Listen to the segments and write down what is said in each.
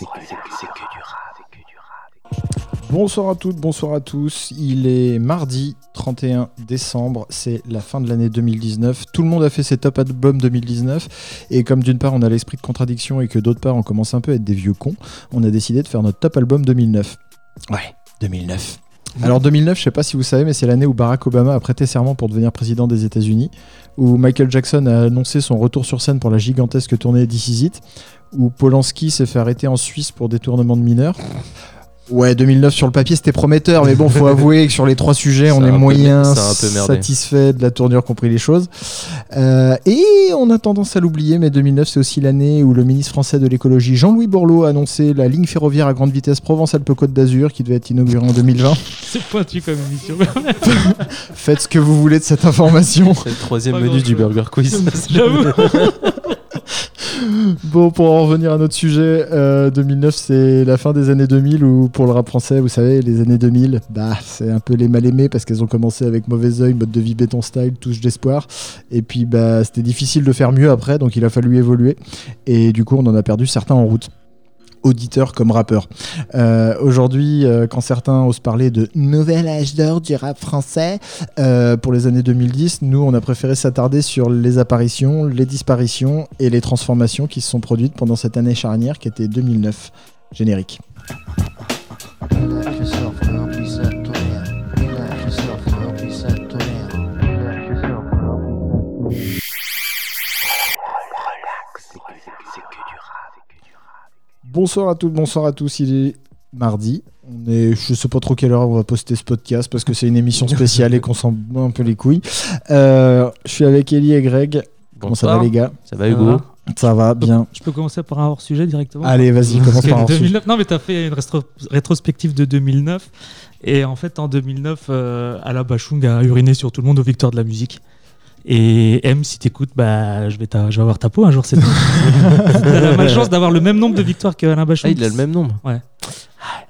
c'est que, du. Bonsoir à toutes, bonsoir à tous. Il est mardi 31 décembre, c'est la fin de l'année 2019. Tout le monde a fait ses top albums 2019 et comme d'une part on a l'esprit de contradiction et que d'autre part on commence un peu à être des vieux cons, on a décidé de faire notre top album 2009. Ouais, 2009. Alors 2009, je sais pas si vous savez, mais c'est l'année où Barack Obama a prêté serment pour devenir président des États-Unis, où Michael Jackson a annoncé son retour sur scène pour la gigantesque tournée This où Polanski s'est fait arrêter en Suisse pour détournement de mineurs. Ouais, 2009 sur le papier c'était prometteur, mais bon, faut avouer que sur les trois sujets, on est moyen satisfait de la tournure compris les choses. Euh, et on a tendance à l'oublier, mais 2009 c'est aussi l'année où le ministre français de l'écologie Jean-Louis Borloo a annoncé la ligne ferroviaire à grande vitesse Provence-Alpes-Côte d'Azur qui devait être inaugurée en 2020. C'est pointu comme émission. Faites ce que vous voulez de cette information. C'est le troisième Pas menu du. Burger Quiz. J'avoue. Bon, pour en revenir à notre sujet, euh, 2009 c'est la fin des années 2000 où pour le rap français, vous savez, les années 2000, bah c'est un peu les mal aimés parce qu'elles ont commencé avec mauvais oeil, mode de vie béton style, touche d'espoir. Et puis bah c'était difficile de faire mieux après, donc il a fallu évoluer. Et du coup, on en a perdu certains en route auditeurs comme rappeurs. Euh, Aujourd'hui, euh, quand certains osent parler de nouvel âge d'or du rap français euh, pour les années 2010, nous, on a préféré s'attarder sur les apparitions, les disparitions et les transformations qui se sont produites pendant cette année charnière qui était 2009. Générique. Bonsoir à toutes, bonsoir à tous. Il est mardi. On est, je sais pas trop quelle heure on va poster ce podcast parce que c'est une émission spéciale et qu'on s'en bat un peu les couilles. Euh, je suis avec Ellie et Greg. Comment ça va les gars? Ça va Hugo? Ça va bien. Je peux commencer par un hors-sujet directement? Allez, vas-y, commence par un 2009 Non, mais t'as fait une rétrospective de 2009. Et en fait, en 2009, euh, Ala Bachung a uriné sur tout le monde aux victoires de la musique. Et M, si t'écoutes, bah, je vais, ta- je vais avoir ta peau un jour. C'est T'as la malchance d'avoir le même nombre de victoires que Alain Bachung. Ah, il a le même nombre.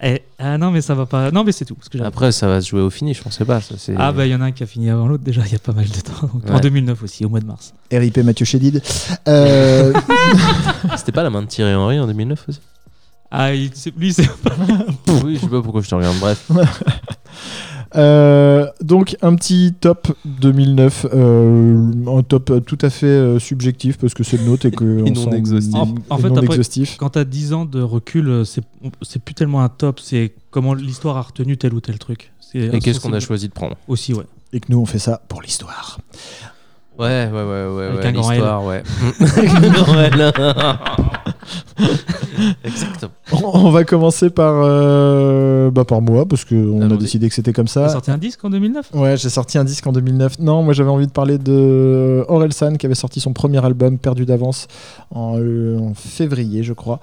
Eh, ah non, mais ça va pas. Non, mais c'est tout. que. Après, ça va se jouer au finish, on sait pas. Ça, c'est- Ah bah il y en a un qui a fini avant l'autre déjà il y a pas mal de temps. Donc, En Ouais. 2009 aussi, au mois de mars. RIP Mathieu Chédid. Euh, C'était pas la main de Thierry Henry en 2009 aussi? Ah il- c'est- lui c'est Oui, je sais pas pourquoi je te regarde. Bref. euh, donc un petit top 2009, euh, un top tout à fait euh, subjectif parce que c'est le nôtre et que Et on non s'en- exhaustif. En- en et fait, non après- exhaustif. quand t'as 10 ans de recul, euh, c'est c'est plus tellement un top, c'est comment l'histoire a retenu tel ou tel truc. Et qu'est-ce qu'on a choisi de prendre Aussi ouais. Et que nous on fait ça pour l'histoire. Ouais, ouais, ouais, ouais. Avec ouais, un grand L. ouais. Exactement. On va commencer par euh, bah, par moi parce que on a Allons-y. décidé que c'était comme T'as ça. sorti un disque en 2009 Ouais, j'ai sorti un disque en 2009. Non, moi j'avais envie de parler de Orelsan qui avait sorti son premier album Perdu d'avance en, euh, en février, je crois.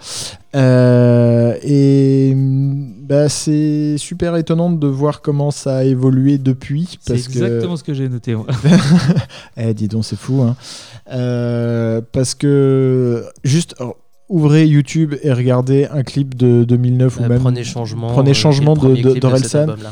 Euh, et bah, c'est super étonnant de voir comment ça a évolué depuis. C'est Parce que... exactement ce que j'ai noté. moi. Eh, dis donc, c'est fou. Hein. Euh, parce que juste ouvrez YouTube et regardez un clip de 2009 ou Euh, même. Prenez changement. Prenez euh, changement de- de- album-là.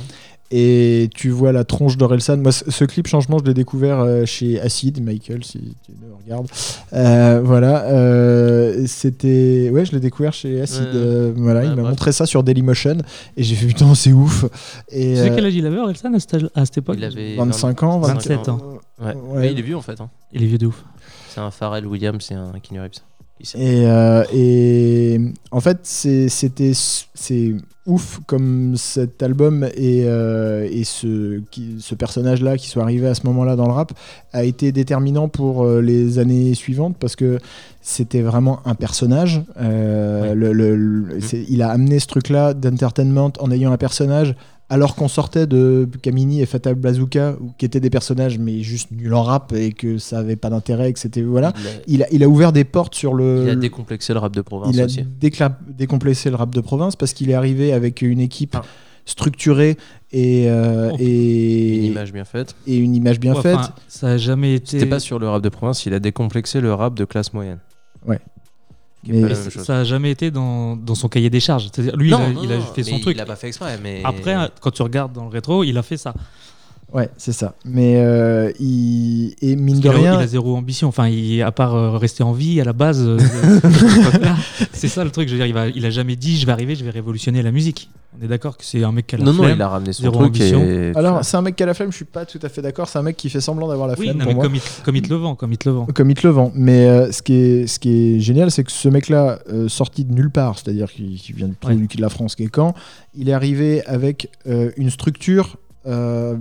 et tu vois la tronche d'Orelsan. Moi, ce, ce clip changement, je l'ai découvert euh, chez Acid, Michael, si tu le regardes. Euh, voilà, euh, c'était, ouais, je l'ai découvert chez Acid. Ouais. euh, voilà, Ouais, il m'a montré ça sur Dailymotion et j'ai fait putain, c'est ouf. Et Tu sais quel âge il avait Orelsan à, cette époque Il avait 25 ans, 27 24 ans. Ouais. Ouais. Mais il est vieux en fait. hein. Il est vieux de ouf. C'est un Pharrell Williams, c'est un Reeves. Et, euh, et en fait, c'était c'est ouf comme cet album et, euh, et ce, qui- ce personnage-là qui soit arrivé à ce moment-là dans le rap a été déterminant pour euh, les années suivantes parce que c'était vraiment un personnage. Euh, Ouais. le- le- le- c'est- il a amené ce truc-là d'entertainment en ayant un personnage. Alors qu'on sortait de Kamini et Fatal Bazooka, où- qui étaient des personnages mais juste nuls en rap et que ça avait pas d'intérêt, que c'était voilà, Il a- il ouvert des portes sur le. Il a décomplexé le rap de province il a aussi. décomplexé le rap de province parce qu'il est arrivé avec une équipe Ah. structurée et, euh, Oh. et, Une image bien faite. et une image bien Ouais, faite. enfin, ça a jamais été. C'était pas sur le rap de province, il a décomplexé le rap de classe moyenne. Ouais. Mais- Mais ça a jamais été dans, dans son cahier des charges. Lui, Non, il a, non, il a non, fait son truc. Il a pas fait exprès, mais. Après, quand tu regardes dans le rétro, il a fait ça. Ouais, c'est ça. Mais euh, il et mine de Il a, rien, il a zéro ambition. Enfin, il, à part euh, rester en vie à la base, euh, c'est ça le truc. Je veux dire, il, va, il a jamais dit je vais arriver, je vais révolutionner la musique. On est d'accord que c'est un mec qui a la Non, non, flemme. il a ramené son zéro truc. Et... alors c'est un mec qui a la flemme. Je suis pas tout à fait d'accord. C'est un mec qui fait semblant d'avoir la Oui, flemme non, pour mais moi. comme il, comme il te le vend, comme il te le vend. comme il te le vend. Mais euh, ce, qui est, ce qui est génial, c'est que ce mec-là, euh, sorti de nulle part, c'est-à-dire qu'il vient Ouais. du cul de la France, qui est quand, il est arrivé avec euh, une structure euh,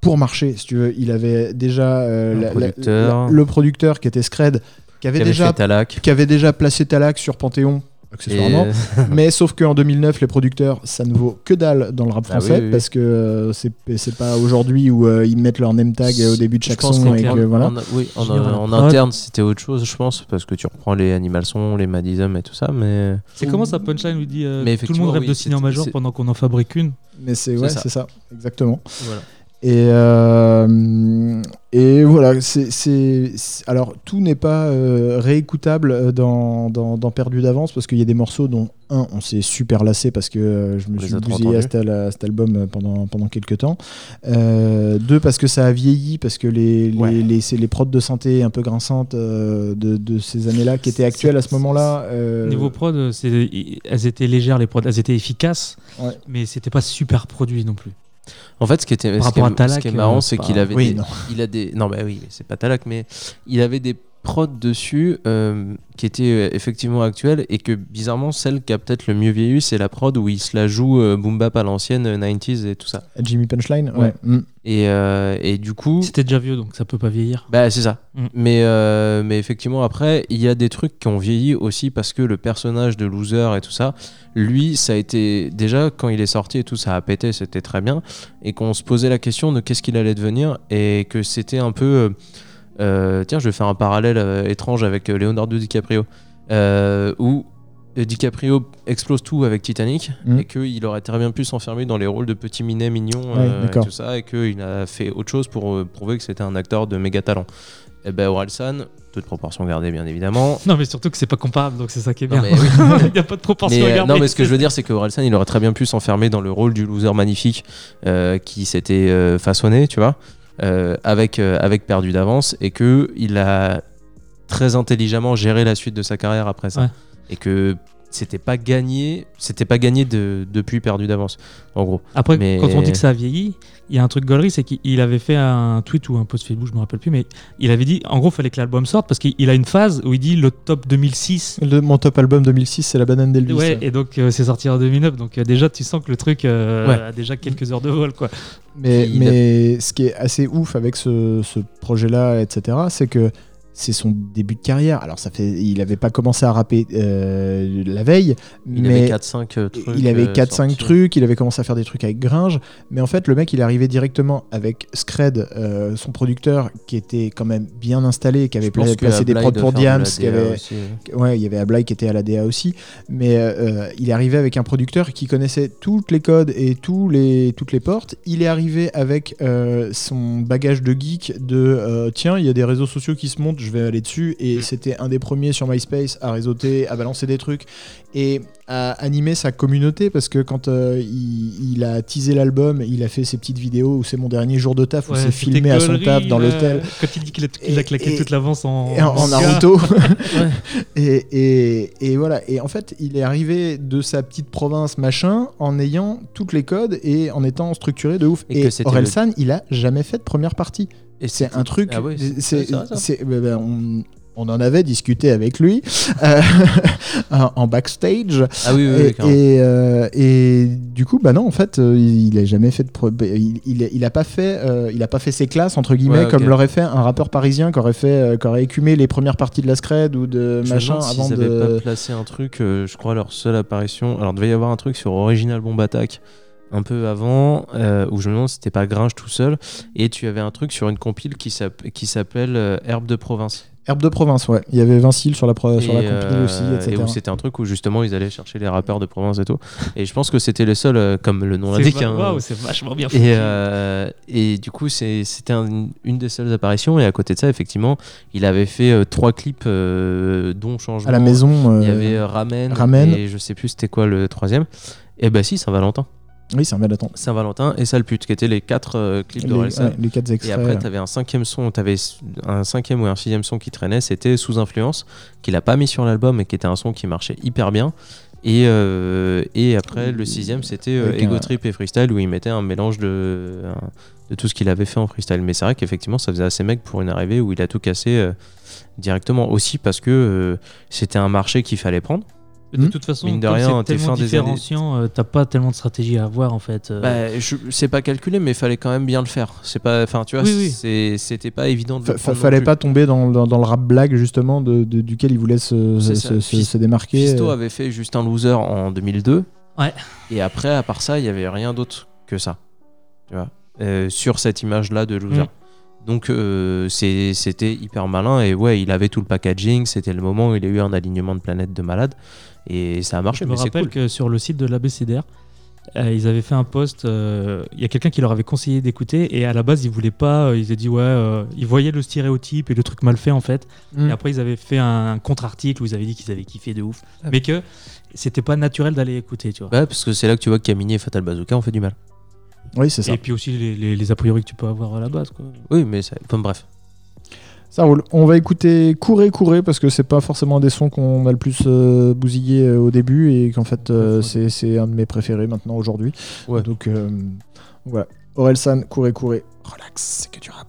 pour marcher, si tu veux. Il avait déjà euh, Un la- la- producteur. la- le producteur qui était Scred, qui avait, Qui avait déjà, fait Talak. qui avait déjà placé Talac sur Panthéon, accessoirement. Et- Mais sauf qu'en 2009, les producteurs, ça ne vaut que dalle dans le rap Ah oui, français oui, oui. parce que euh, c'est pas aujourd'hui où euh, ils mettent leur name tag au début de chaque son et que en- voilà. en- oui, en, prod. interne, c'était autre chose, je pense, parce que tu reprends les Animal Song, les Madism et tout ça, mais C'est comment sa punchline lui dit euh, Mais Tout le monde rêve oui, de signer en major pendant qu'on en fabrique une. Mais c'est ouais, ça. c'est ça, exactement. voilà. Et, euh, et voilà, c'est, alors tout n'est pas euh, réécoutable euh, dans, dans, dans Perdu d'avance parce qu'il y a des morceaux dont un, on s'est super lassé parce que euh, je me On suis bousillé à cet, à cet album pendant, pendant quelques temps. Euh, deux, parce que ça a vieilli, parce que les, les, Ouais. les, c'est les prods de synthé un peu grinçantes euh, de, de ces années-là qui étaient actuelles à ce moment-là. euh, Niveau prod, elles étaient légères, les prods, elles étaient efficaces, Ouais. mais c'était pas super produit non plus. En fait, ce qui, était, ce qui, est, à Talak, ce qui est marrant, euh, c'est qu'il avait Oui, des, non. il a des, non, bah oui, c'est pas Talak, mais il avait des prods dessus euh, qui étaient euh, effectivement actuelles et que bizarrement, celle qui a peut-être le mieux vieilli, c'est la prod où il se la joue euh, boom bap à l'ancienne, euh, 90s et tout ça. Jimmy Punchline, ouais. Ouais. Mm. Et, euh, et du coup, C'était déjà vieux, donc ça peut pas vieillir. Bah c'est ça. Mm. Mais, euh, mais effectivement après, il y a des trucs qui ont vieilli aussi parce que le personnage de loser et tout ça, lui, ça a été déjà quand il est sorti et tout, ça a pété, c'était très bien, et qu'on se posait la question de qu'est-ce qu'il allait devenir et que c'était un peu, tiens, je vais faire un parallèle euh, étrange avec euh, Leonardo DiCaprio, euh, où euh, DiCaprio explose tout avec Titanic Mm. et qu'il aurait très bien pu s'enfermer dans les rôles de petit minet mignon Ouais, euh, et tout ça et qu'il a fait autre chose pour euh, prouver que c'était un acteur de méga talent. Et ben Orelsan, toute proportion gardée bien évidemment. Non, mais surtout que c'est pas comparable, donc c'est ça qui est Non, bien. mais oui. Il n'y a pas de proportion Mais, à euh, garder. non mais ce que je veux dire c'est que Orelsan il aurait très bien pu s'enfermer dans le rôle du loser magnifique euh, qui s'était euh, façonné, tu vois, euh, avec, euh, avec perdu d'avance et que il a très intelligemment géré la suite de sa carrière après ça. Ouais. Et que c'était pas gagné, c'était pas gagné de, depuis perdu d'avance, en gros. Après, Mais- quand on dit que ça a vieilli, il y a un truc gaulerie, c'est qu'il avait fait un tweet ou un post Facebook, je me rappelle plus, mais il avait dit, en gros, il fallait que l'album sorte parce qu'il a une phase où il dit le top 2006. Le- mon top album 2006, c'est La Banane d'Elvis. Ouais, et donc euh, c'est sorti en 2009, donc euh, déjà tu sens que le truc euh, Ouais. a déjà quelques heures de vol, quoi. Mais, Il mais ce qui est assez ouf avec ce, ce projet-là, etc., c'est que c'est son début de carrière. Alors, ça fait, il n'avait pas commencé à rapper euh, la veille, Il mais avait 4-5 trucs. il avait euh, 4-5 sortis. trucs, il avait commencé à faire des trucs avec Gringe, mais en fait, le mec, il est arrivé directement avec Scred, euh, son producteur, qui était quand même bien installé, qui avait pla- placé des prods pour Diams, qui avait, aussi. Ouais, il y avait Ablai qui était à la DA aussi, mais euh, il est arrivé avec un producteur qui connaissait toutes les codes et tous les, toutes les portes. Il est arrivé avec euh, son bagage de geek de euh, tiens, il y a des réseaux sociaux qui se montent, je vais aller dessus. Et c'était un des premiers sur MySpace à réseauter, à balancer des trucs et à animer sa communauté parce que quand euh, il, il a teasé l'album, il a fait ses petites vidéos où c'est mon dernier jour de taf où Ouais, c'est filmé à son taf dans là, l'hôtel Quand il dit qu'il a, claqué et- toute l'avance en. Naruto. et, et, et voilà. Et en fait, il est arrivé de sa petite province machin en ayant toutes les codes et en étant structuré de ouf. Et Et, que c'était Orelsan, il a jamais fait de première partie. Et C'est un truc. Ah c'est- bah, bah, on, en avait discuté avec lui euh, en backstage. Ah oui, oui, oui, Et, euh, et du coup, bah non, en fait, euh, il, il a jamais fait de. pro- il, il, il a pas fait, euh, il a pas fait ses classes entre guillemets Ouais, comme l'aurait fait un rappeur parisien qui aurait fait, qui aurait écumé les premières parties de la Scred ou de Je machin avant avaient de. pas placé un truc, je crois leur seule apparition. Alors, il devait y avoir un truc sur Original Bomb Attack un peu avant, euh, où je me demande si c'était pas Gringe tout seul. Et tu avais un truc sur une compile qui s'app- qui s'appelle euh, Herbe de province. Herbe de province, ouais. Il y avait Vincile sur la, pro- sur la Et, compil euh, aussi, etc. et où c'était un truc où justement ils allaient chercher les rappeurs de province et tout. Et je pense que c'était les seuls, comme le nom l'indique. hein. waouh, c'est vachement bien foutu. Et, euh, et du coup, c'était un- une des seules apparitions. Et à côté de ça, effectivement, il avait fait euh, trois clips, euh, dont Changement. à la maison. Il y avait euh, Ramen, Ramen. et je sais plus c'était quoi le troisième. Et bah si, Saint-Valentin. Oui, c'est un Valentin. Saint-Valentin et Sale pute, qui étaient les quatre euh, clips Les, d'Orelsan. ouais, les quatre Et extraits. après, tu avais un cinquième son, tu avais un cinquième ou un sixième son qui traînait, c'était Sous Influence, qu'il a pas mis sur l'album, mais qui était un son qui marchait hyper bien. Et, euh, et après, le sixième, c'était euh, Ego un- Trip et Freestyle, où il mettait un mélange de, de tout ce qu'il avait fait en freestyle. Mais c'est vrai qu'effectivement, ça faisait assez mec pour une arrivée où il a tout cassé directement. Aussi parce que c'était un marché qu'il fallait prendre. De Hmm. toute façon, Mine de rien, t'es tellement fin des différenciant, euh, t'as pas tellement de stratégie à avoir en fait. euh. Bah, je- c'est pas calculé, mais il fallait quand même bien le faire. C'est pas, enfin, tu vois, Oui, oui. c'est- c'était pas évident de. Le fa- prendre non fallait plus. pas tomber dans, dans- dans le rap blague justement de, de- duquel il voulait se, C'est se, ça. se- démarquer. Fisto euh. avait fait juste un loser en 2002. Ouais. Et après, à part ça, il y avait rien d'autre que ça. Tu vois, euh, sur cette image-là de loser. Mm. Donc euh, c'était hyper malin et ouais, il avait tout le packaging. C'était le moment où il a eu un alignement de planète de malade et ça a marché. Je me mais rappelle cool. que sur le site de l'ABCDR, euh, ils avaient fait un post. euh, Il y a quelqu'un qui leur avait conseillé d'écouter et à la base ils voulaient pas. euh, ils avaient dit ouais, euh, ils voyaient le stéréotype et le truc mal fait en fait. Mm. Et après ils avaient fait un contre-article où ils avaient dit qu'ils avaient kiffé de ouf, Ah. mais que c'était pas naturel d'aller écouter, tu vois. Ouais, parce que c'est là que tu vois que Camini et Fatal Bazooka ont fait du mal. Oui, c'est ça. et puis aussi les, les- les a priori que tu peux avoir à la base, quoi. Oui, mais ça... enfin, bref. Ça roule. On va écouter Courez, Courez parce que c'est pas forcément des sons qu'on a le plus euh, bousillé euh, au début et qu'en fait euh, Ouais, c'est c'est un de mes préférés maintenant aujourd'hui. Ouais. Donc euh, voilà. Orelsan, Courez, Courez. Relax, c'est que du rap.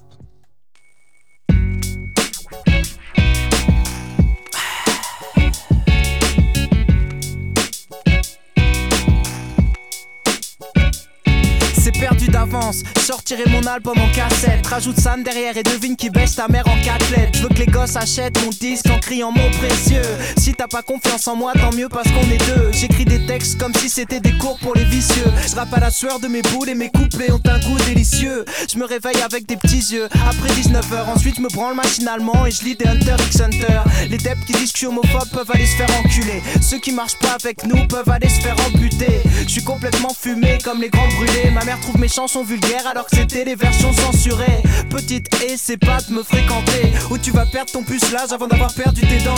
Perdu d'avance, sortirai mon album en cassette. Rajoute Sam derrière et devine qui baisse ta mère en quatre Je veux que les gosses achètent mon disque en criant mon précieux. Si t'as pas confiance en moi tant mieux parce qu'on est deux. J'écris des textes comme si c'était des cours pour les vicieux. Je rappe à la sueur de mes boules et mes couplets ont un goût délicieux. Je me réveille avec des petits yeux. Après 19h Ensuite je me branle machinalement et je lis des Hunter x Hunter. Les deps qui disent que je suis homophobe peuvent aller se faire enculer. Ceux qui marchent pas avec nous peuvent aller se faire amputer. Je suis complètement fumé comme les grands brûlés. Ma mère mes chansons vulgaires alors que c'était les versions censurées. Petite et c'est pas de me fréquenter. Où tu vas perdre ton pucelage avant d'avoir perdu tes dents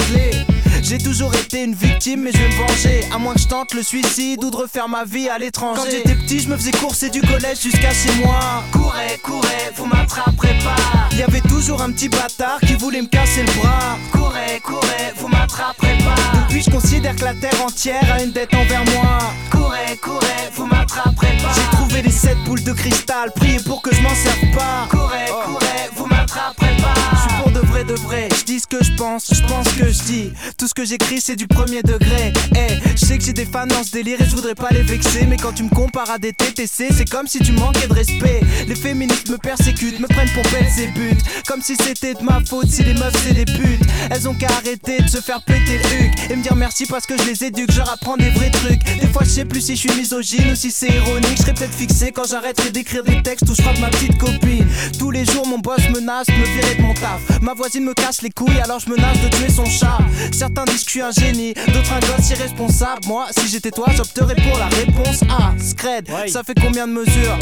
j'ai toujours été une victime mais je vais me venger. À moins que je tente le suicide ou de refaire ma vie à l'étranger. Quand j'étais petit je me faisais courser du collège jusqu'à chez moi. Courez, courez, vous m'attraperez pas. Il y avait toujours un petit bâtard qui voulait me casser le bras. Courez, courez, vous m'attraperez pas. Depuis je considère que la terre entière a une dette envers moi. Courez, courez, vous m'attraperez pas. J'ai trouvé les sept boules de cristal, priez pour que je m'en serve pas. Courez, courez, vous m'attraperez pas. Je suis pour de vrai de vrai, je dis ce que je pense, je pense ce que je dis. Tout ce que j'écris c'est du premier degré. Eh, je sais que j'ai des fans dans ce délire et je voudrais pas les vexer. Mais quand tu me compares à des TTC, c'est comme si tu manquais de respect. Les féministes me persécutent, me prennent pour belles et butent. Comme si c'était de ma faute si les meufs c'est des putes. Elles ont qu'à arrêter de se faire péter le huc Et me dire merci parce que je les éduque, je leur apprends des vrais trucs. Des fois je sais plus si je suis misogyne ou si c'est ironique. Je serais peut-être fixé quand j'arrêterai d'écrire des textes où je frappe ma petite copine. Tous les jours mon boss menace de me virer de mon taf. Ma voisine me casse les couilles alors je menace de tuer son chat disent que je suis un génie, d'autres un gosse irresponsable. Moi si j'étais toi j'opterais pour la réponse A Scred, ça fait combien de mesures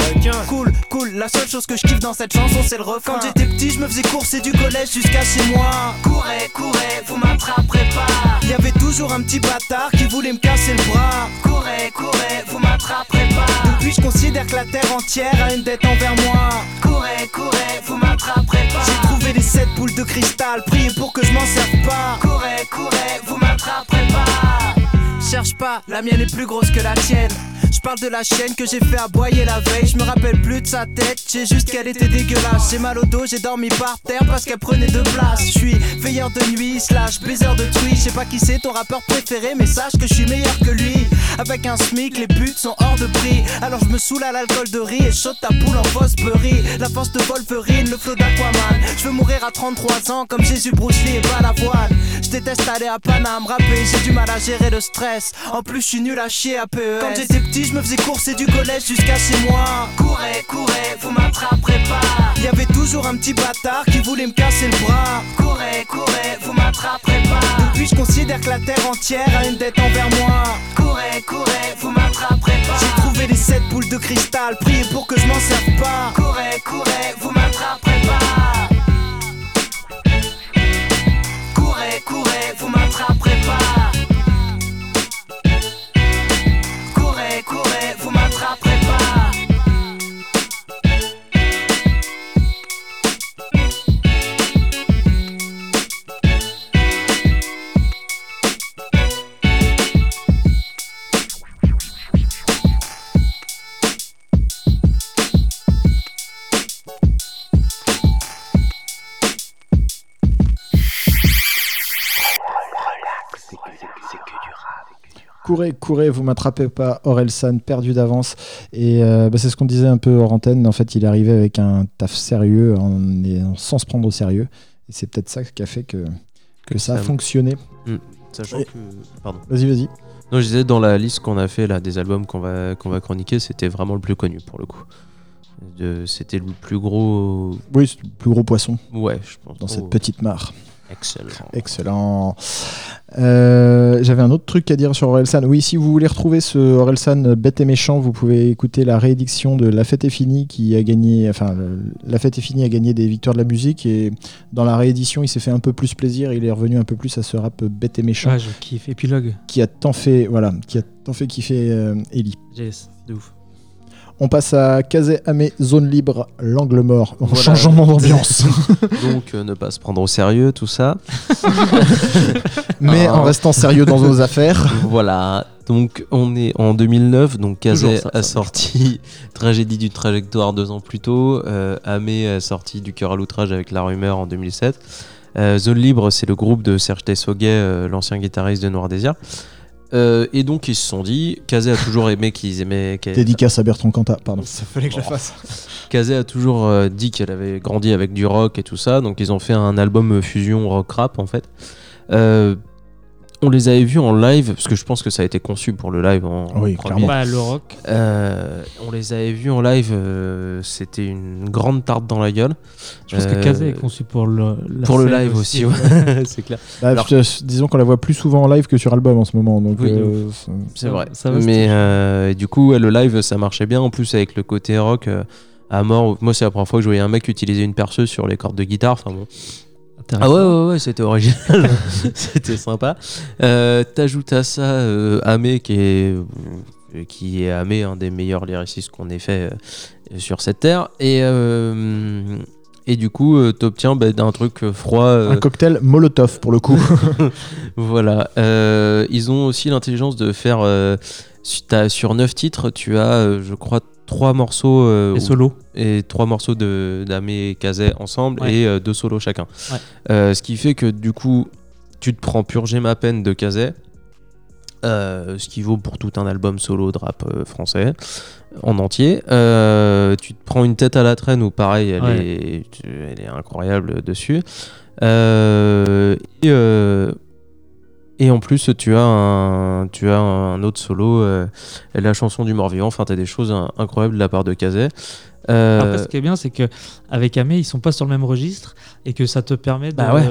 Cool, cool, la seule chose que je kiffe dans cette chanson c'est le refrain. Quand j'étais petit je me faisais courser du collège jusqu'à chez moi. Courez, courez, vous m'attraperez pas. Il y avait toujours un petit bâtard qui voulait me casser le bras. Courez, courez, vous m'attraperez pas. Depuis je considère que la terre entière a une dette envers moi. Courez, courez, vous m'attraperez pas. J'ai trouvé les sept boules de cristal, priez pour que je m'en serve pas. Courez, courez, vous m'attraperez pas Cherche pas, la mienne est plus grosse que la tienne. Je parle de la chienne que j'ai fait aboyer la veille. Je me rappelle plus de sa tête, j'ai juste qu'elle était dégueulasse. J'ai mal au dos, j'ai dormi par terre parce qu'elle prenait de place. Je suis veilleur de nuit, slash baiser de Twitch. Je sais pas qui c'est ton rappeur préféré, mais sache que je suis meilleur que lui. Avec un SMIC, les buts sont hors de prix. Alors je me saoule à l'alcool de riz et shot ta poule en Fosbury. La force de Wolverine, le flow d'Aquaman. Je veux mourir à 33 ans comme Jésus, Bruce Lee et Balavoine. Je déteste aller à Paname rapper, j'ai du mal à gérer le stress. En plus, je suis nul à chier à PES. Quand j'étais petit, je me faisais courser du collège jusqu'à chez moi. Courez, courez, vous m'attraperez pas. Y avait toujours un petit bâtard qui voulait me casser le bras. Courez, courez, vous m'attraperez pas. Depuis, je considère que la terre entière a une dette envers moi. Courez, courez, vous m'attraperez pas. J'ai trouvé les sept boules de cristal, priez pour que je m'en serve pas. Courez, courez, vous m'attraperez pas. Courez, courez, vous m'attraperez pas. Courez, courez, vous m'attraperez pas. Courez, courez, vous m'attrapez pas. Orelsan, perdu d'avance. Et euh, bah, c'est ce qu'on disait un peu hors antenne. En fait, il est arrivé avec un taf sérieux, en, en- sans se prendre au sérieux. Et c'est peut-être ça qui a fait que, que ça a fonctionné. Sachant Et- que. Pardon. Vas-y, vas-y. Non, je disais, dans la liste qu'on a fait là, des albums qu'on va, qu'on va chroniquer, c'était vraiment le plus connu pour le coup. C'était le plus gros. Oui, c'est le plus gros poisson Ouais, je pense. dans cette petite mare. Excellent. Excellent. Euh, J'avais un autre truc à dire sur Orelsan. Oui, si vous voulez retrouver ce Orelsan bête et méchant, vous pouvez écouter la réédition de La Fête est finie qui a gagné. Enfin, le- La Fête est finie a gagné des victoires de la musique et dans la réédition, il s'est fait un peu plus plaisir. Il est revenu un peu plus à ce rap bête et méchant Ouais, je kiffe. Épilogue. qui a tant fait, voilà, qui a tant fait kiffer euh, Ellie. Yes, de ouf. On passe à Kazé Amé, zone libre, l'angle mort. En Voilà. changement d'ambiance, Donc, euh, ne pas se prendre au sérieux, tout ça. mais Ah. en restant sérieux dans nos affaires. voilà. Donc, on est en 2009. Donc, Kazé a sorti Tragédie d'une trajectoire deux ans plus tôt. Euh, Amé a sorti Du cœur à l'outrage avec La Rumeur en 2007. Euh, Zone Libre, c'est le groupe de Serge Tessoguet, euh, l'ancien guitariste de Noir Désir. Euh, et donc, ils se sont dit, Kazé a toujours aimé qu'ils aimaient. qu'elle- Dédicace à Bertrand Cantat, pardon. Ça fallait que je la fasse. Kazé a toujours euh, dit qu'elle avait grandi avec du rock et tout ça, donc ils ont fait un album fusion rock rap en fait. Euh, on les avait vus en live, parce que je pense que ça a été conçu pour le live en, Oui, en clairement. Bah, le rock. Euh, on les avait vus en live, euh, c'était une grande tarte dans la gueule. Je pense Euh, que Kazé est conçu pour le, la pour le live aussi, ouais. c'est clair. Bah, Alors- euh, disons qu'on la voit plus souvent en live que sur album en ce moment. Donc, Oui, euh, c'est- vrai. ça va, Mais euh, du coup, ouais, le live, ça marchait bien. En plus, avec le côté rock euh, à mort. Moi, c'est la première fois que je voyais un mec utiliser une perceuse sur les cordes de guitare. Enfin bon. Ah ouais, ouais, ouais, c'était original. c'était sympa. Euh, T'ajoutes à ça euh, Amé, qui est, euh, qui est Amé, un des meilleurs lyricistes qu'on ait fait euh, sur cette terre. Et, et du coup, t'obtiens bah, d'un truc froid. un cocktail Molotov pour le coup. voilà. Ils ont aussi l'intelligence de faire. sur 9 titres, tu as, je crois, trois morceaux. euh, Et solo. et trois morceaux de d'Amé et Kazé ensemble Ouais. et euh, deux solos chacun. Ouais. Euh, ce qui fait que du coup, tu te prends Purger ma peine de euh, ce qui vaut pour tout un album solo de rap français en entier. Tu te prends une tête à la traîne où pareil, elle, Ouais. est, elle est incroyable dessus. Et, et en plus, tu as un, tu as un autre solo, euh, la chanson du mort-vivant. Enfin, tu as des choses incroyables de la part de Kazé. Euh, Après, ce qui est bien, c'est que avec Amé, ils sont pas sur le même registre et que ça te permet de, Bah ouais.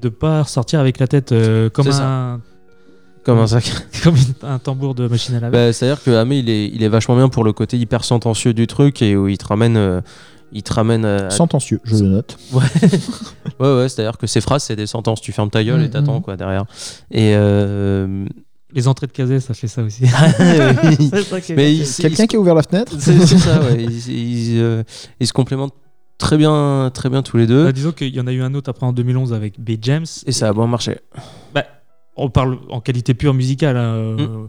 de pas sortir avec la tête euh, comme un comme un sac. comme un tambour de machine à laver. Bah, C'est-à-dire que Amé, il est, il est vachement bien pour le côté hyper sentencieux du truc et où il te ramène. Euh, il te ramène à- Sentencieux, je le note. Ouais, ouais, ouais, c'est-à-dire que ces phrases, c'est des sentences. Tu fermes ta gueule et Mhm. t'attends, quoi, derrière. Et. euh, Les entrées de Kazé, ça fait ça aussi. il, Quelqu'un qui a ouvert la fenêtre C'est ça, ouais. Ils, ils, euh, ils se complémentent très bien, très bien tous les deux. Bah, disons qu'il y en a eu un autre après en 2011 avec B. James. Et ça a bien marché. On parle en qualité pure musicale. hein, euh, Mm.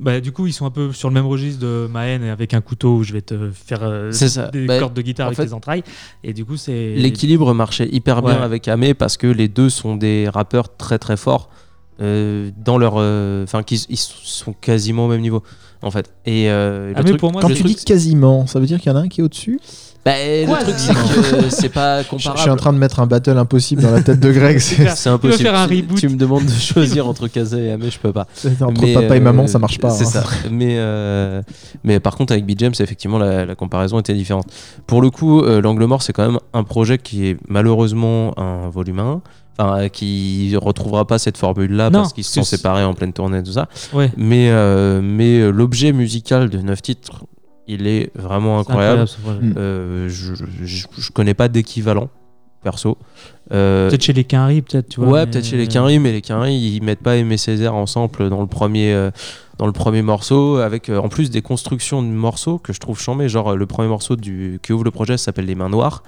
bah, du coup, ils sont un peu sur le même registre de ma haine avec un couteau où je vais te faire euh, des Bah, cordes de guitare avec fait, tes entrailles. Et du coup, c'est. L'équilibre marchait hyper bien avec Amé parce que les deux sont des rappeurs très très forts euh, dans leur. euh, Enfin, qu'ils ils sont quasiment au même niveau en fait. Et euh, le Amé, truc- pour moi, Quand tu truc, dis quasiment, ça veut dire qu'il y en a un qui est au-dessus? Bah, le truc c'est que c'est pas je, comparable. je suis en train de mettre un battle impossible dans la tête de Greg. C'est impossible. faire un Tu- reboot. Tu me demandes de choisir entre Kazé et Amé, je peux pas. entre Mais, papa et euh, maman, ça marche pas. C'est hein. ça. Mais, euh, mais par contre, avec Beat James, effectivement, la, la comparaison était différente. Pour le coup, euh, L'Angle Mort, c'est quand même un projet qui est malheureusement un volume 1. Enfin, euh, qui retrouvera pas cette formule-là parce qu'ils se sont séparés en pleine tournée et tout ça. Ouais. Mais, euh, mais euh, l'objet musical de 9 titres, il est vraiment incroyable. Euh, je, je, je connais pas d'équivalent, perso. Euh, Peut-être chez les Quinry, peut-être, tu vois. ouais, mais- peut-être chez les Quinry, mais les Quinry, ils mettent pas Aimé Césaire ensemble dans le premier, euh, dans le premier morceau, avec euh, en plus des constructions de morceaux que je trouve chambées. Genre, le premier morceau du, qui ouvre le projet s'appelle Les Mains Noires,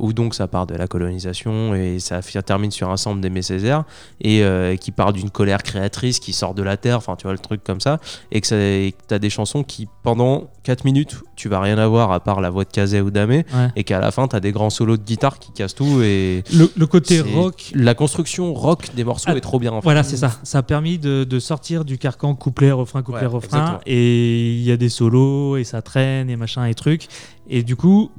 où donc ça part de la colonisation et ça termine sur un sample d'Aimé Césaire, et qui part d'une colère créatrice qui sort de la terre, enfin, tu vois, le truc comme ça, et que que t'as des chansons qui, pendant 4 minutes, tu vas rien avoir à part la voix de Kazé ou d'Amé, Ouais. et qu'à la fin, t'as des grands solos de guitare qui cassent tout, et. Le, le côté rock. La construction rock des morceaux Ah, est trop bien. En fait. Voilà, c'est ça. Ça a permis de, de sortir du carcan couplet refrain, couplet, Ouais, refrain, exactement. et il y a des solos, et ça traîne, et machin, et trucs. Et du coup,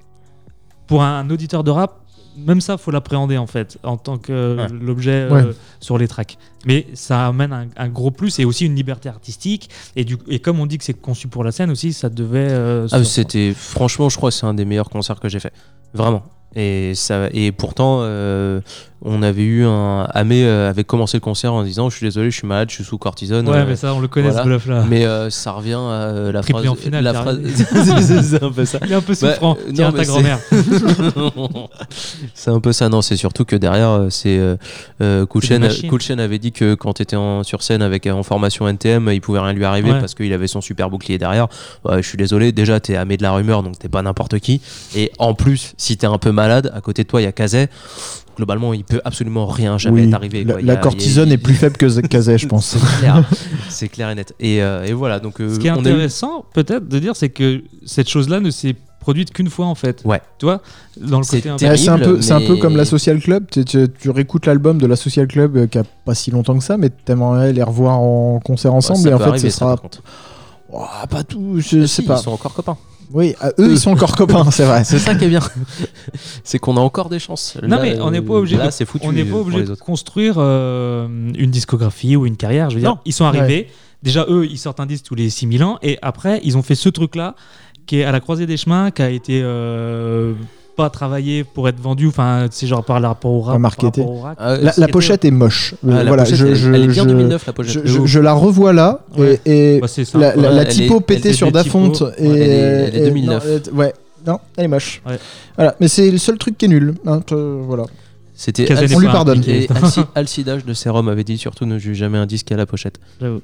pour un auditeur de rap, même ça, faut l'appréhender en fait, en tant que Ouais. l'objet euh, Ouais. sur les tracks. Mais ça amène un, un gros plus et aussi une liberté artistique. Et, du, et comme on dit que c'est conçu pour la scène aussi, ça devait. euh, Ah, c'était franchement, je crois que c'est un des meilleurs concerts que j'ai fait. Vraiment. Et, ça, et pourtant, euh, on avait eu un. Amé euh, avait commencé le concert en disant Je suis désolé, je suis malade, je suis sous cortisone. Ouais, euh, mais ça, on le connaît voilà. ce bluff-là. mais euh, ça revient à euh, la Triplé phrase. en finale, la phrase c'est un peu ça. Il est un peu Bah, souffrant. Tiens, non, ta grand-mère. c'est un peu ça, non, c'est surtout que derrière, c'est Chain avait dit que quand tu étais sur scène avec en formation NTM, il pouvait rien lui arriver Ouais. parce qu'il avait son super bouclier derrière. Je suis désolé, déjà t'es amé de la rumeur, donc t'es pas n'importe qui. Et en plus, si t'es un peu malade, à côté de toi il y a Kazé. Globalement, il peut absolument rien jamais Oui, t'arriver. la, quoi. Il y la a- cortisone a- est plus faible que Kazé, je pense. C'est clair, c'est clair et net. Et, euh, et voilà, donc euh, Ce qui est on a eu- intéressant, peut-être, de dire, c'est que cette chose-là ne s'est produite qu'une fois en fait. Ouais. Tu vois, dans le C'est côté terrible. C'est un peu, c'est un peu comme la Social Club. Tu, tu- tu réécoutes l'album de la Social Club euh, qui a pas si longtemps que ça, mais t'aimerais les revoir en concert ensemble et en fait, arriver, ce ça, sera pas tout. Je Ah, sais si, pas. Ils sont encore copains. Oui, eux ils sont encore copains, c'est vrai. C'est ça qui est bien. c'est qu'on a encore des chances. Non, Là, mais on n'est pas obligé Là, de- c'est foutu. on n'est pas obligé de construire euh, une discographie ou une carrière. Je veux dire, Non. ils sont arrivés. Déjà, eux, ils sortent un disque tous les 6000 ans. Et après, ils ont fait ce truc-là qui est à la croisée des chemins, qui a été euh, pas travaillé pour être vendu. Enfin, c'est genre par rapport au rap. Pas marketé. par rapport au rap. Ah, La, pochette est moche. Ah, Euh, voilà, pochette, je, elle, je, elle est bien je- 2009 la pochette. je- la revois là Ouais. et, et Bah, ça. la, typo est- pétée elle sur est Da typo. Fonte et, Ouais, elle est- elle est et- 2009. Non, elle est- ouais, non, elle est moche. Ouais. Voilà, mais c'est le seul truc qui est nul. hein, voilà. C'était on lui pardonne. Et Alcidage de Serum avait dit surtout ne juge jamais un disque à la pochette. J'avoue.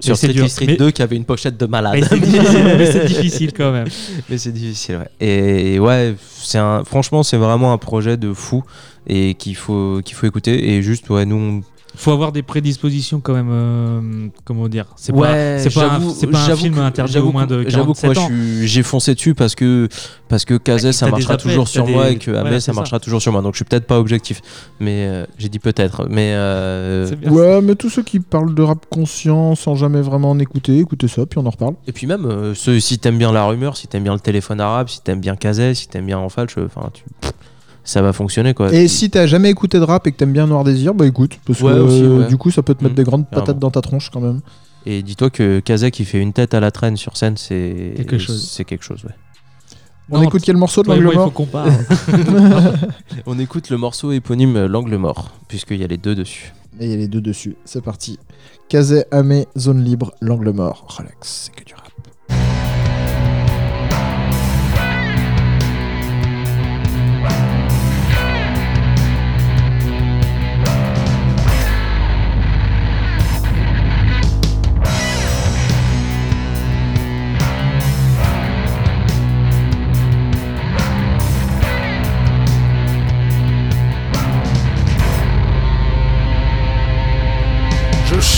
Sur Street. Street Mais- 2 qui avait une pochette de malade. Mais c'est difficile, mais c'est difficile quand même. Mais c'est difficile, ouais. Et ouais, c'est un, franchement, c'est vraiment un projet de fou et qu'il faut, qu'il faut écouter. Et juste, ouais, nous, on- faut avoir des prédispositions quand même. euh, comment dire C'est pas, Ouais, c'est pas, un, pas un film que- interdit j'avoue au moins de que- J'avoue que 47 moi, ans. j'ai foncé dessus parce que, parce que Kazé, Bah, ça marchera toujours sur des- moi et que voilà, Amé, ça ça. marchera toujours sur moi. Donc, je suis peut-être pas objectif. Mais euh, j'ai dit peut-être. Mais euh. Ouais, mais tous ceux qui parlent de rap conscient sans jamais vraiment en écouter, écoutez ça, puis on en reparle. Et puis même, euh, ceux- si t'aimes bien la rumeur, si t'aimes bien le téléphone arabe, si t'aimes bien Kazé, si t'aimes bien euh, enfin, tu... ça va fonctionner quoi. Et si t'as jamais écouté de rap et que t'aimes bien Noir Désir, bah écoute, parce Ouais, que aussi, ouais. du coup ça peut te mettre Mm, des grandes carrément. patates dans ta tronche quand même. Et dis-toi que Kazé qui fait une tête à la traîne sur scène, c'est Quelque chose. C'est quelque chose, ouais. On Non, écoute quel morceau de l'angle il faut mort qu'on parle. On écoute le morceau éponyme euh, L'angle mort, puisqu'il y a les deux dessus. Et il y a les deux dessus, c'est parti. Kazé, Amé, zone libre, l'angle mort. Relax, c'est que du rap.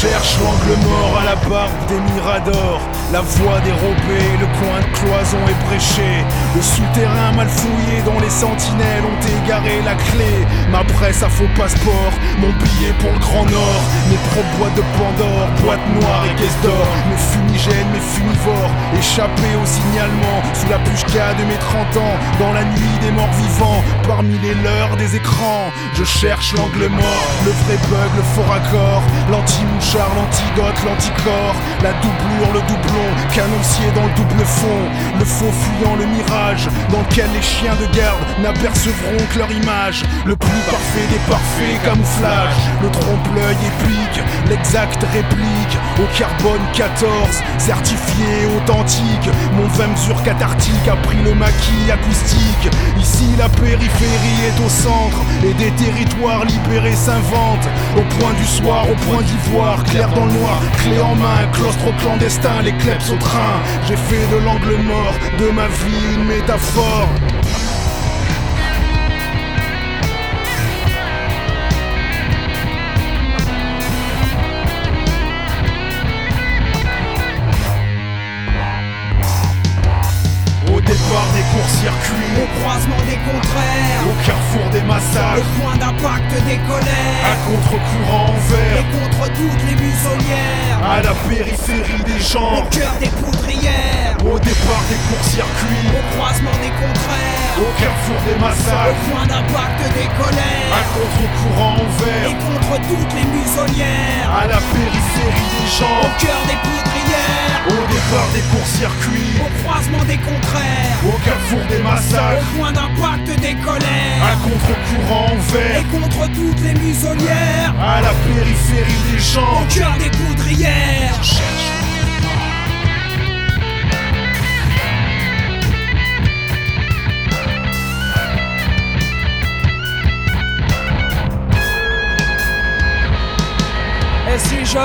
Cherche l'angle mort à la barbe des miradors La voie dérobée, le coin de cloison est bréché Le souterrain mal fouillé dont les sentinelles ont égaré la clé. Ma presse à faux passeport, mon billet pour le Grand Nord. Mes propres boîtes de Pandore, boîtes noires et caisses d'or. Mes fumigènes, mes funivores, échappés au signalement. Sous la pushka de mes 30 ans, dans la nuit des morts vivants. Parmi les leurs des écrans, je cherche l'angle mort. Le vrai bug, le faux raccord, l'anti-mouchard, l'antidote, l'anticorps. La doublure, le doublon, canoncier dans le double fond Le faux fuyant le mirage, dans lequel les chiens de garde n'apercevront que leur image. Le plus parfait des parfaits camouflage Le trompe-l'œil épique, l'exact réplique Au carbone 14, certifié authentique. Mon 20 mesures cathartique a pris le maquis acoustique. Ici la périphérie est au centre Et des territoires libérés s'inventent. Au point du soir, au point d'ivoire Clair dans le noir, clé en main Claustre clandestin, les J'ai fait de l'angle mort de ma vie une métaphore Au croisement des contraires, Au carrefour des au massacres point d'impact des À colères, contre-courant en et contre toutes les musonnières. À la périphérie des Au gens. cœur des poudrières, Au départ des courts-circuits, au croisement des contraires, au carrefour des au massacres, point d'impact des à colères, contre-courant en et contre toutes les muselières. à la périphérie des Au gens. cœur des poudrières, Au départ des courts-circuits, au croisement des contraires, au carrefour des au massacres, point d'impact des à colères, contre-courant en et vert, contre toutes les muselières. à la périphérie des gens. Au cœur des poudrières, Si je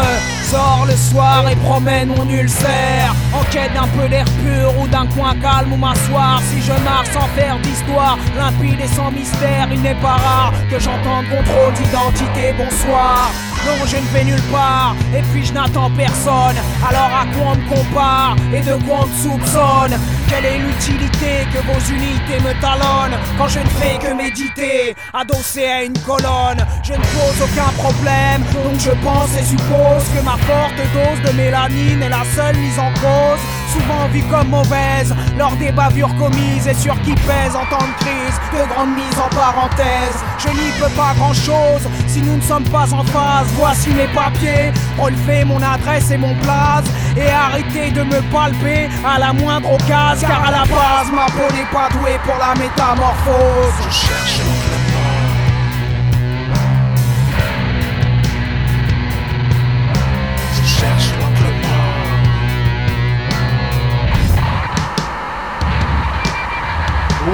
sors le soir et promène mon ulcère En quête d'un peu d'air pur ou d'un coin calme où m'asseoir Si je marche sans faire d'histoire Limpide et sans mystère Il n'est pas rare que j'entende contrôle d'identité Bonsoir je ne vais nulle part, et puis je n'attends personne. Alors à quoi on me compare et de quoi on me soupçonne? Quelle est l'utilité que vos unités me talonnent quand je ne fais que méditer, adossé à une colonne? Je ne pose aucun problème, donc je pense et suppose que ma forte dose de mélanine est la seule mise en cause. Souvent vue comme mauvaise lors des bavures commises et sur qui pèse en temps de crise, de grandes mises en parenthèse. Je n'y peux pas grand chose si nous ne sommes pas en phase. Voici mes papiers, relevez mon adresse et mon blaze et arrêtez de me palper à la moindre occasion. Car à la base, ma peau n'est pas douée pour la métamorphose.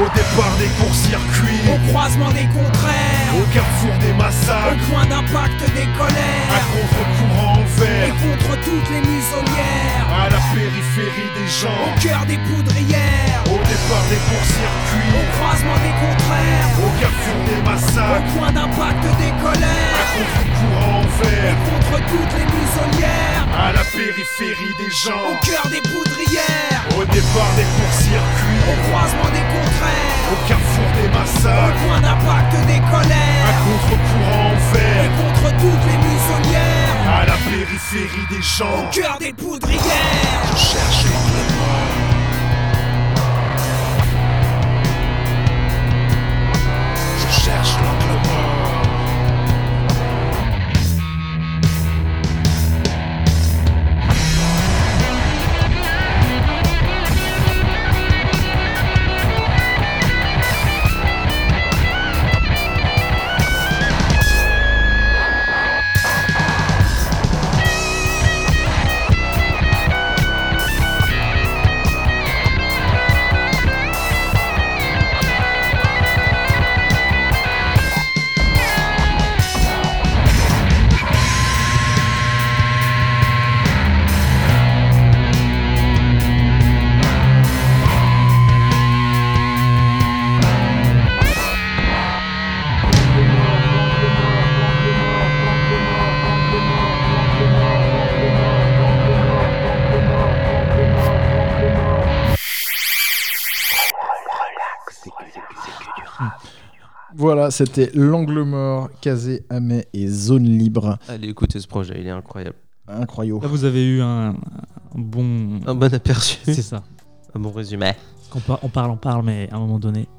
Au départ des courts-circuits, Au croisement des contraires, au carrefour des au massacres, point d'impact des à colères contre-courant en et contre toutes les muselières. à la périphérie des Au gens, cœur des poudrières, au départ des au courts-circuits, croisement des contraires, au carrefour des au massacres, point d'impact des à colères contre-courant en et contre toutes les muselières. à la périphérie des Au gens, cœur des poudrières, au départ des courts-circuits, au croisement des contraires, au carrefour des au massacres, point d'impact des à colères contre-courant en et vert, contre toutes les muselières. à la périphérie des gens. Au cœur des poudrières, Je cherche. Je cherche l'angle mort. Voilà, c'était L'Angle Mort, Kazé, Amé et Zone Libre. Allez écoutez ce projet, il est incroyable. Incroyable. Là, vous avez eu un, un bon. Un bon aperçu, C'est ça. un bon résumé. On, par- on parle, on parle, mais à un moment donné.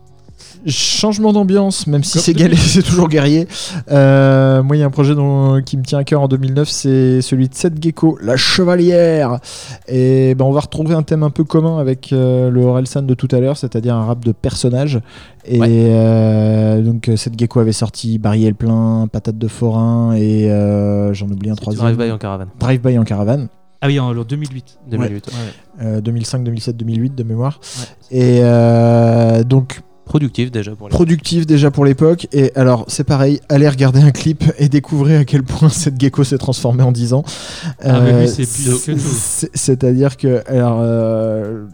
Changement d'ambiance, même si c'est galé, c'est toujours guerrier. Euh, moi, il y a un projet dont- qui me tient à cœur en 2009, c'est celui de Seth Gecko, La Chevalière. Et ben, on va retrouver un thème un peu commun avec euh, le Orelsan de tout à l'heure, c'est-à-dire un rap de personnages. Et Ouais. euh, donc, euh, Seth Gecko avait sorti Barry le plein, Patate de Forain et euh, j'en oublie un troisième. Drive-by en caravane. Drive-by en caravane. Ah oui, en 2008. 2008. Ouais. euh, 2005, 2007, 2008 de mémoire. Ouais. Et euh, donc Productif déjà pour les. productif déjà pour l'époque. Et alors, c'est pareil, allez regarder un clip et découvrez à quel point cette gecko s'est transformée en 10 ans. Ah, mais Euh, lui, c'est c'est- C'est-à-dire que, alors, euh,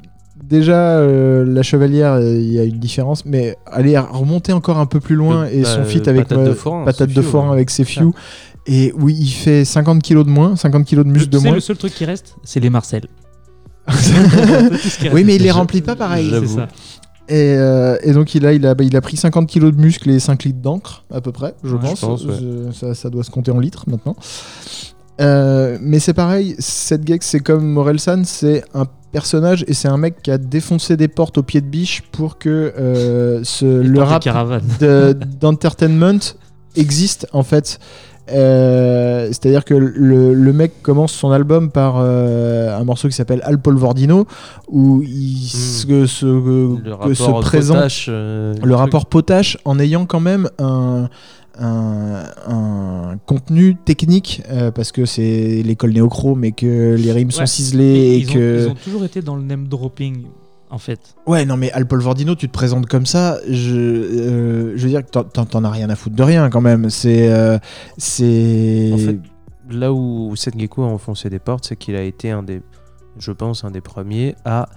déjà, euh, la chevalière, il y a une différence, mais allez remonter encore un peu plus loin Le- et bah, son feat avec Patate de Forain, patate c'est de Few, forain ouais. avec ses few. Et oui, il fait 50 kilos de moins, 50 kilos de muscle de C'est moins. le seul truc qui reste, c'est les Marcel. Oui, mais il les remplit pas pareil. C'est ça. Et, euh, et donc il a, il, a, il a pris 50 kilos de muscles et 5 litres d'encre, à peu près, je Ouais, pense. je pense, ouais. Je- ça, ça doit se compter en litres maintenant. Euh, mais c'est pareil, Seth Gex, c'est comme Morelsan, c'est un personnage et c'est un mec qui a défoncé des portes au pied de biche pour que euh, ce, le rap d'entertainment existe en fait. Euh, C'est-à-dire que le, le mec commence son album par euh, un morceau qui s'appelle Al Polvordino où il se, se- Le présente potache, euh, le truc. rapport potache en ayant quand même un, un, un contenu technique euh, parce que c'est l'école néocro mais que les rimes sont ciselées et ils, ont, que ils ont toujours été dans le name dropping, en fait. ouais non mais Al Polvordino tu te présentes comme ça je, euh, je veux dire que t'en- as rien à foutre de rien quand même c'est euh, c'est En fait, là où Seth Gecko a enfoncé des portes, c'est qu'il a été un des, je pense, un des premiers à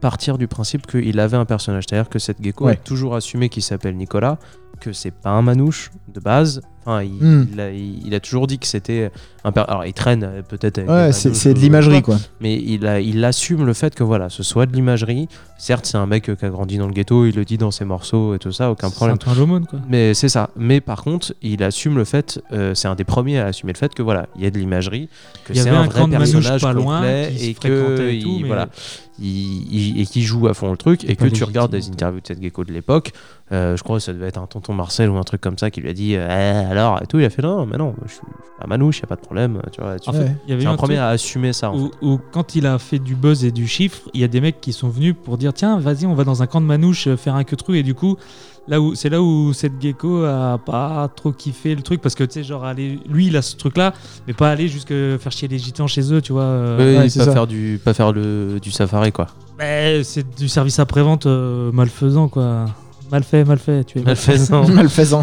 partir du principe qu'il avait un personnage. C'est-à-dire que Seth Gecko a toujours assumé qu'il s'appelle Nicolas, que c'est pas un manouche de base. Il, Hmm. il a, il- il a toujours dit que c'était un per- Alors, il traîne euh, peut-être ouais c'est de l'imagerie quoi, quoi Mais il, a, il assume le fait que voilà, ce soit de l'imagerie. Certes, c'est un mec qui a grandi dans le ghetto, il le dit dans ses morceaux et tout ça, aucun C'est problème. Antoine Lomone, quoi. Mais c'est ça. Mais par contre, il assume le fait, euh, c'est un des premiers à assumer le fait que voilà, il y a de l'imagerie, que Il c'est un un vrai personnage pas loin et que et tout, il- mais- voilà, il, il- et qui joue à fond le truc et que tu regardes des interviews de cette gecko de l'époque. euh, je crois que ça devait être un tonton Marcel ou un truc comme ça qui lui a dit Eh, alors et tout. Il a fait non, mais non, je suis pas manouche, y a pas de problème. Tu vois, là-dessus. En fait, il y avait un un premier à assumer ça. En où, fait. où quand il a fait du buzz et du chiffre, il y a des mecs qui sont venus pour dire tiens, vas-y, on va dans un camp de manouche euh, faire un queutru et du coup. Là où c'est là où cette gecko a pas trop kiffé le truc parce que tu sais genre aller lui il a ce truc là mais pas aller jusque faire chier les gitans chez eux tu vois euh, Oui, ouais, c'est pas ça. faire du pas faire le du safari quoi. mais c'est du service après vente malfaisant quoi mal fait mal fait tu es Malfaisant. malfaisant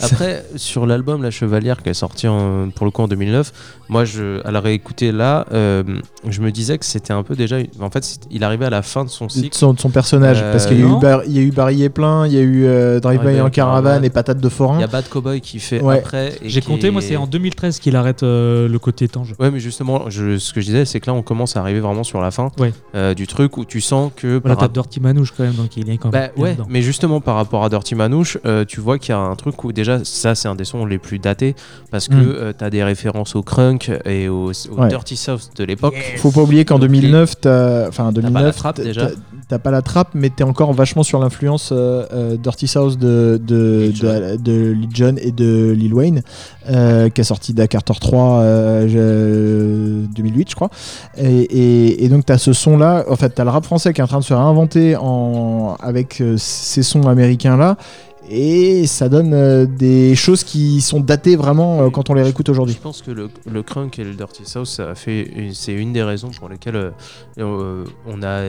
Après, sur l'album La Chevalière qui est sorti en- pour le coup en 2009, moi, je, à la réécouter là, euh, je me disais que c'était un peu déjà. En fait, il arrivait à la fin de son de cycle. son, de son personnage Euh, parce qu'il y, a eu non. Bar- il y a eu Barry et plein il y a eu euh, Drive by en caravane et Patate de Il forain y a Bad Cowboy qui fait Ouais. après. j'ai compté moi est- c'est en 2013 qu'il arrête euh, le côté tange Ouais, mais justement, je- ce que je disais, c'est que là, on commence à arriver vraiment sur la fin Ouais. euh, du truc où tu sens que. voilà par t'as Dirty Manouche quand même donc il est quand Bah même bien ouais, dedans. mais justement par rapport à Dirty Manouche, euh, tu vois qu'il y a un truc où déjà ça c'est un des sons les plus datés parce que Mm. euh, t'as des références au crunk et au, au Ouais. Dirty South de l'époque. Faut pas oublier qu'en Donc, 2009, t'as, enfin pas la 2009, trappe, t'as- déjà. T'as- pas la trappe, mais t'es encore vachement sur l'influence euh, euh, Dirty South de de, Lil Jon. de, de Lil Jon et de Lil Wayne, euh, qui a sorti Dakar 3 euh, je- 2008, je crois. Et, et, et donc t'as ce son là, en fait t'as le rap français qui est en train de se réinventer en avec euh, ces sons américains là. Et ça donne des choses qui sont datées vraiment quand on les réécoute aujourd'hui. Je pense que le, le crunk et le dirty south, ça a fait, une- c'est une des raisons pour lesquelles on a,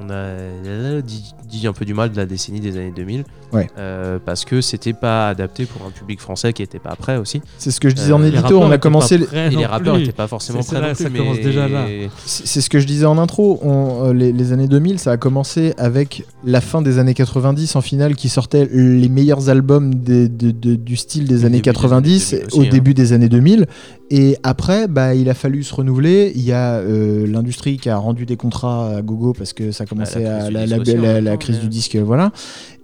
on a euh, dit, dit un peu du mal de la décennie des années 2000, Ouais. Euh, parce que c'était pas adapté pour un public français qui était pas prêt aussi. C'est ce que je disais Euh, en les édito, on a commencé. et les rappeurs n'étaient pas forcément prêts là, non plus. ça mais commence déjà là. C'est ce que je disais en intro. On, euh, les, les années 2000, ça a commencé avec la fin des années 90 en finale qui sortait les meilleurs albums des- de- de- du style des Au années début des 90 années 2000 au hein. début des années 2000. Et après, bah, il a fallu se renouveler. Il y a euh, l'industrie qui a rendu des contrats à gogo parce que ça commençait la à du la, temps, crise mais- du disque, voilà.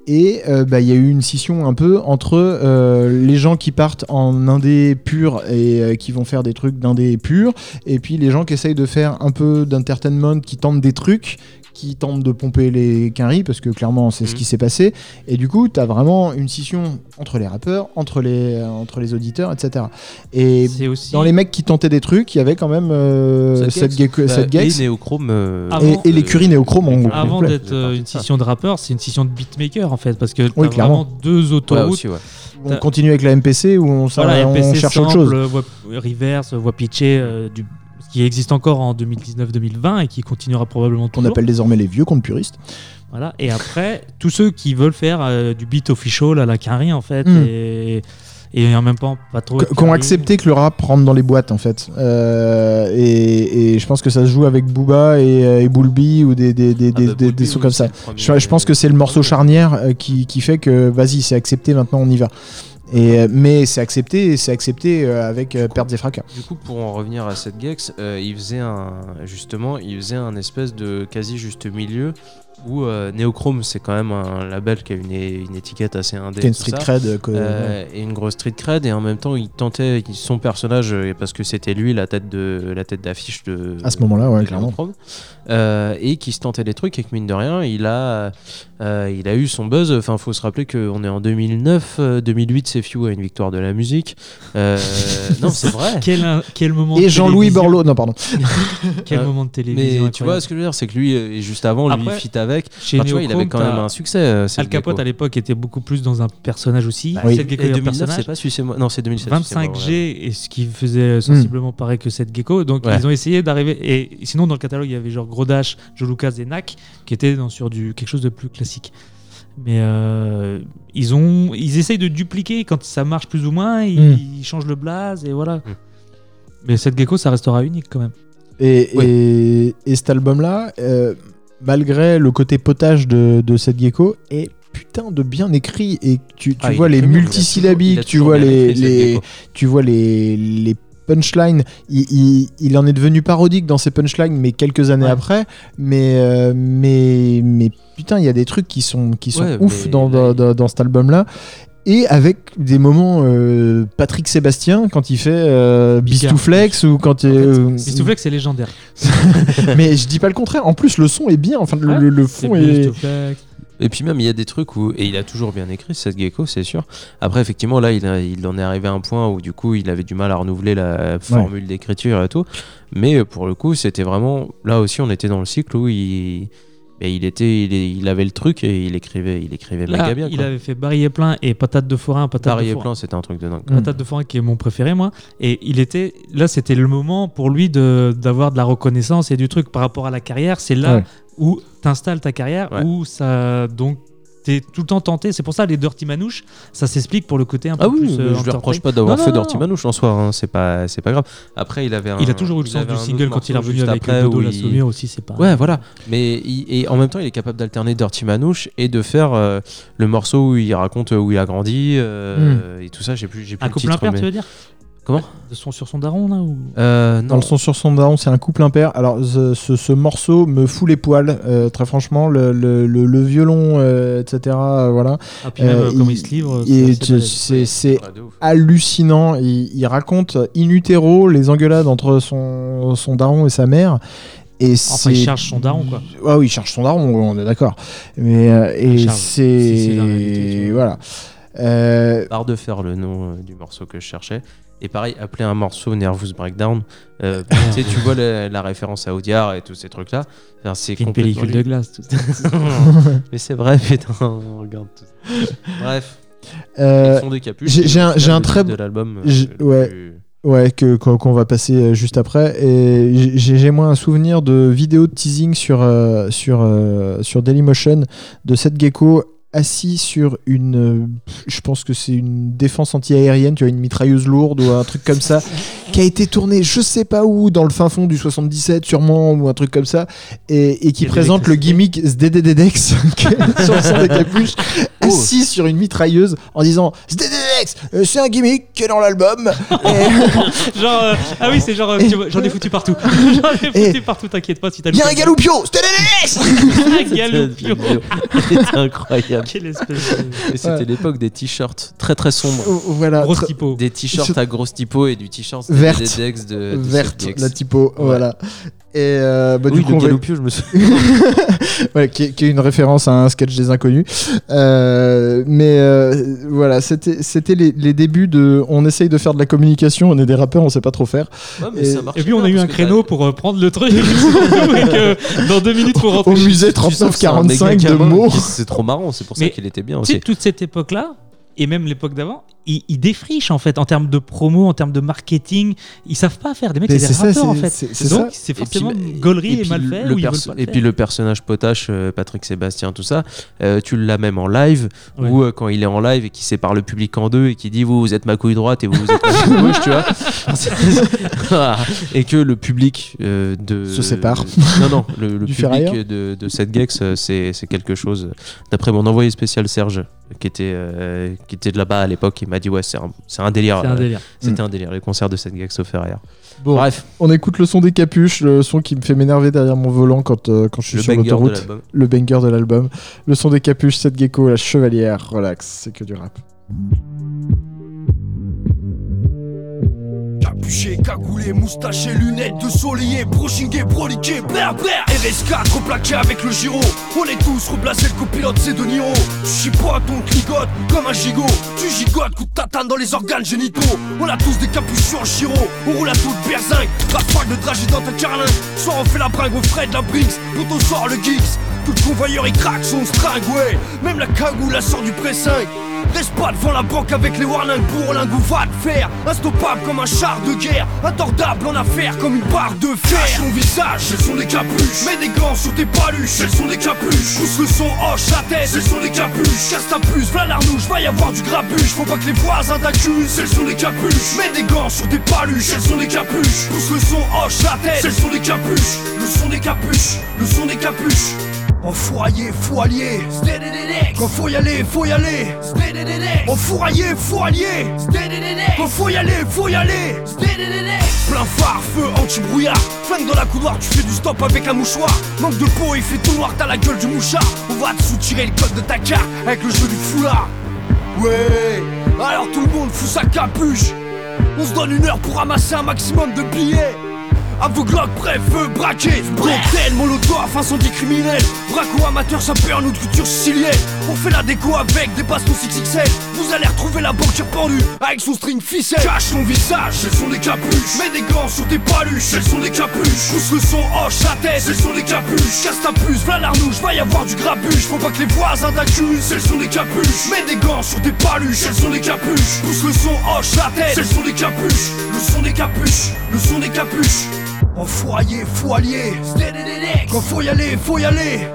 Et euh, bah, il y a eu une scission un peu entre euh, les gens qui partent en indé pur et qui vont faire des trucs d'indé pur, et puis les gens qui essayent de faire un peu d'entertainment, qui tentent des trucs, qui tentent de pomper les quinries, parce que clairement c'est ce Mhm. qui s'est passé. Et du coup, tu as vraiment une scission entre les rappeurs, entre les, euh, entre les auditeurs, etc. Et c'est aussi dans les mecs qui tentaient des trucs, il y avait quand même euh, cette gecko- Bah, cette et Gex Néochrome. euh, et, avant- et l'écurie néochrome en gros. avant d'être euh, une scission de rappeurs, c'est une scission de beatmaker en fait, parce que Oui, clairement. vraiment deux ouais, autoroutes. aussi, ouais. On continue avec la MPC où on, voilà, on MPC cherche autre chose. voix reverse, voix pitchée, euh, du, qui existe encore en 2019-2020 et qui continuera probablement qu'on toujours. appelle désormais les vieux comptes puristes. Voilà. Et après, tous ceux qui veulent faire euh, du beat official à la carry en fait, Mm. et, et en même temps pas trop. Qu- être Qui ont carry. accepté que le rap rentre dans les boîtes en fait. Euh, et, et je pense que ça se joue avec Booba et, euh, et Bulbi ou des, des, des, Ah des, bah, des- sons comme ça. Je, je pense que c'est le morceau charnière qui, qui fait que vas-y, c'est accepté, maintenant on y va. Et, euh, mais c'est accepté, c'est accepté euh, avec euh, pertes et fracas. Du coup, pour en revenir à cette Gex, euh, il faisait un justement, il faisait un espèce de quasi juste milieu Où euh, Neochrome, c'est quand même un label qui a une, étiquette assez indé. Qui a une street ça. cred. euh, que- Euh, et une grosse street cred et en même temps il tentait son personnage euh, parce que c'était lui la tête de la tête d'affiche de À ce moment-là, ouais, clairement. Neochrome. Euh, et qui se tentait des trucs et que mine de rien il a euh, il a eu son buzz enfin faut se rappeler qu'on est en 2009 euh, 2008 c'est Few a une victoire de la musique Euh, non c'est vrai Quel, un- quel moment de Et Jean-Louis Borloo. Non, pardon. Quel moment de télévision mais tu vois ce que je veux dire c'est que lui juste avant lui Après, fit avec Chez Enfin, tu vois, il avait quand même un succès euh, Al Seth Capote à l'époque était beaucoup plus dans un personnage aussi. Bah, Oui. Seth Gecko et est un 2009 personnage. c'est pas Suicez-moi non c'est 2007 Suicez-moi, 25G ouais. et ce qui faisait sensiblement pareil que cette gecko. Donc Ouais. ils ont essayé d'arriver. Et sinon dans le catalogue il y avait genre Gros Dash, Joe Lucas et Nak qui étaient dans, sur du quelque chose de plus classique. Mais euh, ils ont ils essayent de dupliquer quand ça marche plus ou moins. Ils, Mm. ils changent le blaze et voilà. Mm. Mais cette gecko ça restera unique quand même. Et, et, et cet album-là, euh, malgré le côté potage de, de cette gecko, est putain de bien écrit et tu, tu Ah, vois les multisyllabiques, tu vois les, tu vois les, les punchlines. Il, il- il en est devenu parodique dans ses punchlines, mais quelques années Ouais. après. Mais, euh, mais, mais putain, il y a des trucs qui sont, qui sont Ouais, ouf dans, dans- dans cet album-là. Et avec des moments euh, Patrick Sébastien quand il fait euh. Bistouflex ou quand il, En fait, euh, Bistouflex c'est légendaire. mais je dis pas le contraire. En plus, le son est bien. Enfin, le, Ouais. le- le C'est fond est. Bistouflex. Et puis même, il y a des trucs où... Et il a toujours bien écrit, Seth Gecko, c'est sûr. Après, effectivement, là, il, a- il en est arrivé à un point où, du coup, il avait du mal à renouveler la formule d'écriture et tout. Mais euh, pour le coup, c'était vraiment... Là aussi, on était dans le cycle où il... mais il, était, il, il avait le truc et il écrivait, il écrivait Là, méga bien. il avait fait Barry et plein et Patate de forain, Patate Paris de et forain. plein, c'était un truc de dingue. Patate de forain qui est mon préféré moi et il était là c'était le moment pour lui de d'avoir de la reconnaissance et du truc par rapport à la carrière c'est là Ouais. où t'installes ta carrière Ouais. où ça donc t'es tout le temps tenté c'est pour ça les Dirty Manouches ça s'explique pour le côté un peu Ah oui, plus euh, je lui entertain. reproche pas d'avoir fait Dirty. Manouche en soi, hein, c'est pas, c'est pas grave. Après, il avait un, il a toujours eu le sens du single quand il est revenu avec après Dodo la saumure aussi c'est pas Ouais, voilà. Mais il- et en même temps, il est capable d'alterner Dirty Manouche et de faire euh, le morceau où il raconte où il a grandi euh, et tout ça. J'ai plus, j'ai plus un le couple impair mais- tu veux dire? Comment de son sur son daron là ou Euh, Dans non. le son sur son daron, c'est un couple impair. Alors, ce, ce- ce morceau me fout les poils, euh, très franchement. Le, le- le- le violon, euh, etc. voilà. ah, puis même comment il- il se livre c'est hallucinant. Il, il raconte in utero les engueulades entre son, son daron et sa mère. Et Enfin, il charge son daron, quoi. Ouais, oui, il charge son daron, on est d'accord. Mais euh, et c'est voilà. Euh, Barre de faire le nom euh, du morceau que je cherchais. Et pareil, appeler un morceau Nervous Breakdown. euh, tu sais, tu vois la, la référence à Audiard et tous ces trucs-là. Enfin, c'est une complètement pellicule de glace tout ça. Mais c'est vrai, putain, regarde tout ça. Bref, euh, j'ai- un- un très de l'album. euh, ouais. plus- Ouais, que qu'on va passer juste après. Et j'ai j'ai moi un souvenir de vidéo de teasing sur euh, sur euh, sur Dailymotion de cette gecko assis sur une, euh, je pense que c'est une défense anti-aérienne, tu vois, une mitrailleuse lourde ou un truc comme ça, qui a été tourné je sais pas où, dans le fin fond du 77 sûrement, ou un truc comme ça, et, et qui présente le gimmick SDDDX sur son des capuches, assis sur une mitrailleuse en disant SDDDX, euh, c'est un gimmick qui est dans l'album. Et- genre, euh, ah oui, c'est genre, euh, j'en ai foutu partout. j'en ai foutu partout, t'inquiète pas si t'as Il y a un galoupio SDDDX Un galoupio. C'était incroyable. Quelle espèce de... C'était Ouais. l'époque des t-shirts très très sombres. Voilà. Grosse typo. Des t-shirts à grosse typo et du t-shirt Verte. DDX de, de verte, la typo, voilà. Et euh, bah, Oui, du coup, le va- je me souviens. Ouais, qui, est, qui est une référence à un sketch des inconnus. Euh, mais euh, voilà, c'était c'était les, les débuts de. On essaye de faire de la communication, on est des rappeurs, on sait pas trop faire. Ouais, mais Et- ça marchait Et puis on a eu un créneau pour euh, prendre le truc. que dans deux minutes pour rentrer. Au musée Tu sens que c'est un méga 3945 de qui- C'est trop marrant, c'est pour ça qu'il était bien aussi. toute cette époque-là, et même l'époque d'avant, ils, ils défrichent en fait en termes de promo, en termes de marketing. Ils savent pas faire. Des mecs, c'est des c'est ça, rappeurs en fait. c'est- Donc ça. c'est forcément gaulerie et, mal fait. le ou ils veulent perso- pas le et faire. puis le personnage potache, euh, Patrick Sébastien, tout ça, euh, tu l'as même en live, Ouais. ou quand il est en live et qu'il sépare le public en deux et qu'il dit vous, vous êtes ma couille droite et vous, vous êtes ma couille gauche, tu vois. Et que le public euh, de. Se sépare. Non, non, le, public de, de cette Gex, euh, c'est c'est quelque chose. D'après mon envoyé spécial Serge, qui était, euh, qui était de là-bas à l'époque, il m'a m'a dit ouais, c'est un, c'est un délire. Un euh. C'était un délire, les concerts de cette gag sauf erreur. Bon, Bref, on écoute le son des capuches, le son qui me fait m'énerver derrière mon volant quand, euh, quand je suis le sur l'autoroute. Le banger de l'album. Le son des capuches, cette gecko, la chevalière, relax, c'est que du rap. Capuché, cagoulé, moustaché, lunettes de soleil, brochingué, broliqué, blair RS4 replaqué avec le giro On est tous replacés, le copilote c'est De Niro Tu chipotes, on cligote comme un gigot. Tu gigotes, coup de tatane dans les organes génitaux. On a tous des capuches sur le chiro On roule à toute berzingue, rafale de dragée dans ta carlingue Soit on fait la bringue au frais de la Brix Pour sort le geeks Tout le convoyeur il craque son string, ouais. Même la cagoule la sort du pressingue Reste pas devant la banque avec les warnings pour va te faire Instoppable comme un char de guerre. Intordable en affaire comme une barre de fer. Cache ton visage, ce sont des capuches. Mets des gants sur tes paluches, ce sont des capuches. Pousse le son, hoche la tête, ce sont des capuches. Casse ta puce, v'là l'arnouche, va y avoir du grabuge. Faut pas que les voisins t'accusent, ce sont des capuches. Mets des gants sur tes paluches, ce sont des capuches. Pousse le son, hoche la tête, ce sont des capuches. Le son des capuches, le son des capuches en foyer, allier. Quand faut y aller, faut y aller. En faut allier. Quand faut y aller, faut y aller. Plein phare, feu, anti-brouillard. Flingue dans la couloir, tu fais du stop avec un mouchoir. Manque de peau, il fait tout noir, t'as la gueule du mouchard. On va te soutirer le code de ta carte avec le jeu du foulard. Ouais, alors tout le monde fout sa capuche. On se donne une heure pour ramasser un maximum de billets. Aveuglade, prêt, feu, braqué. Cocktail, molotov, incendie criminel. Braco amateur, sapeur, nous de culture sicilienne On fait la déco avec des bastons 6XL Vous allez retrouver la banque pendue Avec son string ficelle. Cache son visage, ce sont des capuches. Mets des gants sur tes paluches, ce sont des capuches. Pousse le son, hoche la tête, ce sont des capuches. Casse ta puce, v'là l'arnouche, va y avoir du grabuge Faut pas que les voisins t'accusent, ce sont des capuches. Mets des gants sur tes paluches, ce sont des capuches. Pousse le son, hoche la tête, ce sont des capuches. Le son des capuches, le son des capuches fourrailler, faut allier. Quand faut y aller, faut y aller.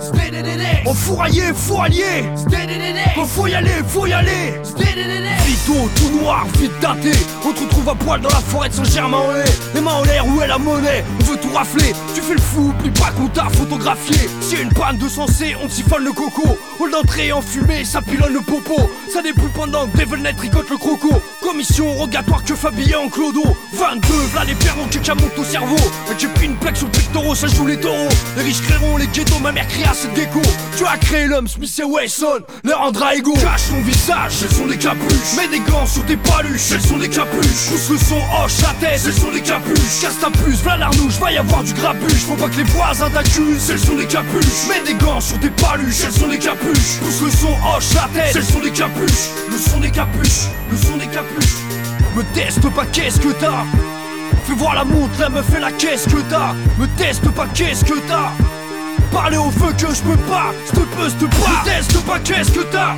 Fourrailler, faut allier. Quand faut y aller, faut y aller. Vito, tout noir, vite daté. On te retrouve à poil dans la forêt de Saint-Germain-en-Laye. Les mains en l'air, où est la monnaie? On veut tout rafler. Tu fais le fou, oublie pas qu'on t'a photographié. S'il y a une panne de sensé, on siphonne le coco. Hall d'entrée en fumée, ça pilonne le popo. Ça dépouille pendant que Devilnet tricote le croco. Commission rogatoire que Fabien en clodo. 22, v'là les perrons qui montent au cerveau. J'ai pris une plaque sur le pectoral, ça joue les taureaux. Les riches créeront les ghettos, ma mère créa cette gecko. Tu as créé l'homme, Smith et Wesson, leur rendra égaux. Cache ton visage, ce sont des capuches. Mets des gants sur tes paluches, ce sont des capuches. Pousse le son, hoche la tête, ce sont des capuches. Casse ta puce, v'là l'arnouche, va y avoir du grabuge. Faut pas que les voisins t'accusent, ce sont des capuches. Mets des gants sur tes paluches, ce sont des capuches. Pousse le son, hoche la tête, ce sont des capuches. Le son des capuches, le son des capuches. Me teste pas, qu'est-ce que t'as? Fais voir la montre, la meuf et la caisse que t'as. Me teste pas, qu'est-ce que t'as. Parler au feu que je peux pas, s'te peux, s'te pas. Me teste pas, qu'est-ce que t'as.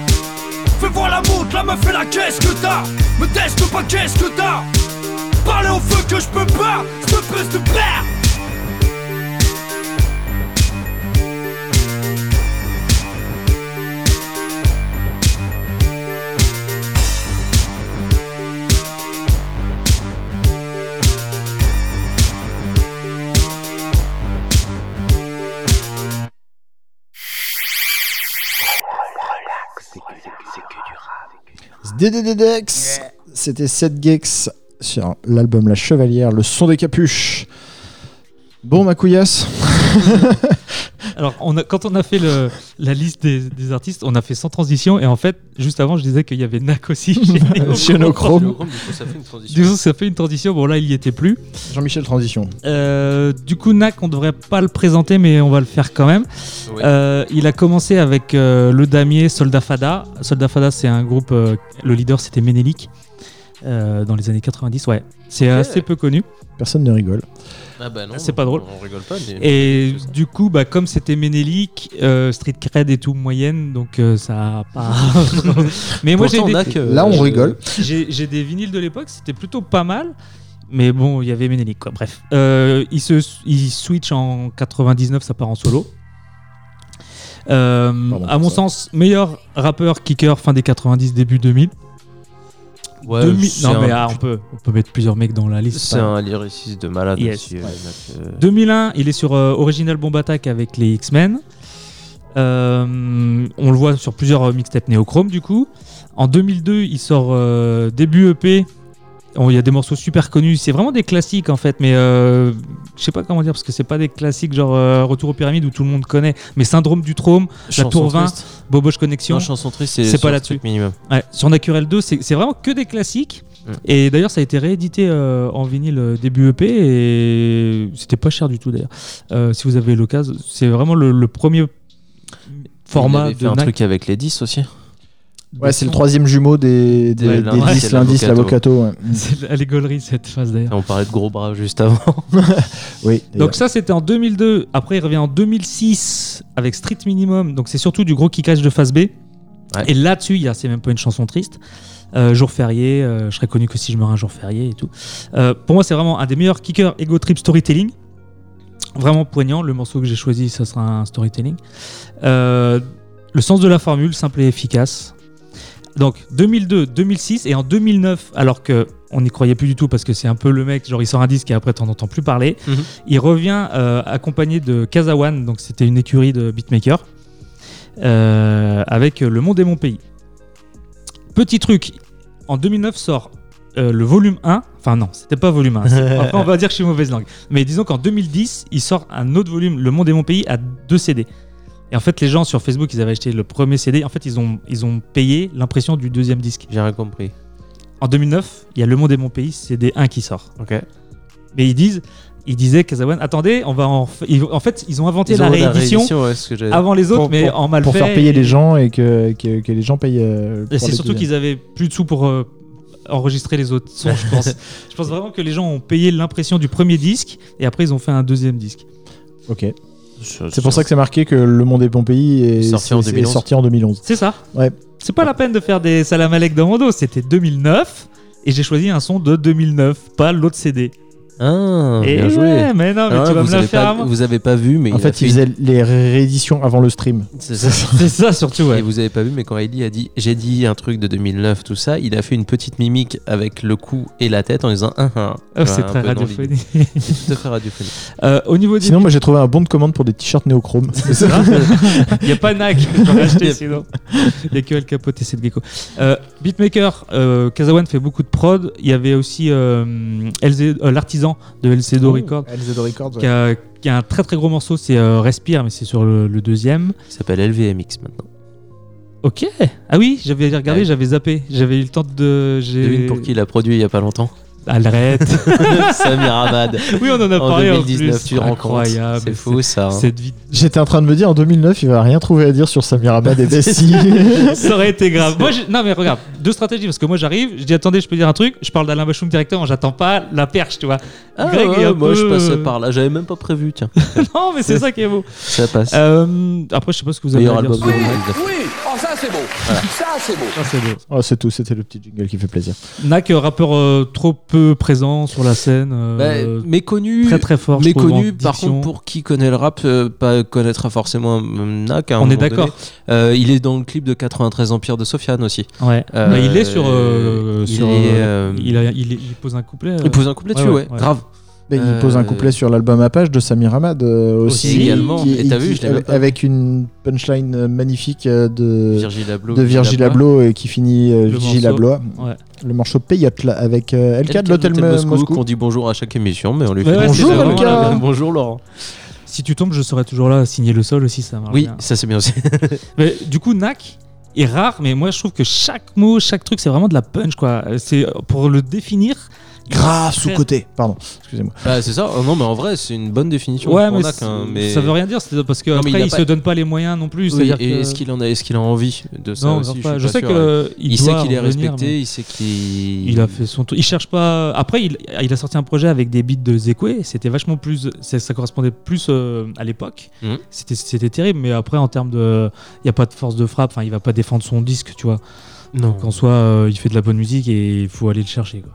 Fais voir la montre, la meuf et la caisse que t'as. Me teste pas, qu'est-ce que t'as. Parler au feu que je peux pas, s'te peux, s'te pas rap. DDDX, c'était 7 Gex sur l'album La Chevalière, le son des capuches. Bon, ma couillasse. Alors, on a, quand on a fait le- la liste des, des artistes, on a fait sans transition. Et en fait, juste avant, je disais qu'il y avait Nak aussi chez. Du coup, ça fait une transition. Du coup, ça fait une transition. Bon, là, il y était plus. Jean-Michel Transition. Euh, du coup, Nak, on devrait pas le présenter, mais on va le faire quand même. Oui. Euh, il a commencé avec euh, le damier Soldat Fada. Soldat Fada, c'est un groupe. euh, le leader, c'était Menelik. Euh, dans les années 90, ouais. C'est assez peu connu. Personne ne rigole. Ah bah non, C'est pas drôle. On rigole pas. mais- Et du coup, bah, comme c'était Menelik, euh, Street Cred et tout moyenne, donc euh, ça a pas. mais moi, j'ai des, euh, Là, on je- rigole. j'ai des vinyles de l'époque, c'était plutôt pas mal. Mais bon, il y avait Menelik, quoi. Bref. Euh, il, se, il switch en 99, ça part en solo. Euh, Pardon à mon ça. sens, meilleur rappeur kicker fin des 90, début 2000. Ouais, 2000 c'est non, mais un- ah, on, peut, on peut mettre plusieurs mecs dans la liste. C'est pas- un lyriciste de malade Yes. aussi. euh, Nak, euh. 2001, il est sur euh, Original Bomb Attack avec les X-Men. Euh, on le voit sur plusieurs euh, mixtapes néochrome du coup. En 2002, il sort euh, début EP. Bon, Il y a des morceaux super connus. C'est vraiment des classiques en fait, mais euh, je sais pas comment dire parce que c'est pas des classiques genre euh, Retour aux pyramides où tout le monde connaît. Mais Syndrome du Trôme, Chanson Tour 20, triste. Boboche Connexion. Non, chanson triste, c'est pas là-dessus. Strict minimum. Ouais, sur Naturel 2, c'est vraiment que des classiques. Mm. Et d'ailleurs, ça a été réédité euh, en vinyle euh, début EP et c'était pas cher du tout d'ailleurs. Si vous avez l'occasion, c'est vraiment le, le premier Il format avait fait de un truc avec les 10 aussi. Ouais, c'est le troisième jumeau des, des, Ouais, des l'indice 10, et l'indice, l'avocato. ouais. C'est l'allégorie cette phase d'ailleurs. On parlait de gros bras juste avant. Oui, Donc ça c'était en 2002. Après il revient en 2006 avec Street Minimum. Donc c'est surtout du gros kickage de phase B. Ouais. Et là-dessus il y a c'est même pas une chanson triste. Euh, jour férié, euh, je serais connu que si je meurs un jour férié et tout. Euh, pour moi c'est vraiment un des meilleurs kickers ego trip storytelling. Vraiment poignant. Le morceau que j'ai choisi ça sera un storytelling. Euh, le sens de la formule simple et efficace. Donc 2002, 2006 et en 2009 alors que on n'y croyait plus du tout parce que c'est un peu le mec genre il sort un disque et après t'en entends plus parler. Mhm. Il revient euh, accompagné de Kazawan, donc c'était une écurie de beatmakers, euh, avec euh, Le Monde est mon pays. Petit truc, en 2009 sort euh, le volume 1, enfin non, c'était pas volume 1, c'est- après on va dire que je suis mauvaise langue, mais disons qu'en 2010, il sort un autre volume, Le Monde est mon pays, à deux CD. Et en fait, les gens sur Facebook, ils avaient acheté le premier CD, en fait, ils ont, ils ont payé l'impression du deuxième disque. J'ai rien compris. En 2009, il y a Le Monde est mon pays, CD 1 qui sort. Ok. Mais ils disent, ils disaient Kazawan, attendez, on va en, ils- en fait, ils ont inventé Ils la ont réédition ouais, ce que j'avais- avant les autres, Pour- mais pour- en mal pour fait. faire payer et- les gens et que, que, que les gens payent. euh, Et c'est surtout qu'ils avaient plus de sous pour euh, enregistrer les autres sons, je pense. je pense vraiment que les gens ont payé l'impression du premier disque et après ils ont fait un deuxième disque. Ok. C'est pour ça que c'est marqué que Le Monde est bon pays est Sorti en c'est- c'est 2011. sorti en 2011. C'est ça. Ouais. C'est pas la peine de faire des salamalek dans mon dos, c'était 2009 et j'ai choisi un son de 2009, pas l'autre CD. Ah, et bien joué. Mais non, mais ah, tu vas me la faire pas. Vous avez pas vu, mais. En il fait, ils faisaient les rééditions avant le stream. C'est ça, surtout, ouais. Et vous avez pas vu, mais quand Ellie a dit J'ai dit un truc de 2009, tout ça, il a fait une petite mimique avec le cou et la tête en disant ah, ah, oh, c'est très radiophonique. C'est tout à radiophonique. Euh, au niveau Sinon, moi j'ai trouvé un bon de commande pour des t-shirts néochrome. Il n'y a pas NAC pour acheter sinon. Il n'y a que El Capote et Gecko. Euh, Beatmaker, euh, Kazawan fait beaucoup de prod. Il y avait aussi l'artisan de LCD Records. Qui, a, un très très gros morceau, c'est euh, Respire, mais c'est sur le, deuxième. Il s'appelle LVMX maintenant. Ok. Ah oui, j'avais regardé, j'avais zappé. J'avais eu le temps de. Devine pour qui il a produit il y a pas longtemps. Arrête. Samir Ahmad. oui, on en a En parlé 2019, en plus. tu. Incroyable. C'est fou ça. hein. Cette vie. J'étais en train de me dire en 2009, il va rien trouver à dire sur Samir Abad et Bessie. Ça aurait été grave. Moi, non, mais regarde, deux stratégies. Parce que moi, j'arrive, je dis attendez, je peux dire un truc. Je parle d'Alain Bachung directement, j'attends pas la perche, tu vois. Ah Greg ouais, est un moi peu- je passais par là, j'avais même pas prévu, tiens. non, mais c'est ça qui est beau. Ça passe. Euh, après, je sais pas ce que vous avez Meilleur à dire. de 2019. Oh, ça c'est beau. Ça c'est beau. Ah, c'est beau. oh, c'est tout, c'était le petit jingle qui fait plaisir. Nak, euh, rappeur euh, trop peu présent sur la scène. euh, Bah, méconnu, très très fort. méconnu. Par diction. contre, pour qui connaît le rap, euh, pas connaîtra forcément euh, Nak. On est d'accord. Euh, il est dans le clip de 93 Empire de Sofiane aussi. Ouais. Bah, il est sur. il sur, est, il, a- il est- il pose un couplet. Il pose un couplet dessus, ouais, ouais, ouais. grave. Il Euh, pose un couplet sur l'album à page de Samir Hamad euh, aussi. Aussi également. qui- Et t'as vu, je avec, pas avec une punchline euh, magnifique euh, de, Virgil Abloh. de Virgil Abloh et qui finit euh, Virgil. Abloh. Ouais. Le morceau Payotte là, avec euh, LK de Elka l'hôtel Moscou, Moscou. qu'on dit bonjour à chaque émission, mais on lui fait ouais, Bonjour, la- bonjour Laurent. Si tu tombes, je serai toujours là à signer le sol aussi, ça marche Oui, bien. ça c'est bien aussi. Mais, du coup, Nak est rare, mais moi je trouve que chaque mot, chaque truc, c'est vraiment de la punch quoi. C'est pour le définir. Grave sous-côté. Pardon, excusez-moi. Bah, c'est ça. Oh, non, mais en vrai, c'est une bonne définition. Ouais, mais, hein, mais... ça veut rien dire, c'est parce que Non, mais après il a il, pas- se donne pas les moyens non plus. Oui, c'est-à-dire et que- est-ce qu'il en a, est-ce qu'il a envie de ça non, aussi? je, pas. je sais que ouais. il, sait qu'il est en respecté, mais il sait qu'il. Il a fait son truc. Il cherche pas. Après, il, il a sorti un projet avec des beats de Zekwe. C'était vachement plus. Ça, ça correspondait plus euh, à l'époque. Mhm. C'était, c'était terrible. Mais après, en termes de, il y a pas de force de frappe. Enfin, il va pas défendre son disque, tu vois. Non. Qu'en soit, euh, il fait de la bonne musique et il faut aller le chercher. Quoi.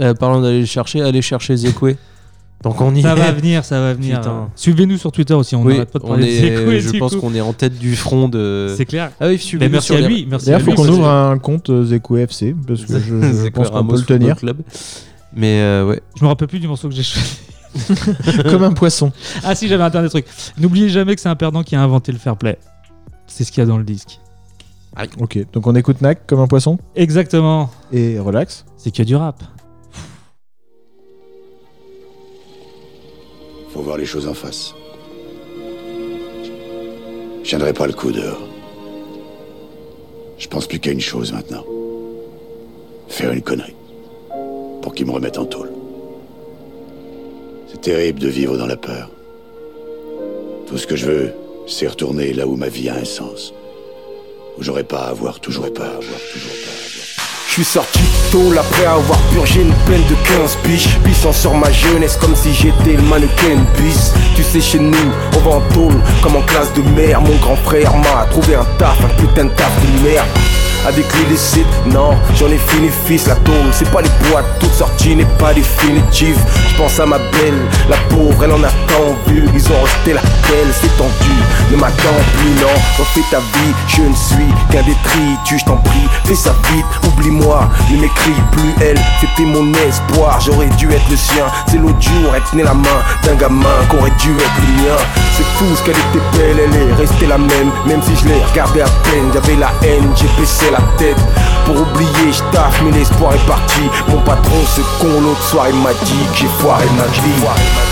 Euh, parlant d'aller le chercher, aller chercher Zekwe. Donc on y Ça est. va venir, ça va venir. Putain. Suivez-nous sur Twitter aussi. On Oui, n'arrête pas de on parler est, de Zekwe. je pense coup. qu'on est en tête du front de. C'est clair. Ah oui, suivez-nous merci sur à lui. Merci D'ailleurs, faut lui. qu'on ouvre un compte euh, Zekou FC parce que je, je Zekwe pense qu'on peut le tenir Club. Mais euh, ouais. Je me rappelle plus du morceau que j'ai choisi. comme un poisson. Ah si, j'avais un dernier truc. N'oubliez jamais que c'est un perdant qui a inventé le fair play. C'est ce qu'il y a dans le disque. Ok, donc on écoute Nac comme un poisson Exactement. et relax. C'est que du rap. Faut voir les choses en face. Je tiendrai pas le coup dehors. Je pense plus qu'à une chose maintenant. Faire une connerie. Pour qu'ils me remettent en tôle. C'est terrible de vivre dans la peur. Tout ce que je veux, c'est retourner là où ma vie a un sens. Où j'aurais pas à avoir toujours pas à avoir toujours. Je suis sorti tôt après avoir purgé une peine de 15 biches. Pissant sur ma jeunesse comme si j'étais le mannequin bis Tu sais chez nous, on va en tôle comme en classe de mer Mon grand frère m'a trouvé un taf, un putain de taf de merde avec l'illicite, non, j'en ai fini fils, la tôle, c'est pas les boîtes, toutes sorties n'est pas définitive. Je pense à ma belle, la pauvre, elle en a tant vu, ils ont rejeté la belle, c'est tendu, ne m'attends plus, non, refais ta vie, je ne suis qu'un détritus, je t'en prie, fais ça vite, oublie-moi, ne m'écris plus elle, c'était mon espoir, j'aurais dû être le sien, c'est l'autre jour, elle tenait la main d'un gamin qu'aurait dû être le mien, c'est fou ce qu'elle était belle, elle est restée la même, même si je l'ai regardée à peine, j'avais la haine, j'ai baissé la tête pour oublier, je taffe, mais l'espoir est parti. Mon patron, ce con, l'autre soir, il m'a dit que j'ai foiré ma vie.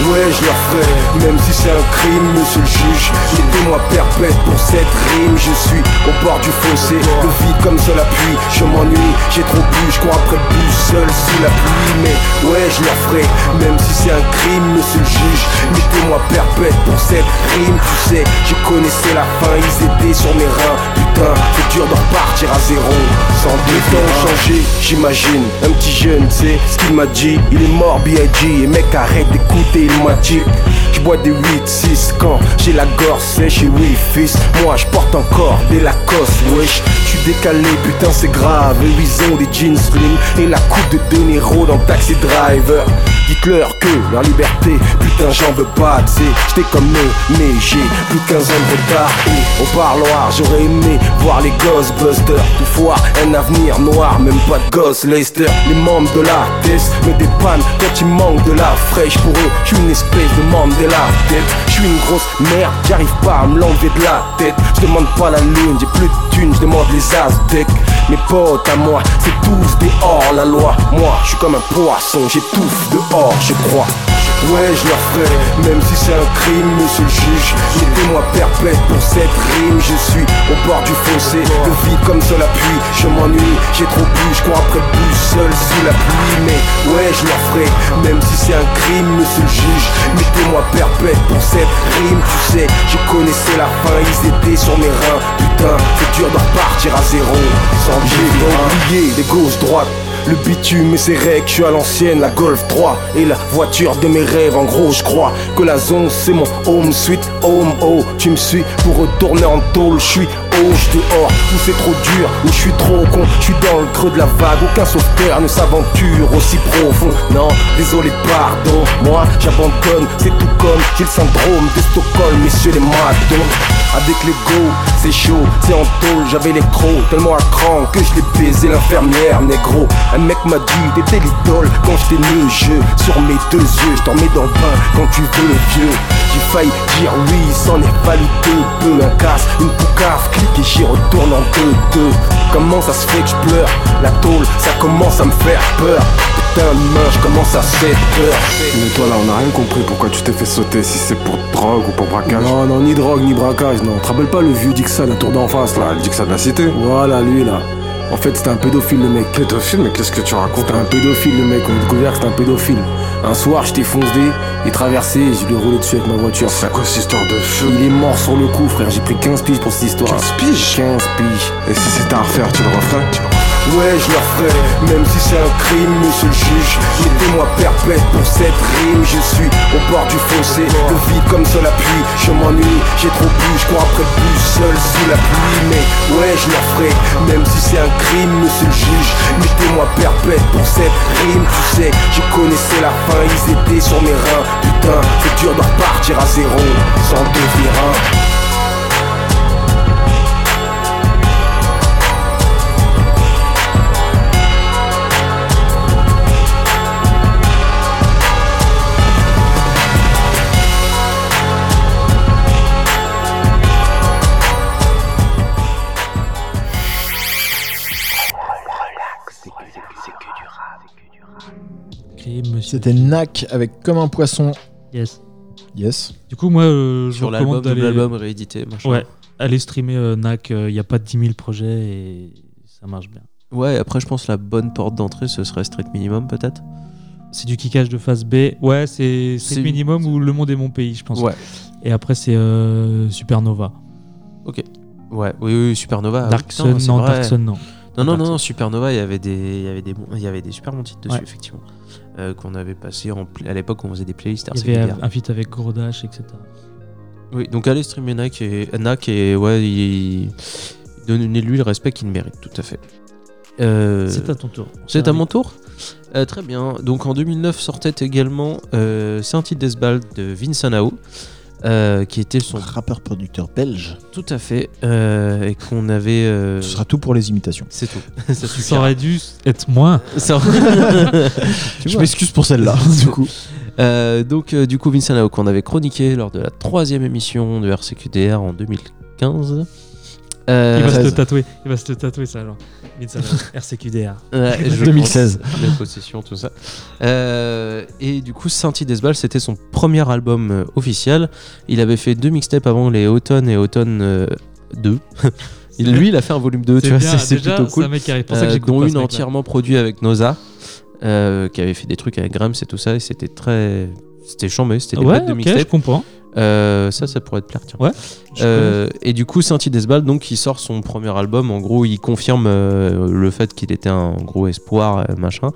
Ouais, je la ferai, même si c'est un crime, monsieur le juge. Mettez-moi perpète pour cette rime. Je suis au bord du fossé, le vide comme seul appui. Je m'ennuie, j'ai trop bu, je cours après le seul sous la pluie. Mais ouais, je la ferai, même si c'est un crime, monsieur le juge. Mettez-moi perpète pour cette rime. Tu sais, je connaissais la fin, ils étaient sur mes reins. Putain, c'est dur de repartir à zéro. Sans deux temps changé, j'imagine. Un petit jeune, c'est ce qu'il m'a dit. Il est mort, B.I.G. Et mec, arrête d'écouter, il m'a dit. Je bois des 8-6 quand j'ai la gorge sèche et oui, fils. Moi, je porte encore des Lacoste, wesh. Je suis décalé, putain, c'est grave. Eux, ils ont des jeans slim et la coupe de De Niro dans Taxi Driver. Dites-leur que leur liberté, putain, j'en veux pas, tu sais. J'étais comme eux, mais j'ai plus de 15 ans de retard. Et au parloir, j'aurais aimé voir les Ghostbusters. Tout voir un avenir noir, même pas de gosse, Lester. Les membres de la test me dépannent quand il manque de la fraîche. Pour eux, je suis une espèce de membre de la tête. Je suis une grosse merde, j'arrive pas à me l'enlever de la tête. Je demande pas la lune, j'ai plus de thunes, je demande les aztèques. Mes potes à moi, c'est tous des hors la loi. Moi, je suis comme un poisson, j'étouffe dehors, je crois. Ouais, je la ferai, même si c'est un crime, monsieur le juge. Mettez-moi perpète pour cette rime. Je suis au bord du fossé, le vide comme seul appui. Je m'ennuie, j'ai trop bu, je cours après le bus, seul sous la pluie. Mais ouais, je la ferai, même si c'est un crime, monsieur le juge. Mettez-moi perpète pour cette rime. Tu sais, je connaissais la fin, ils étaient sur mes reins. Putain, c'est dur de repartir à zéro. Sans J'ai oublié les gauches-droites. Le bitume et ses règles, je suis à l'ancienne, la Golf 3 Et la voiture de mes rêves, en gros je crois Que la zone c'est mon home sweet home. Oh, tu me suis pour retourner en tôle, je suis Hoche dehors, où c'est trop dur, où je suis trop con, je suis dans le creux de la vague, aucun sauveteur ne s'aventure aussi profond. Non, désolé, pardon, moi j'abandonne, c'est tout comme j'ai le syndrome de Stockholm, messieurs les matons. Avec les go, c'est chaud, c'est en tôle, j'avais l'électro, tellement à cran que je l'ai baisé l'infirmière, négro. Un mec m'a dit, t'étais l'idole quand j'étais né, je sur mes deux yeux, je mets dans le bain quand tu veux le vieux. J'ai failli dire oui, s'en est deux peu, un casse, une poucave, et j'y retourne en deux, deux. Comment ça se fait que je pleure? La tôle, ça commence à me faire peur. Putain de main, je commence à cette peur. Mais toi là, on a rien compris pourquoi tu t'es fait sauter, si c'est pour drogue ou pour braquage. Non, non, ni drogue, ni braquage, non. Te rappelles pas le vieux Dixon, la tour d'en face là? Bah, le Dixon de la cité. Voilà, lui là. En fait, c'était un pédophile le mec. Pédophile, mais qu'est-ce que tu racontes C'était un pédophile le mec, on a découvert que c'était un pédophile. Un soir, j'étais foncé, il traversait et je lui ai roulé dessus avec ma voiture. C'est quoi cette histoire de feu? Il est mort sur le coup, frère. J'ai pris 15 piges pour cette histoire. 15 piges? 15 piges. Et si c'était à refaire, tu le referais? Ouais, je la ferai, même si c'est un crime, monsieur le juge. Mettez-moi perpète pour cette rime. Je suis au bord du fossé, le vide comme seul appui. Je m'ennuie, j'ai trop bu, je cours après le seul sous la pluie. Mais ouais, je la ferai, même si c'est un crime, monsieur le juge. Mettez-moi perpète pour cette rime. Tu sais, je connaissais la fin, ils étaient sur mes reins. Putain, c'est dur de repartir à zéro, sans devenir un. C'était Knack avec Comme un poisson. Yes. Yes. Du coup, moi, euh, je Sur l'album, réédité, machin. Ouais, allez streamer euh, NAC. Il n'y a pas 10 000 projets et ça marche bien. Ouais, après, je pense la bonne porte d'entrée, ce serait Street Minimum, peut-être. C'est du kickage de phase B. Ouais, c'est C'est- Street Minimum ou Le Monde est mon pays, je pense. Ouais. Et après, c'est euh, Supernova. Ok. Ouais, oui, oui, Supernova. Dark oui, putain, Sun, non, vrai. Dark Sun, non. Non, non, Dark non, non, Supernova, il y avait des, il y avait des, bons- il y avait des super bons titres dessus, Ouais. effectivement. Euh, qu'on avait passé en à l'époque où on faisait des playlists. Il y avait un feat avec Grodash, etc. Oui, donc allez streamer Nak et, Nak et ouais, il, donnez-lui le respect qu'il mérite, tout à fait. Euh, C'est à ton tour. C'est à mon tour Euh, Très bien. Donc en 2009 sortait également euh, Saint-Tite d'Esbald de Vincent Nao, euh, qui était son rappeur-producteur belge. Tout à fait. euh, et qu'on avait. euh, Ce sera tout pour les imitations. C'est tout. Ça aurait dû être moins. Ça- Je m'excuse pour celle-là, du coup. Euh, donc, euh, du coup, Vincent Nao, qu'on avait chroniqué lors de la troisième émission de RCQDR en 2015. Euh, Il va se le 16. tatouer. Il va se le tatouer, ça, alors. RCQDR. Ouais, je 2016. pense, La possession, tout ça. Euh, et du coup, Saint Desbal, c'était son premier album euh, officiel. Il avait fait deux mixtapes avant les Automne et Automne euh, 2. Il- lui, il a fait un volume 2, tu C'est vois, c'est plutôt c'est cool. un mec qui arrive. Pour ça que dont pas une entièrement produite avec Noza, euh, qui avait fait des trucs avec Grams et tout ça, et c'était très. C'était chambé, c'était des Ouais, boîtes de ok, je mixtapes. comprends. Euh, ça, ça pourrait te plaire, tiens. Ouais. Euh, et du coup, Saint Desbal, donc, il sort son premier album. En gros, il confirme euh, le fait qu'il était un gros espoir, euh, machin.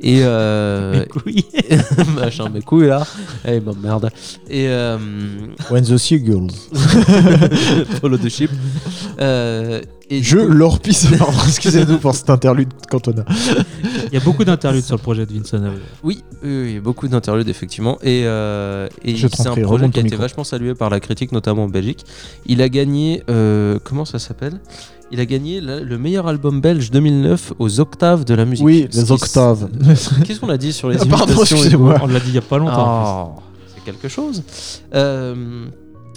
Et euh, Mes couilles. machin, mes couilles là. Eh ben merde. Et euh, When the Seagulls. follow the ship. Euh, et Je coup- leur pisse. Pardon, Excusez-nous pour cet interlude Cantona. Il y a beaucoup d'interludes sur le projet de Vincent. Nao. Oui, oui, oui, beaucoup d'interludes effectivement. Et, euh, et c'est un projet qui a été vachement salué par la critique, notamment en Belgique. Il a gagné, euh, comment ça s'appelle? Il a gagné le meilleur album belge 2009 aux octaves de la musique. Oui, les octaves. Qu'est-ce qu'on a dit sur les Ah, imitations. On l'a dit il y a pas longtemps. Oh, c'est quelque chose. Euh,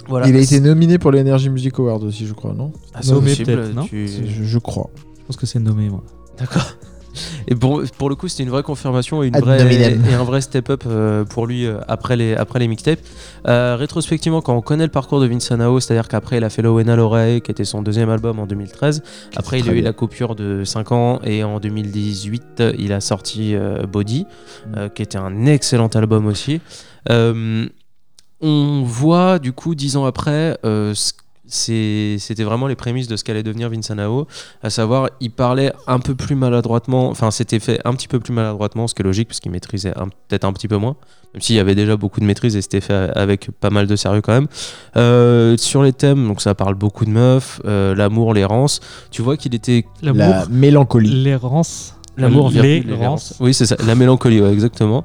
voilà. Il a été nominé pour les Energy Music Awards aussi, je crois, non Ah, nommé possible, peut-être, non tu- je, je crois. Je pense que c'est nommé, moi. D'accord. Et pour, pour le coup, c'était une vraie confirmation et, une vraie, et un vrai step-up euh, pour lui euh, après les, après les mixtapes. Euh, rétrospectivement, quand on connaît le parcours de Vincent Nao, c'est-à-dire qu'après il a fait Lowen à l'oreille, qui était son deuxième album en 2013. Après, il a eu bien. la coupure de 5 ans et en 2018, il a sorti euh, Body, euh, qui était un excellent album aussi. Euh, on voit du coup, dix ans après, euh, c'était vraiment les prémices de ce qu'allait devenir Vincent Nao, à savoir, il parlait un peu plus maladroitement, enfin, c'était fait un petit peu plus maladroitement, ce qui est logique, parce qu'il maîtrisait un- peut-être un petit peu moins, même s'il y avait déjà beaucoup de maîtrise et c'était fait avec pas mal de sérieux quand même. Euh, sur les thèmes, donc ça parle beaucoup de meufs, euh, l'amour, l'errance, tu vois qu'il était L'amour, La mélancolie. l'errance. L'amour, virgule, l'errance. Oui, c'est ça, la mélancolie, ouais, exactement.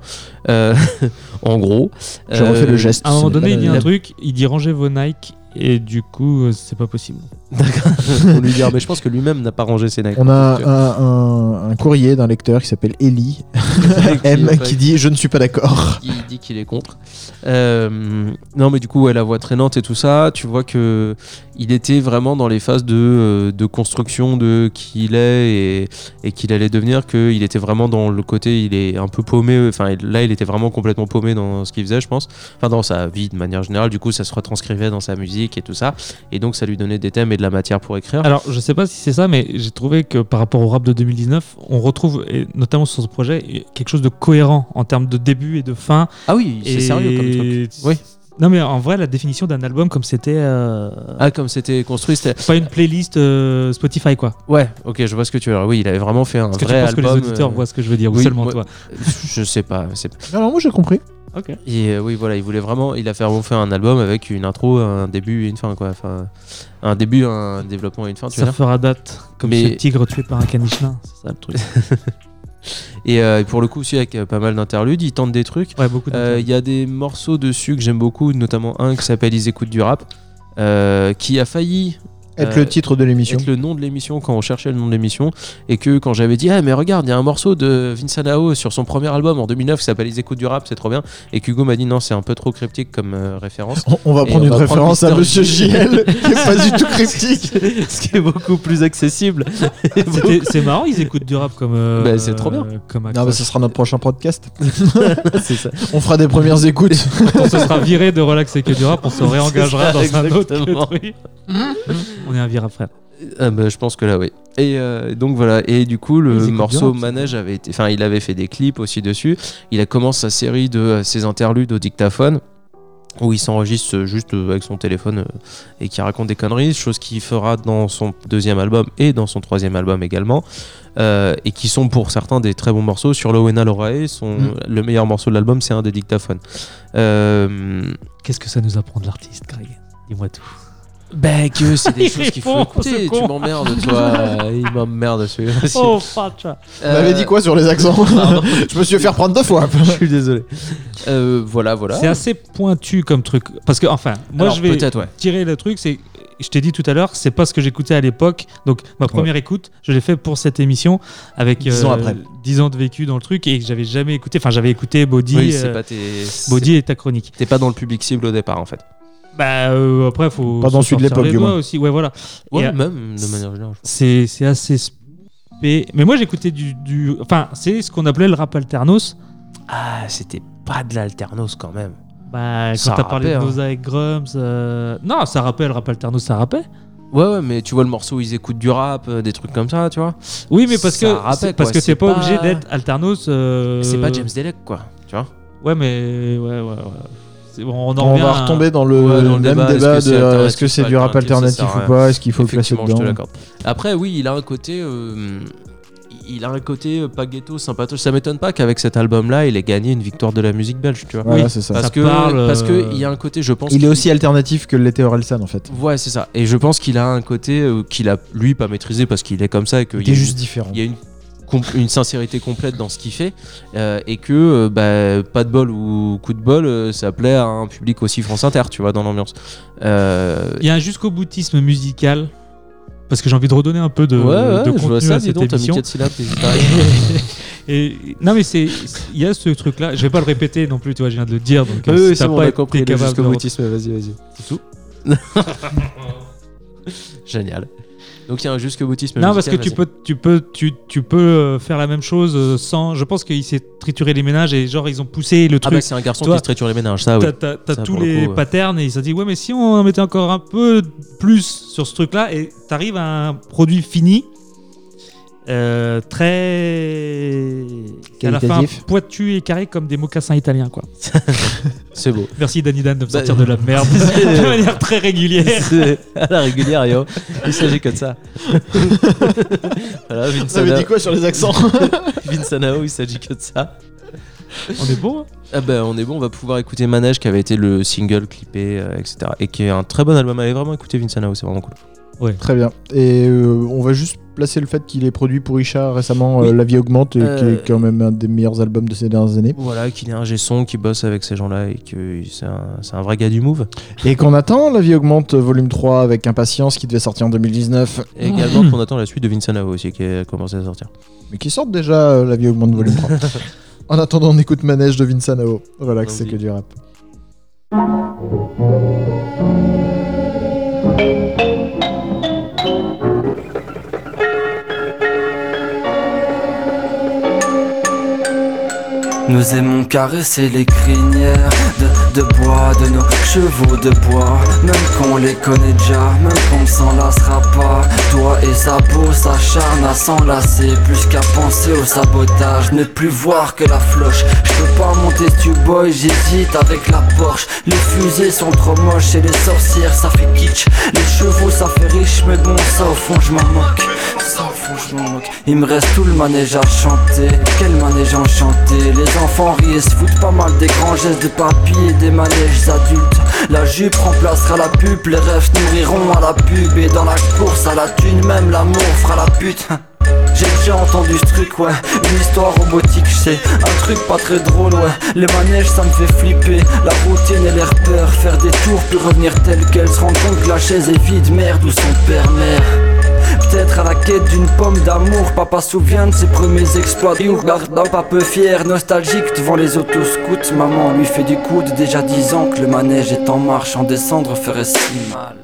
Euh, en gros. Je refais le geste. À un moment donné, il dit un truc, il dit rangez vos Nike, et du coup, euh, c'est pas possible. D'accord. Lui dire, mais je pense que lui-même n'a pas rangé ses Nike. On a Donc, un, un- un courrier d'un lecteur qui s'appelle Ellie M qui dit Je ne suis pas d'accord. il dit qu'il est contre. Euh, non, mais du coup, ouais, la voix traînante et tout ça, tu vois que il était vraiment dans les phases de, euh, de construction de qui il est et, et qu'il allait devenir, qu'il était vraiment dans le côté, il est un peu paumé. Enfin, là, il était vraiment complètement paumé dans ce qu'il faisait, je pense. Enfin, dans sa vie de manière générale. Du coup, ça se retranscrivait dans sa musique et tout ça. Et donc, ça lui donnait des thèmes et de la matière pour écrire. Alors, je sais pas si c'est ça, mais j'ai trouvé que par rapport au rap de 2019, on retrouve, et notamment sur ce projet, quelque chose de cohérent en termes de début et de fin. ah oui, c'est Et- sérieux comme truc. Oui. Non, mais en vrai, la définition d'un album, comme c'était. euh, Ah, comme c'était construit, c'était. Pas une playlist euh, Spotify, quoi. Ouais, ok, je vois ce que tu veux dire. Oui, il avait vraiment fait un Parce que vrai tu penses album. que les auditeurs euh, voient ce que je veux dire, ou oui, seulement moi- toi. Je sais pas. c'est- Alors, moi j'ai compris. Ok. Et euh, oui, voilà, il voulait vraiment. Il a fait un album avec une intro, un début et une fin, quoi. Enfin, un début, un développement et une fin, tu Ça fera date, comme Mais- ce tigre tué par un caniche nain. C'est ça le truc. Et euh, pour le coup, aussi avec euh, pas mal d'interludes, il tente des trucs. Ouais, beaucoup Euh, Il y a des morceaux dessus que j'aime beaucoup, notamment un qui s'appelle Ils écoutent du rap, qui a failli Être le titre de l'émission. être le nom de l'émission quand on cherchait le nom de l'émission et que quand j'avais dit ah mais regarde il y a un morceau de Vincent Nao sur son premier album en 2009 qui s'appelle Les écoutes du rap c'est trop bien et qu'Hugo m'a dit non c'est un peu trop cryptique comme euh, référence On, on va Et prendre on une va prendre référence à. Monsieur JL. Qui est pas du tout cryptique. ce qui est beaucoup plus accessible C'est marrant, ils écoutent du rap comme. euh, Bah, c'est trop bien. Comme Non, bah, ce sera notre prochain podcast. c'est ça On fera des premières écoutes. Quand on se sera viré de relax et que du rap, on se réengagera dans un autre truc. On est un virap frère. Ah bah, je pense que là, oui. Et euh, donc voilà. Et du coup, le morceau c'est Manège avait été. Enfin, il avait fait des clips aussi dessus. Il a commencé sa série de euh, ses interludes au dictaphone. Où il s'enregistre juste euh, avec son téléphone et qui raconte des conneries, chose qu'il fera dans son deuxième album et dans son troisième album également, euh, et qui sont pour certains des très bons morceaux. Sur Lowena Lorae, son, Mm. le meilleur morceau de l'album, c'est un des dictaphones. Euh, Qu'est-ce que ça nous apprend de l'artiste, Greg? Dis-moi tout. Bah que c'est des Il choses qu'il faut répond, ce écouter. Tu con. m'emmerdes, toi. Il m'emmerde celui-là aussi. Oh, facha. On avait dit quoi sur les accents Je me suis fait faire prendre deux fois. Je suis désolé. Euh, voilà, voilà. C'est assez pointu comme truc. Parce que, enfin, moi Alors, je vais peut-être, ouais. tirer le truc, c'est. Je t'ai dit tout à l'heure, c'est pas ce que j'écoutais à l'époque. Donc, ma première écoute, je l'ai fait pour cette émission avec Dix ans après. 10 ans de vécu dans le truc et que j'avais jamais écouté. Enfin, j'avais écouté Body, Oui, c'est euh, pas tes. Body et ta chronique. T'es pas dans le public cible au départ en fait. Bah, euh, après, faut. Pas dans celui de l'époque, du moins. aussi. Ouais, voilà. Ouais, Et, euh, même de manière générale. c'est c'est assez spé. Mais moi, j'écoutais du, du. Enfin, c'est ce qu'on appelait le rap alternos. Ah, c'était pas de l'alternos quand même. Bah, quand t'as parlé de rappait, hein. Noza et Grums. euh, Non, ça rappelle, rap alternos, ça rappelle. Ouais, ouais, mais tu vois le morceau, ils écoutent du rap, euh, des trucs comme ça, tu vois. Oui, mais parce Ça que rappelle, parce quoi, que c'est t'es pas, pas- obligé d'être alternos. euh, C'est pas James Delec, quoi, tu vois. Ouais, mais ouais, ouais, ouais. On en On revient va retomber dans le Ouais, dans le même débat, débat, est-ce que de c'est euh, est-ce que c'est du rap alternatif, ou pas Est-ce qu'il faut le classer dedans. Après, oui, il a un côté. euh, il a un côté euh, pas ghetto, sympatoche. Ça m'étonne pas qu'avec cet album-là, il ait gagné une victoire de la musique belge, tu vois. Voilà, c'est ça. Parce Ça que parle, parce que il y a un côté, je pense. Il est aussi alternatif que l'était Orelsan en fait. Ouais, c'est ça. Et je pense qu'il a un côté euh, qu'il a lui pas maîtrisé parce qu'il est comme ça et qu'il Il y a est une- juste différent. Il y a une une sincérité complète dans ce qu'il fait euh, et que euh, bah, pas de bol ou coup de bol euh, ça plaît à un public aussi France Inter tu vois dans l'ambiance Il y a un jusqu'au boutisme musical. Parce que j'ai envie de redonner un peu de, ouais, ouais, de je vois contenu ça à cette donc émission. 4 syllabes t'hésites pas. Et non mais c'est il y a ce truc là, je vais pas le répéter non plus, tu vois, je viens de le dire donc oui, si t'as bon, pas compris le capable jusqu'au boutisme vas-y vas-y C'est tout. génial donc il y a un jusqu'au boutisme Non parce que tu peux tu peux tu, tu peux euh, faire la même chose euh, sans je pense qu'il s'est trituré les ménages et genre ils ont poussé le ah truc. bah c'est un garçon Toi, qui se triture les ménages ça oui. T'as, t'as- t'as Ça, tous le les coup, patterns et il s'est dit ouais mais si on en mettait encore un peu plus sur ce truc là et t'arrives à un produit fini euh, très à la fin Qualitatif. pointu et carré comme des mocassins italiens quoi. c'est beau Merci Danny Dan de me Bah, sortir de la merde de manière très régulière. À la régulière yo il s'agit que de ça voilà Vous avez dit quoi sur les accents Vince Nao, il s'agit que de ça. On est bon. hein Ah bah on est bon, on va pouvoir écouter Manège qui avait été le single clippé, euh, etc. Et qui est un très bon album. Allez vraiment écouter Vince Nao, c'est vraiment cool. Très bien. Et euh, on va juste placer le fait qu'il ait produit pour Richard récemment euh. La vie augmente, et qui Euh, est quand même un des meilleurs albums de ces dernières années. Voilà, qu'il est un G-son qui bosse avec ces gens-là et que c'est un, vrai gars du move. Et qu'on attend La vie augmente euh, volume 3 avec impatience qui devait sortir en 2019. Et également qu'on attend la suite de Vince Nao aussi qui a commencé à sortir. Mais qui sortent déjà euh, La vie augmente volume 3. en attendant, on écoute Manège de Vincent Nao. Relax, c'est que du rap. Nous aimons caresser les crinières de, bois de nos chevaux de bois. Même qu'on les connaît déjà, même qu'on ne s'en lassera pas. Toi et sa peau s'acharne à s'enlacer. Plus qu'à penser au sabotage, ne plus voir que la floche. Je peux pas monter tu boy, j'hésite avec la Porsche. Les fusées sont trop moches et les sorcières ça fait kitsch. Les chevaux ça fait riche mais bon ça au fond je m'en moque Il me reste tout le manège à chanter Quel manège enchanté Les enfants rient se foutent pas mal des grands gestes de papy et des manèges adultes La jupe remplacera la pub Les rêves nourriront à la pub Et dans la course à la thune même l'amour fera la pute J'ai déjà entendu ce truc, ouais. Une histoire robotique, c'est un truc pas très drôle, ouais. Les manèges, ça me fait flipper. La routine et l'air peur. Faire des tours, puis revenir tel quel. Se rendre compte que la chaise est vide, merde, où son père, mère? Peut-être à la quête d'une pomme d'amour Papa souvient de ses premiers exploits You regarde un peu fier, nostalgique devant les autoscouts. Maman lui fait du coude, déjà dix ans que le manège est en marche En descendre ferait si mal?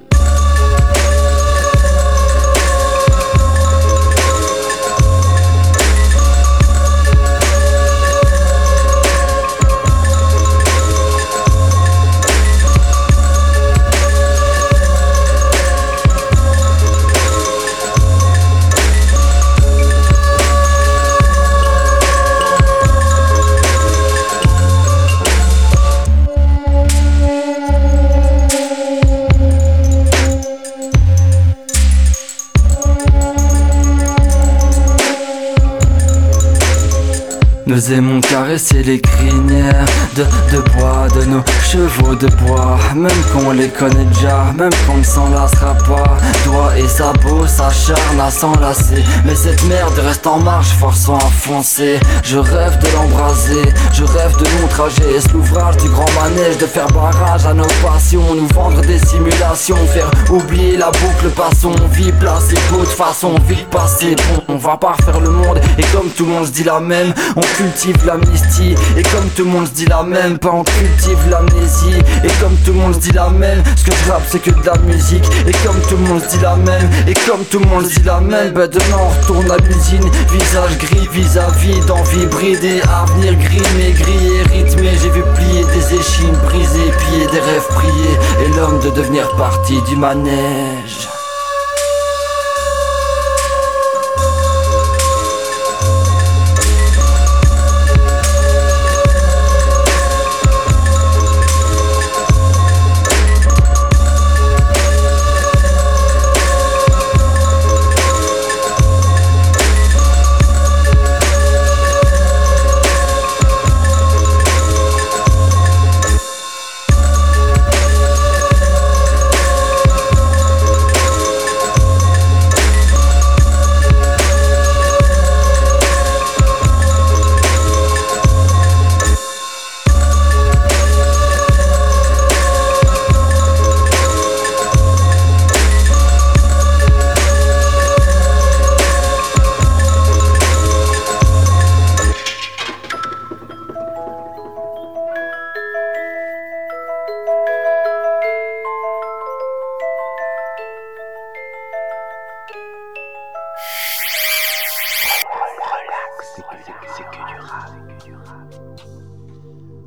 Nous aimons caresser les crinières de, bois de nos chevaux de bois. Même qu'on les connaît déjà, même qu'on ne s'en lassera pas. Doigts et sabots s'acharnent à s'enlacer. Mais cette merde reste en marche, forçant à foncer. Je rêve de l'embraser, je rêve de mon trajet. Est-ce l'ouvrage du grand manège de faire barrage à nos passions Nous vendre des simulations, faire oublier la boucle Passons, vie placée, de façon, vite passée. Bon, on va pas refaire le monde et comme tout le monde se dit la même On cultive l'amnistie. Et comme tout le monde se dit la même Pas on cultive l'amnésie. Et comme tout le monde se dit la même Ce que je rappe c'est que de la musique. Et comme tout le monde se dit la même Et comme tout le monde se dit la même Bah demain on retourne à l'usine. Visage gris vis-à-vis d'envie bridée. Avenir gris mais gris et rythmé. J'ai vu plier des échines brisées Piller des rêves priés. Et l'homme de devenir partie du manège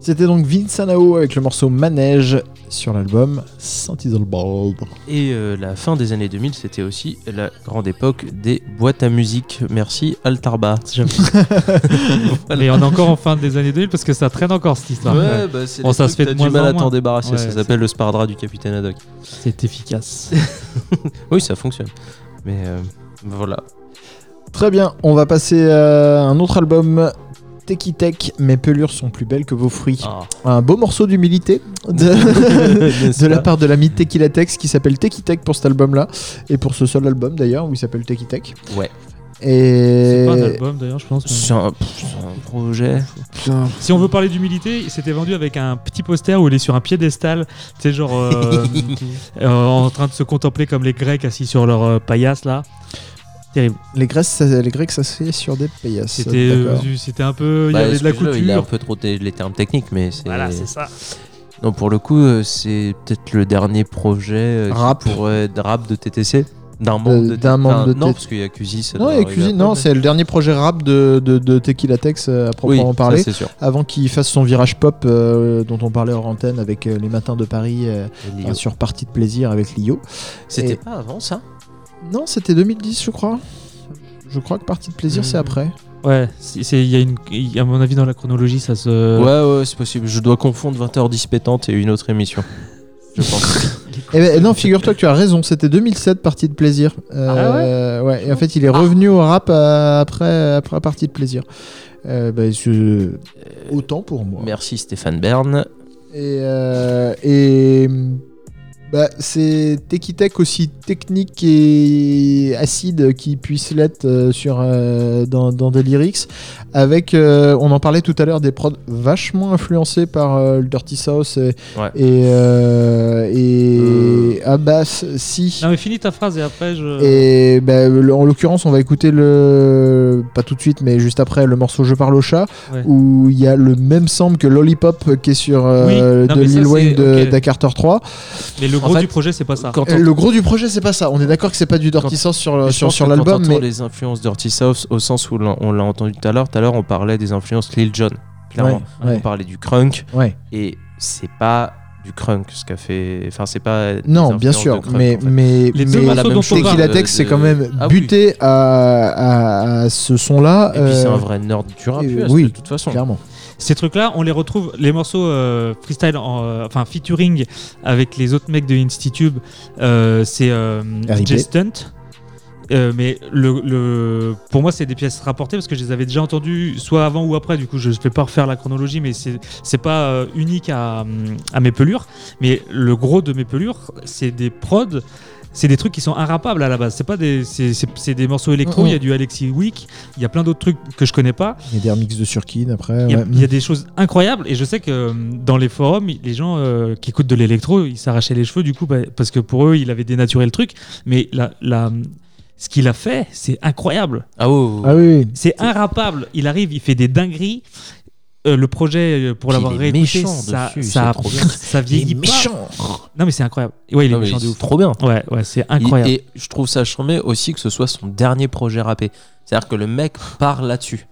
C'était donc Vince Anao avec le morceau Manège sur l'album Sentinel Bald. Et euh, la fin des années 2000, c'était aussi la grande époque des boîtes à musique. Merci Altarba. Et on est encore en fin des années 2000 parce que ça traîne encore cette histoire. Ouais, bah, Bon, ça se fait de du mal en à t'en débarrasser. Ouais, ça c'est- s'appelle le sparadrap du capitaine Haddock. C'est efficace. oui, ça fonctionne. Mais euh, voilà. Très bien, on va passer à un autre album. Techie Tech, mes pelures sont plus belles que vos fruits. Ah. Un beau morceau d'humilité de, la part de l'ami Tequila Tex qui s'appelle Techie Tech pour cet album-là. Et pour ce seul album d'ailleurs, où il s'appelle Techie Tech. Ouais. Et. C'est pas un album d'ailleurs, je pense. mais- C'est un, projet. Si on veut parler d'humilité, il s'était vendu avec un petit poster où il est sur un piédestal, tu sais, genre euh, euh, en train de se contempler comme les Grecs assis sur leur euh, paillasse là. Terrible. Les, Grecs, ça, les Grecs, ça se fait sur des paillasses. C'était euh, c'était un peu. Il y Bah, avait de la excuse-le, Il a un couture. peu trop les termes techniques, mais c'est. Voilà, c'est ça. Non, pour le coup, euh, c'est peut-être le dernier projet euh, qui Rap. pourrait être rap de TTC. D'un membre de d'un membre de Non, parce qu'il y a ça Non, non, c'est le dernier projet rap de, de, de Tequila Tex à proprement Oui, ça, parler. c'est sûr. Avant qu'il fasse son virage pop euh, dont on parlait hors antenne avec euh, les matins de Paris euh, sur Partie de plaisir avec Lio. C'était Et- pas avant ça? Non, c'était 2010, je crois. Je crois que Partie de plaisir, c'est Mhm. après. Ouais, il y a une, à mon avis dans la chronologie ça se. Ouais, ouais, c'est possible. Je dois confondre 20h10 pétante et une autre émission. Je pense. Eh ben, non, figure-toi que tu as raison, c'était 2007, Partie de plaisir. Euh, ouais, et en fait, il est revenu au rap euh, après, après Partie de plaisir. Euh, bah, je- Autant pour moi. Merci Stéphane Bern. Et, euh, et Bah, c'est Techie Tech aussi technique et acide qui puisse l'être euh, sur euh, dans, dans des lyrics. Avec, euh, on en parlait tout à l'heure, des prods vachement influencés par euh, le Dirty South et, Ouais. et, euh, et Abbas, si. Non mais finis ta phrase et après je. Et bah, en l'occurrence, on va écouter le. Pas tout de suite, mais juste après, le morceau Je parle au chat, Ouais. où il y a le même sample que Lollipop qui est sur euh, Oui, non, de Lil Wayne de ok. Da Carter 3. Mais le En gros fait, du projet c'est pas ça. quand le gros du projet, c'est pas ça. On est d'accord que c'est pas du Dirty South sur, Mais je sur, sur l'album, mais. les influences Dirty South au sens où on l'a entendu tout à l'heure, tout à l'heure on parlait des influences Lil Jon, clairement. Ouais, ouais. On parlait du crunk Ouais. et c'est pas du crunk ce qu'a fait. Enfin, c'est pas. Non, bien sûr, crunk, mais, en fait. mais, Les mais deux pas la morceaux même dont chose. s'est de- quand même Ah oui. buté à, à, à ce son-là. Et puis c'est euh, un vrai nerd du rap oui, de toute façon. Clairement. Ces trucs-là, on les retrouve, les morceaux euh, freestyle, en, euh, enfin featuring avec les autres mecs de Institube, euh, c'est. Jay Stunt. Euh, mais le, le- pour moi, c'est des pièces rapportées parce que je les avais déjà entendues soit avant ou après. Du coup, je ne vais pas refaire la chronologie, mais c'est c'est pas euh, unique à, à mes pelures. Mais le gros de mes pelures, c'est des prods. C'est des trucs qui sont inrapables à la base. C'est pas des, c'est- c'est c'est des morceaux électro. Il y a du Alexis Wick. Il y a plein d'autres trucs que je connais pas. Il y a des remixes de Surkin après. Il y, a, ouais. il y a des choses incroyables et je sais que euh, dans les forums, les gens euh, qui écoutent de l'électro, ils s'arrachaient les cheveux du coup bah, parce que pour eux, il avait dénaturé le truc. Mais la, la- ce qu'il a fait, c'est incroyable. Ah, ouais, Ah oui, oui. C'est inrapable. Il arrive, il fait des dingueries. Euh, le projet, euh, pour l'avoir il est réécouté, méchant ça, dessus, ça, c'est trop bien. ça vieillit pas. Non mais c'est incroyable. Ouais, il est Non, méchant de ouf. trop bien. Ouais, ouais, c'est incroyable. Et, et je trouve ça charmé aussi que ce soit son dernier projet rappé. C'est-à-dire que le mec part là-dessus.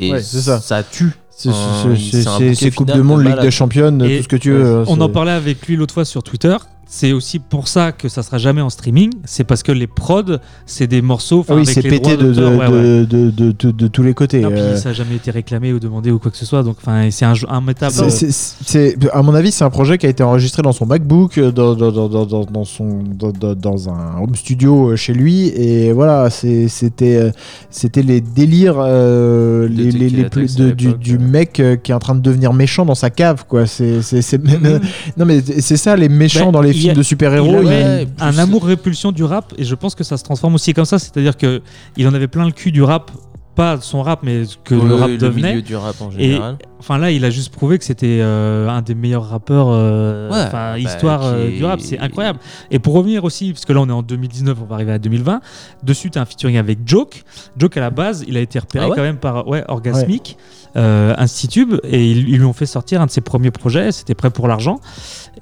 Et Ouais, c'est ça. ça tue. C'est Coupe de Monde, de Ligue des Championnes, Et tout ce que tu veux. euh, on en parlait avec lui l'autre fois sur Twitter. C'est aussi pour ça que ça sera jamais en streaming. C'est parce que les prods, c'est des morceaux. Ah oui, c'est pété de, de, ouais, de, de, tous les côtés. Non, puis euh. ça n'a jamais été réclamé ou demandé ou quoi que ce soit. Donc, enfin, c'est un, jeu- un méta. C'est- c'est- c'est- à mon avis, c'est un projet qui a été enregistré dans son MacBook, euh, dans, dans, dans, dans, son, dans, un home studio euh, chez lui. Et voilà, c'était c'était les délires euh, les, les, les Tequila plus du, mec qui est en train de devenir méchant dans sa cave. quoi. C'est même- non, mais c'est ça, les méchants Bah, dans les films a- de il super-héros. avait un amour-répulsion du rap et je pense que ça se transforme aussi comme ça. C'est-à-dire que il en avait plein le cul du rap. Pas son rap, mais que Ouais, le rap le devenait. milieu du rap en Et général. enfin là, il a juste prouvé que c'était euh, un des meilleurs rappeurs. euh, Ouais, enfin, bah, histoire euh, du rap, c'est incroyable. Et pour revenir aussi, parce que là on est en 2019, on va arriver à 2020. Dessus, tu as un featuring avec Joke. Joke à la base, il a été repéré Ah ouais quand même par ouais, Orgasmic, euh, Institube, et ils, ils lui ont fait sortir un de ses premiers projets. C'était prêt pour l'argent.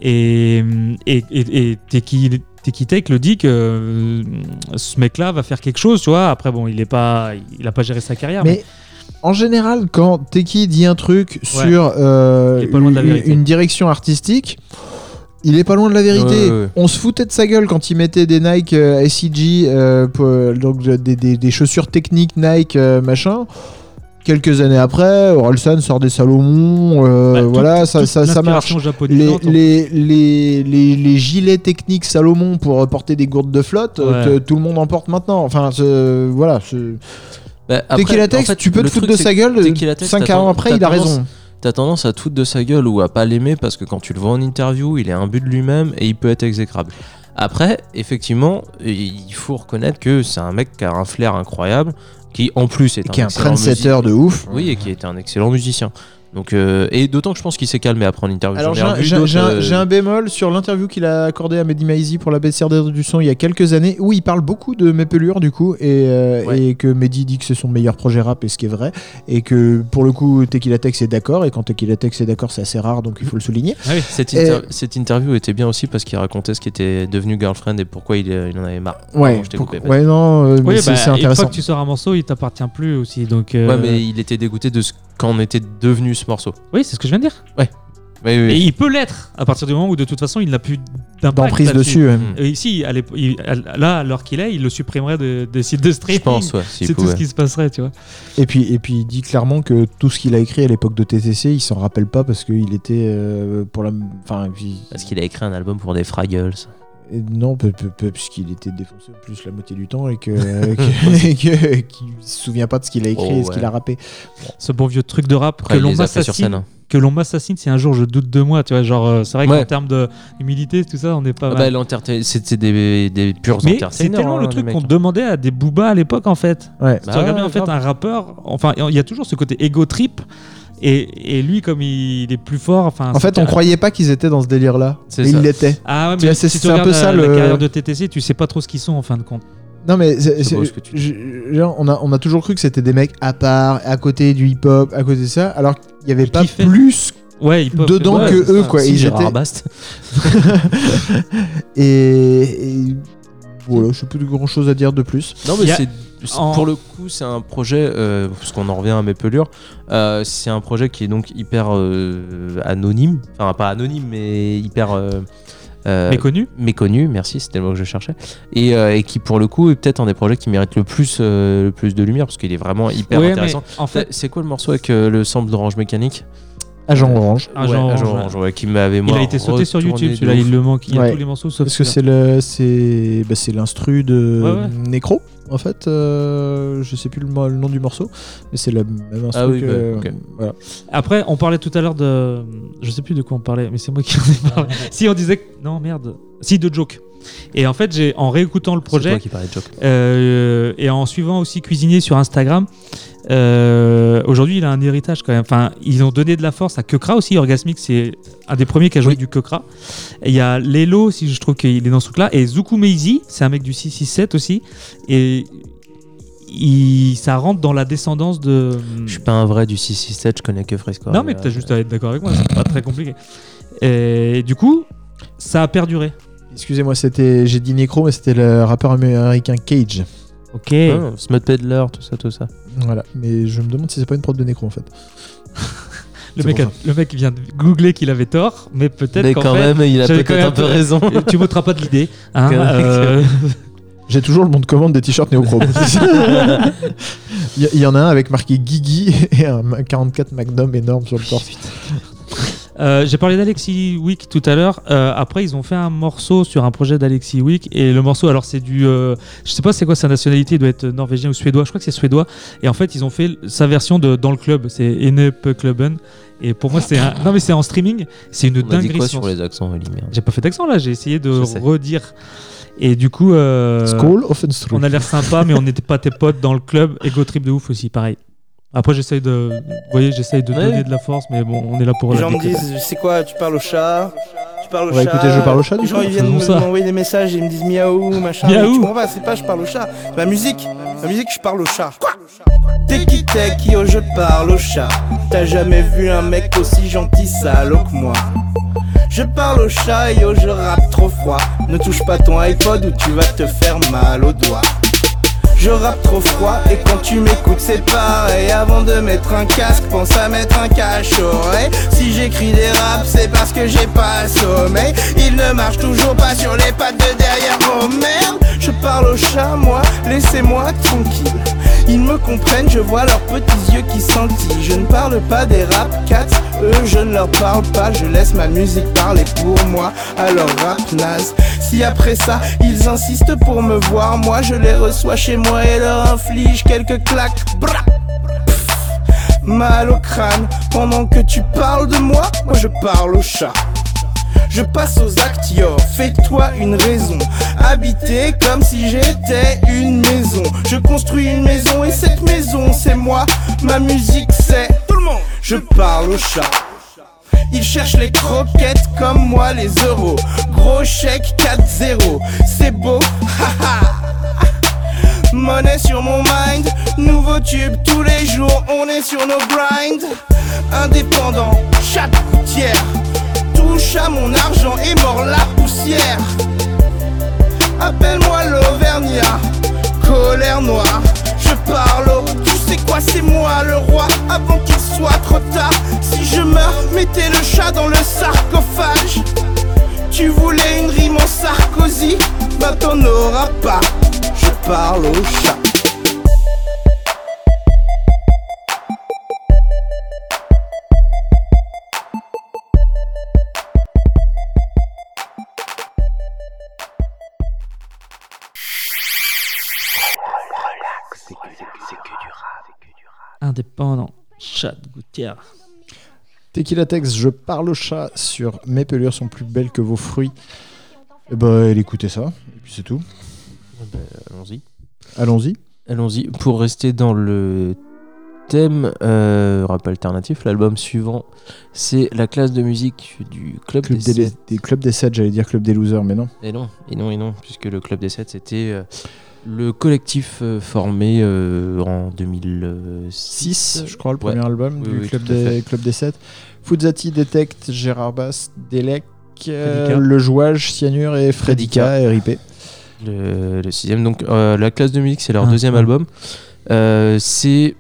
Et, et, et, et Teki- Teki Tech le dit que euh, ce mec-là va faire quelque chose, tu vois. Après, bon, il est pas, il a pas géré sa carrière. Mais en général, quand Teki dit un truc Ouais. sur euh, une, direction artistique, il est pas loin de la vérité. Ouais, ouais, ouais. On se foutait de sa gueule quand il mettait des Nike euh, SCG, euh, pour- donc des, des- des chaussures techniques Nike, euh, machin. Quelques années après, Orelsan sort des Salomon, euh, Bah, toute- voilà, ça, toute ça, ça marche. l'inspiration Les, les, les, les, les gilets techniques Salomon pour porter des gourdes de flotte, euh, Ouais. tout le monde en porte maintenant. Enfin, voilà. Bah, après, Tequila en Tex, fait, tu peux te foutre de sa gueule, Tequila Tex, 5 t'as ans après, il a tendance- raison. T'as tendance à te foutre de sa gueule ou à pas l'aimer parce que quand tu le vois en interview, il est un but de lui-même et il peut être exécrable. Après, effectivement, il faut reconnaître que c'est un mec qui a un flair incroyable, qui en plus est un Qui est un trendsetter de ouf. Oui, et qui était un excellent musicien. Donc, euh, et d'autant que je pense qu'il s'est calmé après en interview. Alors j'ai un, euh, j'ai un bémol sur l'interview qu'il a accordé à Mehdi Maizi pour la BCRD du son il y a quelques années où il parle beaucoup de mes pelures du coup et, euh, Ouais. et que Mehdi dit que c'est son meilleur projet rap et ce qui est vrai et que pour le coup Tequila Tex est d'accord et quand Tequila Tex est d'accord c'est assez rare donc il faut le souligner. Ah oui. Cette, Et- inter- cette interview était bien aussi parce qu'il racontait ce qui était devenu Girlfriend et pourquoi il, il en avait marre. Ouais, pour- coupé, non euh, Oui, c'est bah, c'est une intéressant. fois que tu sors un morceau, il t'appartient plus aussi. Donc, euh, Ouais, mais il était dégoûté de ce qu'en était devenu ce morceau. Oui, c'est ce que je viens de dire. Ouais. Oui, oui. Et il peut l'être à partir du moment où de toute façon il n'a plus d'impact D'emprise dessus. Et ici, à l'ép- il- à- là, l'heure qu'il est, il le supprimerait de- des sites de streaming. Je pense, ouais, C'est tout ce qui se passerait, tu vois. Et puis, et puis il dit clairement que tout ce qu'il a écrit à l'époque de TTC, il s'en rappelle pas parce qu'il était euh, pour la. Enfin, puis- Parce qu'il a écrit un album pour des Fraggles. Et non, peu- peu- peu, puisqu'il était défoncé plus la moitié du temps et que que- et que- qu'il se souvient pas de ce qu'il a écrit Oh, et ce qu'il a rappé. Ce bon vieux truc de rap Après, que l'on les a fait sur m'assassine. scène. Que l'on m'assassine si un jour je doute de moi, tu vois. Genre, euh, c'est vrai Ouais. qu'en termes de humilité, tout ça, on est pas Ah bah, c'était des, des purs Mais c'est tellement hein, le truc qu'on demandait à des boobas à l'époque en fait. Ouais. Si Bah tu regardes ouais, bien, en fait grave. un rappeur, enfin il y a toujours ce côté ego trip et, et lui comme il est plus fort, enfin. En fait, on croyait pas qu'ils étaient dans ce délire-là. Ça. ils l'étaient. Ah ouais, mais c'est- si un peu regardes ça, la, la le- carrière de TTC, tu sais pas trop ce qu'ils sont en fin de compte. Non mais tu dis. je- genre, on a on a toujours cru que c'était des mecs à part, à côté du hip-hop, à côté de ça, alors qu'il y avait pas plus Ouais, dedans ouais, que eux ça. quoi. Si, Ils étaient- Bast. et, et voilà, je sais plus de grand chose à dire de plus. Non, mais c'est. En- Pour le coup, c'est un projet, euh, parce qu'on en revient à mes pelures, euh, c'est un projet qui est donc hyper euh, anonyme, enfin pas anonyme, mais hyper euh, euh, Méconnu méconnu, merci, c'était le mot que je cherchais, et, euh, et qui pour le coup est peut-être un des projets qui mérite le plus, euh, le plus de lumière, parce qu'il est vraiment hyper Ouais, intéressant. en fait, C'est quoi le morceau avec euh, le sample d'orange mécanique? Agent Orange. Agent Ouais, Orange, Agent ouais. Orange, ouais, qui m'avait il a été sauté sur YouTube, celui-là, il le manque, il y a Ouais. tous les morceaux sauf Parce que c'est le c'est bah, c'est l'instru de Ouais, ouais. Necro en fait. euh, je sais plus le, nom du morceau, mais c'est le même instru. Ah oui, que- bah, ok. voilà. Après, on parlait tout à l'heure de. Je sais plus de quoi on parlait, mais c'est moi qui en ai parlé. si, on disait. que- Non, merde. Si, de Joke. Et en fait, j'ai en réécoutant le toi projet qui parlais de Joke. euh, et en suivant aussi Cuisinier sur Instagram, euh, aujourd'hui, il a un héritage quand même. Enfin, ils ont donné de la force à Kekra aussi. Orgasmic, c'est un des premiers qui a joué du Kekra. Il y a Lelo, si je trouve qu'il est dans ce truc-là. Et Zuku Meizi, c'est un mec du 667 aussi. Et il, ça rentre dans la descendance de. Je suis pas un vrai du 667, je connais que Fresco. Non, mais t'as juste à être d'accord avec moi, c'est pas très compliqué. Et du coup, ça a perduré. Excusez-moi, c'était j'ai dit Necro, mais c'était le rappeur américain Cage. Ok. Ah, Smut Peddler, tout ça, tout ça. Voilà, mais je me demande si c'est pas une prod de Necro en fait. Le mec, a- le mec vient de googler qu'il avait tort, mais peut-être Mais quand fait, même, il a peut-être un peu raison. tu voteras pas de l'idée. hein, euh, J'ai toujours le bon de commande des t-shirts néochrome. Il y, il y en a un avec marqué Guigui et un 44 Magnum énorme sur le torse. Euh, J'ai parlé d'Alexis Wick tout à l'heure. Euh, après, ils ont fait un morceau sur un projet d'Alexis Wick. Et le morceau, alors c'est du. euh, je sais pas c'est quoi sa nationalité, il doit être norvégien ou suédois. Je crois que c'est suédois. Et en fait, ils ont fait sa version de Dans le club. C'est Enepe Klubben. Et pour moi, c'est un. Non, mais c'est en streaming. C'est une On a dit dinguerie. quoi sur- les accents, merde. J'ai pas fait d'accent là, j'ai essayé de redire. Et du coup, euh, on a l'air sympa, mais on n'était pas tes potes dans le club. Ego trip de ouf aussi, pareil. Après, j'essaye de. Vous voyez, j'essaye de Ouais. donner de la force, mais bon, on est là pour Les la gens me disent, c'est quoi, tu parles au chat? Tu parles au va chat écouter Je parle au chat, du Les gens ils viennent m'envoyer des messages et ils me disent miaou, machin. Miaou. Tu comprends pas, c'est pas je parle au chat. Ma musique, ma musique, je parle au chat. Quoi T'es qui t'es qui yo je parle au chat T'as jamais vu un mec aussi gentil salaud que moi je parle au chat, yo, je rappe trop froid. Ne touche pas ton iPod ou tu vas te faire mal aux doigts. Je rappe trop froid et quand tu m'écoutes c'est pareil. Avant de mettre un casque pense à mettre un cache-oreille Si j'écris des raps c'est parce que j'ai pas sommeil. Il ne marche toujours pas sur les pattes de derrière. Oh merde Je parle au chat moi. Laissez-moi tranquille Ils me comprennent je vois leurs petits yeux qui scintillent. Je ne parle pas des rap cats. Eux je ne leur parle pas. Je laisse ma musique parler pour moi. Alors rap naze Si après ça ils insistent pour me voir Moi je les reçois chez moi et leur inflige quelques claques. Bra Mal au crâne. Pendant que tu parles de moi Moi je parle au chat je passe aux actes, yo, fais-toi une raison. Habiter comme si j'étais une maison. Je construis une maison et cette maison c'est moi. Ma musique c'est tout le monde. Je parle au chat. Ils cherchent les croquettes comme moi les euros. Gros chèque 4-0, c'est beau. haha. Monnaie sur mon mind, nouveau tube tous les jours, on est sur nos grinds. Indépendant, chape gouttière, à mon argent et mort la poussière. Appelle-moi l'Auvergnat, colère noire. Je parle au, tu sais quoi, c'est moi le roi, avant qu'il soit trop tard. Si je meurs, mettez le chat dans le sarcophage. Tu voulais une rime en Sarkozy, bah t'en auras pas. Je parle au chat. Indépendant. Chat gouttière. Tequila Tex, je parle au chat sur Mes pelures sont plus belles que vos fruits. Et bah, écoutez ça, et puis c'est tout. Ben, Allons-y. Allons-y. Allons-y. Pour rester dans le thème euh, rap alternatif, l'album suivant, c'est la classe de musique du Club, Club des, des, Sept. des clubs des 7, j'allais dire club des losers, mais non. Et non, et non, et non, puisque le Club des 7, c'était euh, le collectif euh, formé euh, en 2006, je crois, le Ouais. premier album Oui, du oui, club, des, club des 7. Fuzati, Detect, Gérard Bass, Delec, euh. Le Jouage, Cyanure et Fredika, RIP. le, le sixième. Donc, euh, la classe de musique, c'est leur Ah, deuxième album. Euh, c'est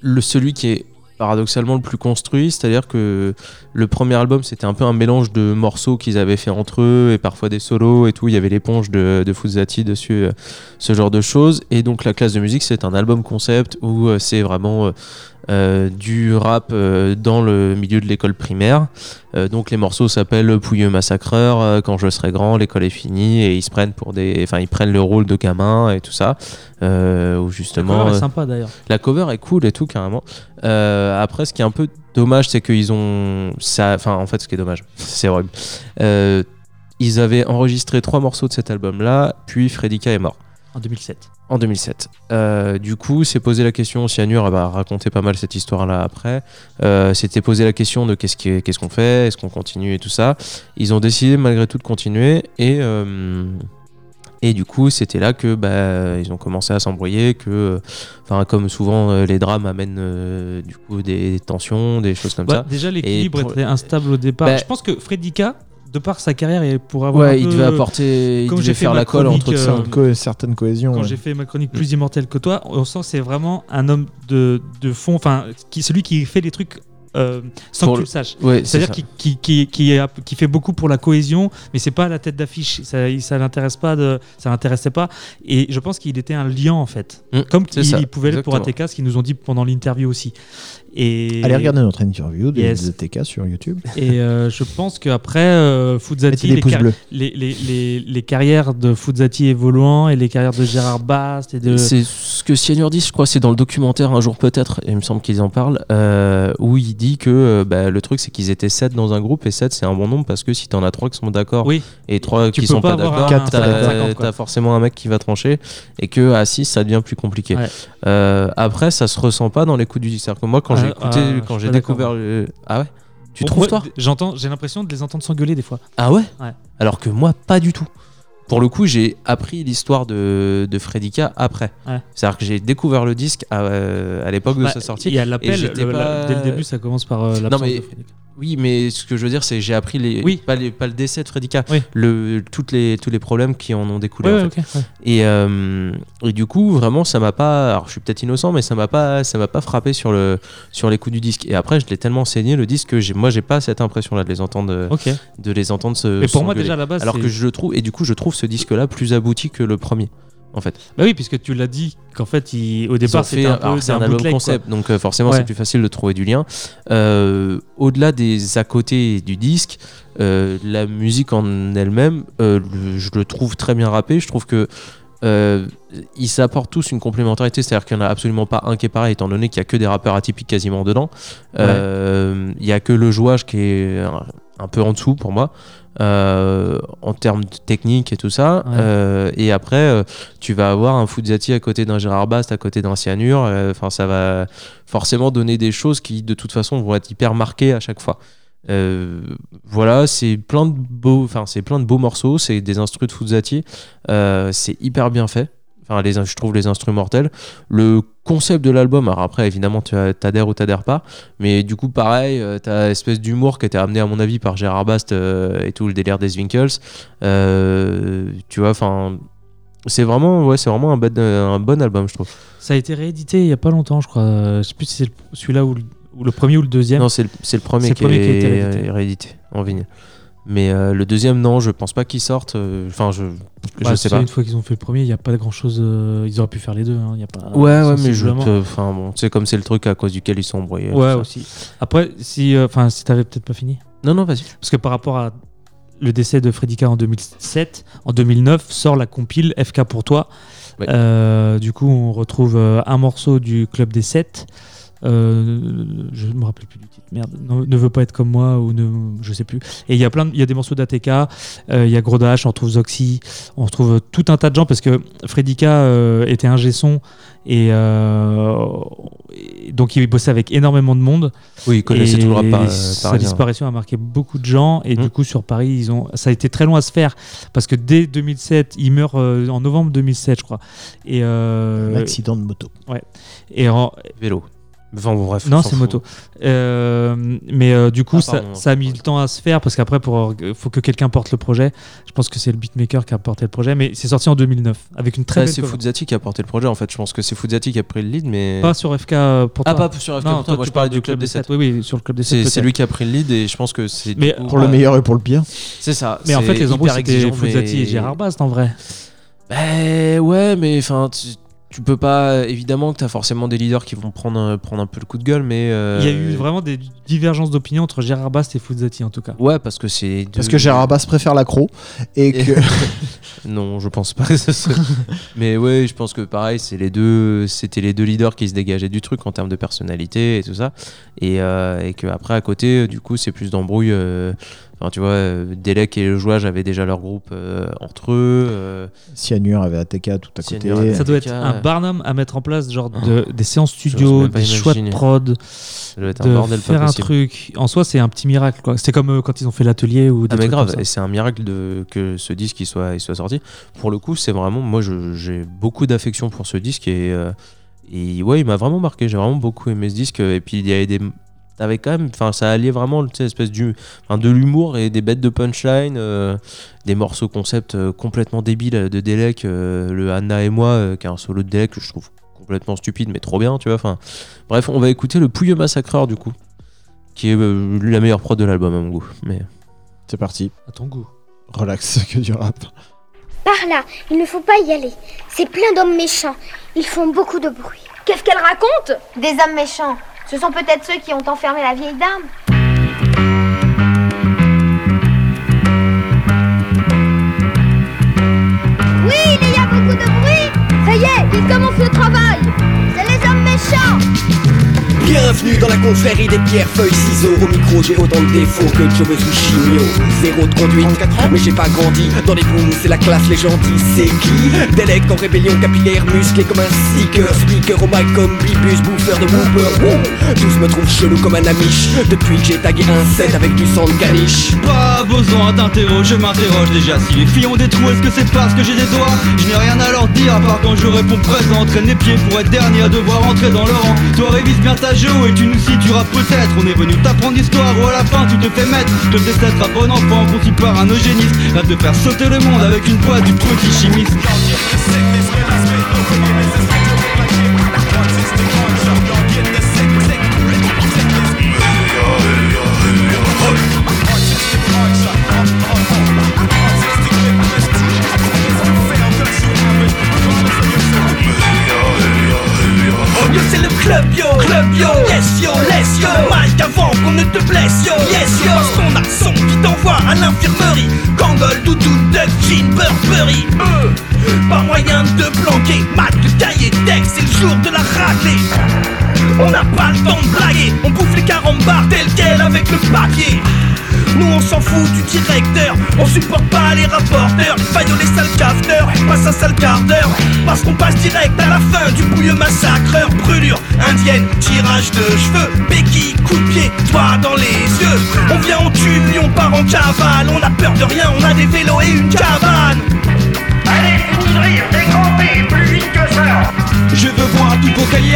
le celui qui est paradoxalement le plus construit, c'est-à-dire que le premier album c'était un peu un mélange de morceaux qu'ils avaient fait entre eux et parfois des solos et tout. Il y avait l'éponge de, de Fuzati dessus, euh, ce genre de choses. Et donc la classe de musique c'est un album concept où euh, c'est vraiment euh, du rap euh, dans le milieu de l'école primaire. Euh, donc les morceaux s'appellent Pouilleux Massacreur, euh, Quand je serai grand, l'école est finie et ils se prennent pour des, enfin ils prennent le rôle de gamin et tout ça. Euh, où justement cover est euh, sympa, d'ailleurs. La cover est cool et tout carrément. Euh, après ce qui est un peu dommage c'est qu'ils ont ça, enfin en fait ce qui est dommage c'est horrible. Euh, ils avaient enregistré trois morceaux de cet album là, puis Fredika est mort. En 2007. En 2007. Euh, du coup, c'est posé la question, Cyanure elle va raconter pas mal cette histoire-là après. Euh, C'était posé la question de qu'est-ce qu'on fait, est-ce qu'on continue et tout ça. Ils ont décidé malgré tout de continuer et, euh, et du coup, c'était là que bah, ils ont commencé à s'embrouiller, que, enfin, comme souvent euh, les drames amènent euh, du coup des tensions, des choses comme Bah, ça. déjà, l'équilibre était instable au départ. Bah, Je pense que Fredika, de par sa carrière et pour avoir. Ouais, un il peu- devait apporter- il Comme devait j'ai fait faire ma la colle chronique, entre euh, Co- certaines cohésions. Quand ouais. j'ai fait ma chronique plus immortelle que toi, on sent que c'est vraiment un homme de, de fond, enfin, qui, celui qui fait les trucs euh, sans Pour que tu le- saches. Ouais, C'est-à-dire qui, qui, qui, qui, fait beaucoup pour la cohésion, mais c'est pas la tête d'affiche. Ça, il- ça l'intéresse pas, de, ça l'intéressait pas. Et je pense qu'il était un liant en fait, Mm, comme il, ça, pouvait l'être pour. ATK, ce qu'ils nous ont dit pendant l'interview aussi. Et Allez regarder notre interview de, Yes. de TK sur YouTube. Et euh, je pense qu'après, euh, Fuzzati, les, pouces bleus. les, les, les, les carrières de Fuzzati évoluant et les carrières de Gérard Bast et de. C'est ce que Cyanure dit, je crois, c'est dans le documentaire Un jour peut-être, et il me semble qu'ils en parlent, euh, où il dit que euh, bah, le truc c'est qu'ils étaient 7 dans un groupe, et 7 c'est un bon nombre parce que si t'en as 3 qui sont d'accord Oui. et 3 Tu qui sont pas d'accord, t'as 50, quoi. t'as forcément un mec qui va trancher, et que à 6 ça devient plus compliqué. Ouais. Euh, après, ça se ressent pas dans les coups du disque. C'est-à-dire que moi, quand j'ai écouté, ah, quand j'ai découvert le. Ah ouais Tu Bon, trouves ouais, toi J'entends, j'ai l'impression de les entendre s'engueuler des fois. Ah ouais, Ouais. Alors que moi, pas du tout. Pour le coup, j'ai appris l'histoire de, de Fredika après. Ouais. C'est-à-dire que j'ai découvert le disque à, euh, à l'époque de Bah, sa sortie. Il y a l'appel, le- pas- dès le début, ça commence par euh, Non, l'absence mais de Frédéric. Oui, mais ce que je veux dire, c'est j'ai appris les, Oui. pas, les, pas le décès de Fredika, Oui. le, toutes les, tous les problèmes qui en ont découlé. En fait. Et, euh, et du coup, vraiment, ça m'a pas. Alors, je suis peut-être innocent, mais ça m'a pas, ça m'a pas frappé sur le, sur les coups du disque. Et après, je l'ai tellement saigné le disque que j'ai, moi, j'ai pas cette impression-là de les entendre, euh, de les entendre se. Mais pour moi, déjà, à la base, Alors que je le trouve, et du coup, je trouve ce disque-là plus abouti que le premier, en fait. Bah oui, puisque tu l'as dit qu'en fait, il- au départ, c'était un peu c'est un, un album bootleg, quoi. concept, donc euh, forcément Ouais. c'est plus facile de trouver du lien. Euh, Au-delà des à côté du disque, euh, la musique en elle-même, le- je le trouve très bien rappé. Je trouve que euh, ils s'apportent tous une complémentarité, c'est-à-dire qu'il n'y en a absolument pas un qui est pareil, étant donné qu'il n'y a que des rappeurs atypiques quasiment dedans. Il n'y a que le jouage qui est un, un peu en dessous pour moi. Euh, en termes de technique et tout ça. Ouais. Euh, et après, euh, tu vas avoir un Fuzzati à côté d'un Gérard Bast, à côté d'un Cyanure. Enfin, ça va forcément donner des choses qui, de toute façon, vont être hyper marquées à chaque fois. Euh, voilà, c'est plein de beaux, enfin c'est plein de beaux morceaux, c'est des instruments de Fuzzati, euh, c'est hyper bien fait. Enfin, les, je trouve les instruments mortels. Le concept de l'album, alors après, évidemment, tu as- t'adhères ou t'adhères pas, mais du coup, pareil, euh, t'as espèce d'humour qui était amené, à mon avis, par Gérard Bast euh, et tout le délire des Winkles. Euh, tu vois, enfin, c'est vraiment, ouais, c'est vraiment un bon, un bon album, je trouve. Ça a été réédité il y a pas longtemps, je crois. Je sais plus si c'est celui-là ou, le- ou le premier ou le deuxième. Non, c'est le, le premier, le qui, qui a est été réédité. réédité en vinyle. Mais euh, le deuxième, non, je pense pas qu'il sorte. euh, Enfin, je, je Bah, sais pas. Une fois qu'ils ont fait le premier, il n'y a pas grand chose. ils auraient pu faire les deux. hein, y a pas, Ouais, ouais, mais je. Enfin, bon, tu sais, comme c'est le truc à cause duquel ils sont embrouillés. Ouais, aussi. Après, si, euh, si t'avais peut-être pas fini. Non, non, vas-y. Parce que par rapport à le décès de Fredika en 2007, en 2009 sort la compile FK pour toi. Euh, du coup, on retrouve euh, un morceau du Club des 7. Euh, je me rappelle plus du titre. Merde, ne, ne veut pas être comme moi ou ne, je sais plus. Et il y a plein, il y a des morceaux d'ATK. euh, Il y a Grodash, on retrouve Zoxy, on retrouve tout un tas de gens parce que Fredika euh, était un son et, euh, et donc il bossait avec énormément de monde. Oui, il connaissait tout le rap par- euh, Sa disparition a marqué beaucoup de gens et Mm. du coup sur Paris, ils ont, ça a été très long à se faire parce que dès 2007, il meurt euh, en novembre 2007, je crois. Et euh, Un accident de moto. Ouais. Et en- Vélo. Enfin, bon, bref. non, c'est moto. Euh, mais euh, du coup, Ah, ça, pardon. ça a mis le temps à se faire parce qu'après, pour faut que quelqu'un porte le projet. Je pense que c'est le beatmaker qui a porté le projet, mais c'est sorti en 2009 avec une très belle c'est. Fuzzati qui a porté le projet en fait. Je pense que c'est Fuzzati qui a pris le lead, mais. Pas sur FK euh, pour Ah, toi. pas sur FK Non, pour toi. toi, Moi, tu je parlais du Club des 7. Oui, oui, sur le Club des 7. C'est lui qui a pris le lead et je pense que c'est. Mais coup, Pour le euh, meilleur et pour le pire. C'est ça. Mais en fait, les embrouilles, hyper c'était Fuzzati et Gérard Bast en vrai. Ben ouais, mais enfin, tu, tu peux pas. Évidemment que t'as forcément des leaders qui vont prendre un, prendre un peu le coup de gueule, mais. euh, Il y a eu vraiment des divergences d'opinion entre Gérard Bast et Fuzzati en tout cas. Ouais, parce que c'est. Parce que Gérard Bass préfère l'accro et que. non, je pense pas. que ce soit- Mais ouais, je pense que pareil, c'est les deux, c'était les deux leaders qui se dégageaient du truc en termes de personnalité et tout ça, et, euh, et que après à côté, du coup, c'est plus d'embrouille. euh, Enfin, tu vois, euh, Delec et le jouage avaient déjà leur groupe euh, entre eux. euh, Cyanure avait ATK tout à Cyanure côté. Ça doit être un ouais. Barnum à mettre en place, genre de, des séances studio, des choix de prod, Ça doit être un de bordel pas faire un truc. En soi, c'est un petit miracle. C'est comme euh, quand ils ont fait l'atelier ou des Ah mais trucs grave, comme ça. et c'est un miracle de, que ce disque il soit, il soit sorti. Pour le coup, c'est vraiment, moi je- j'ai beaucoup d'affection pour ce disque et, euh, et ouais, il m'a vraiment marqué. J'ai vraiment beaucoup aimé ce disque. Et puis il y avait des, t'avais quand même, enfin ça alliait vraiment, tu sais, espèce du, enfin, de l'humour et des bêtes de punchline, euh, des morceaux concept euh, complètement débiles de Delec, euh, le Anna et moi, euh, qui est un solo de Delec que je trouve complètement stupide mais trop bien, tu vois. Enfin, bref, on va écouter le Pouilleux Massacreur du coup, qui est euh, la meilleure prod de l'album à mon goût. Mais C'est parti. À ton goût. Relax, que du rap. Par là, il ne faut pas y aller. C'est plein d'hommes méchants. Ils font beaucoup de bruit. Qu'est-ce qu'elle raconte? Des hommes méchants. Ce sont peut-être ceux qui ont enfermé la vieille dame. Oui, il y a beaucoup de bruit. Ça y est, il commence le travail. C'est les hommes méchants Bienvenue dans la confrérie des pierres, feuilles, ciseaux. Au micro j'ai autant de défauts que Joe Chimio. Zéro de conduite, mais j'ai pas grandi. Dans les booms c'est la classe, les gentils c'est qui? Délec en rébellion capillaire, musclé comme un seeker Speaker au mic comme Bibus, bouffeur de whooper. Wouh Tous me trouvent chelou comme un amiche Depuis que j'ai tagué un set avec du sang de caniche. Pas besoin d'interroger, je m'interroge déjà. Si les filles ont des trous, est-ce que c'est parce que j'ai des doigts? Je n'ai rien à leur dire à part quand je réponds présent. Traîne les pieds pour être dernier à devoir entrer dans le rang. Toi révise bien ta et tu nous situeras peut-être. On est venu t'apprendre l'histoire ou à la fin tu te fais mettre Club des 7 rap bon enfant conçu par un eugéniste. Rêve de faire sauter le monde avec une boîte du petit chimiste Yo c'est le club yo, club yo, yes yo, let's yo Mike avant qu'on ne te blesse yo, yes yo. Parce qu'on a qui t'envoie à l'infirmerie. Kangol, doudou, duck, jean, Burberry euh, Pas moyen de planquer, mat, le cahier texte, c'est le jour de la raclée. On n'a pas le temps de blaguer, on bouffe les carambars tel quel avec le papier nous on s'en fout du directeur, on supporte pas les rapporteurs, faillot les sales cafeteurs, passe un sale quart d'heure, parce qu'on passe direct à la fin du bouilleux massacreur, brûlure indienne, tirage de cheveux, béquille, coup de pied, toi dans les yeux, on vient, on tue, puis on part en cavale, on a peur de rien, on a des vélos et une cabane.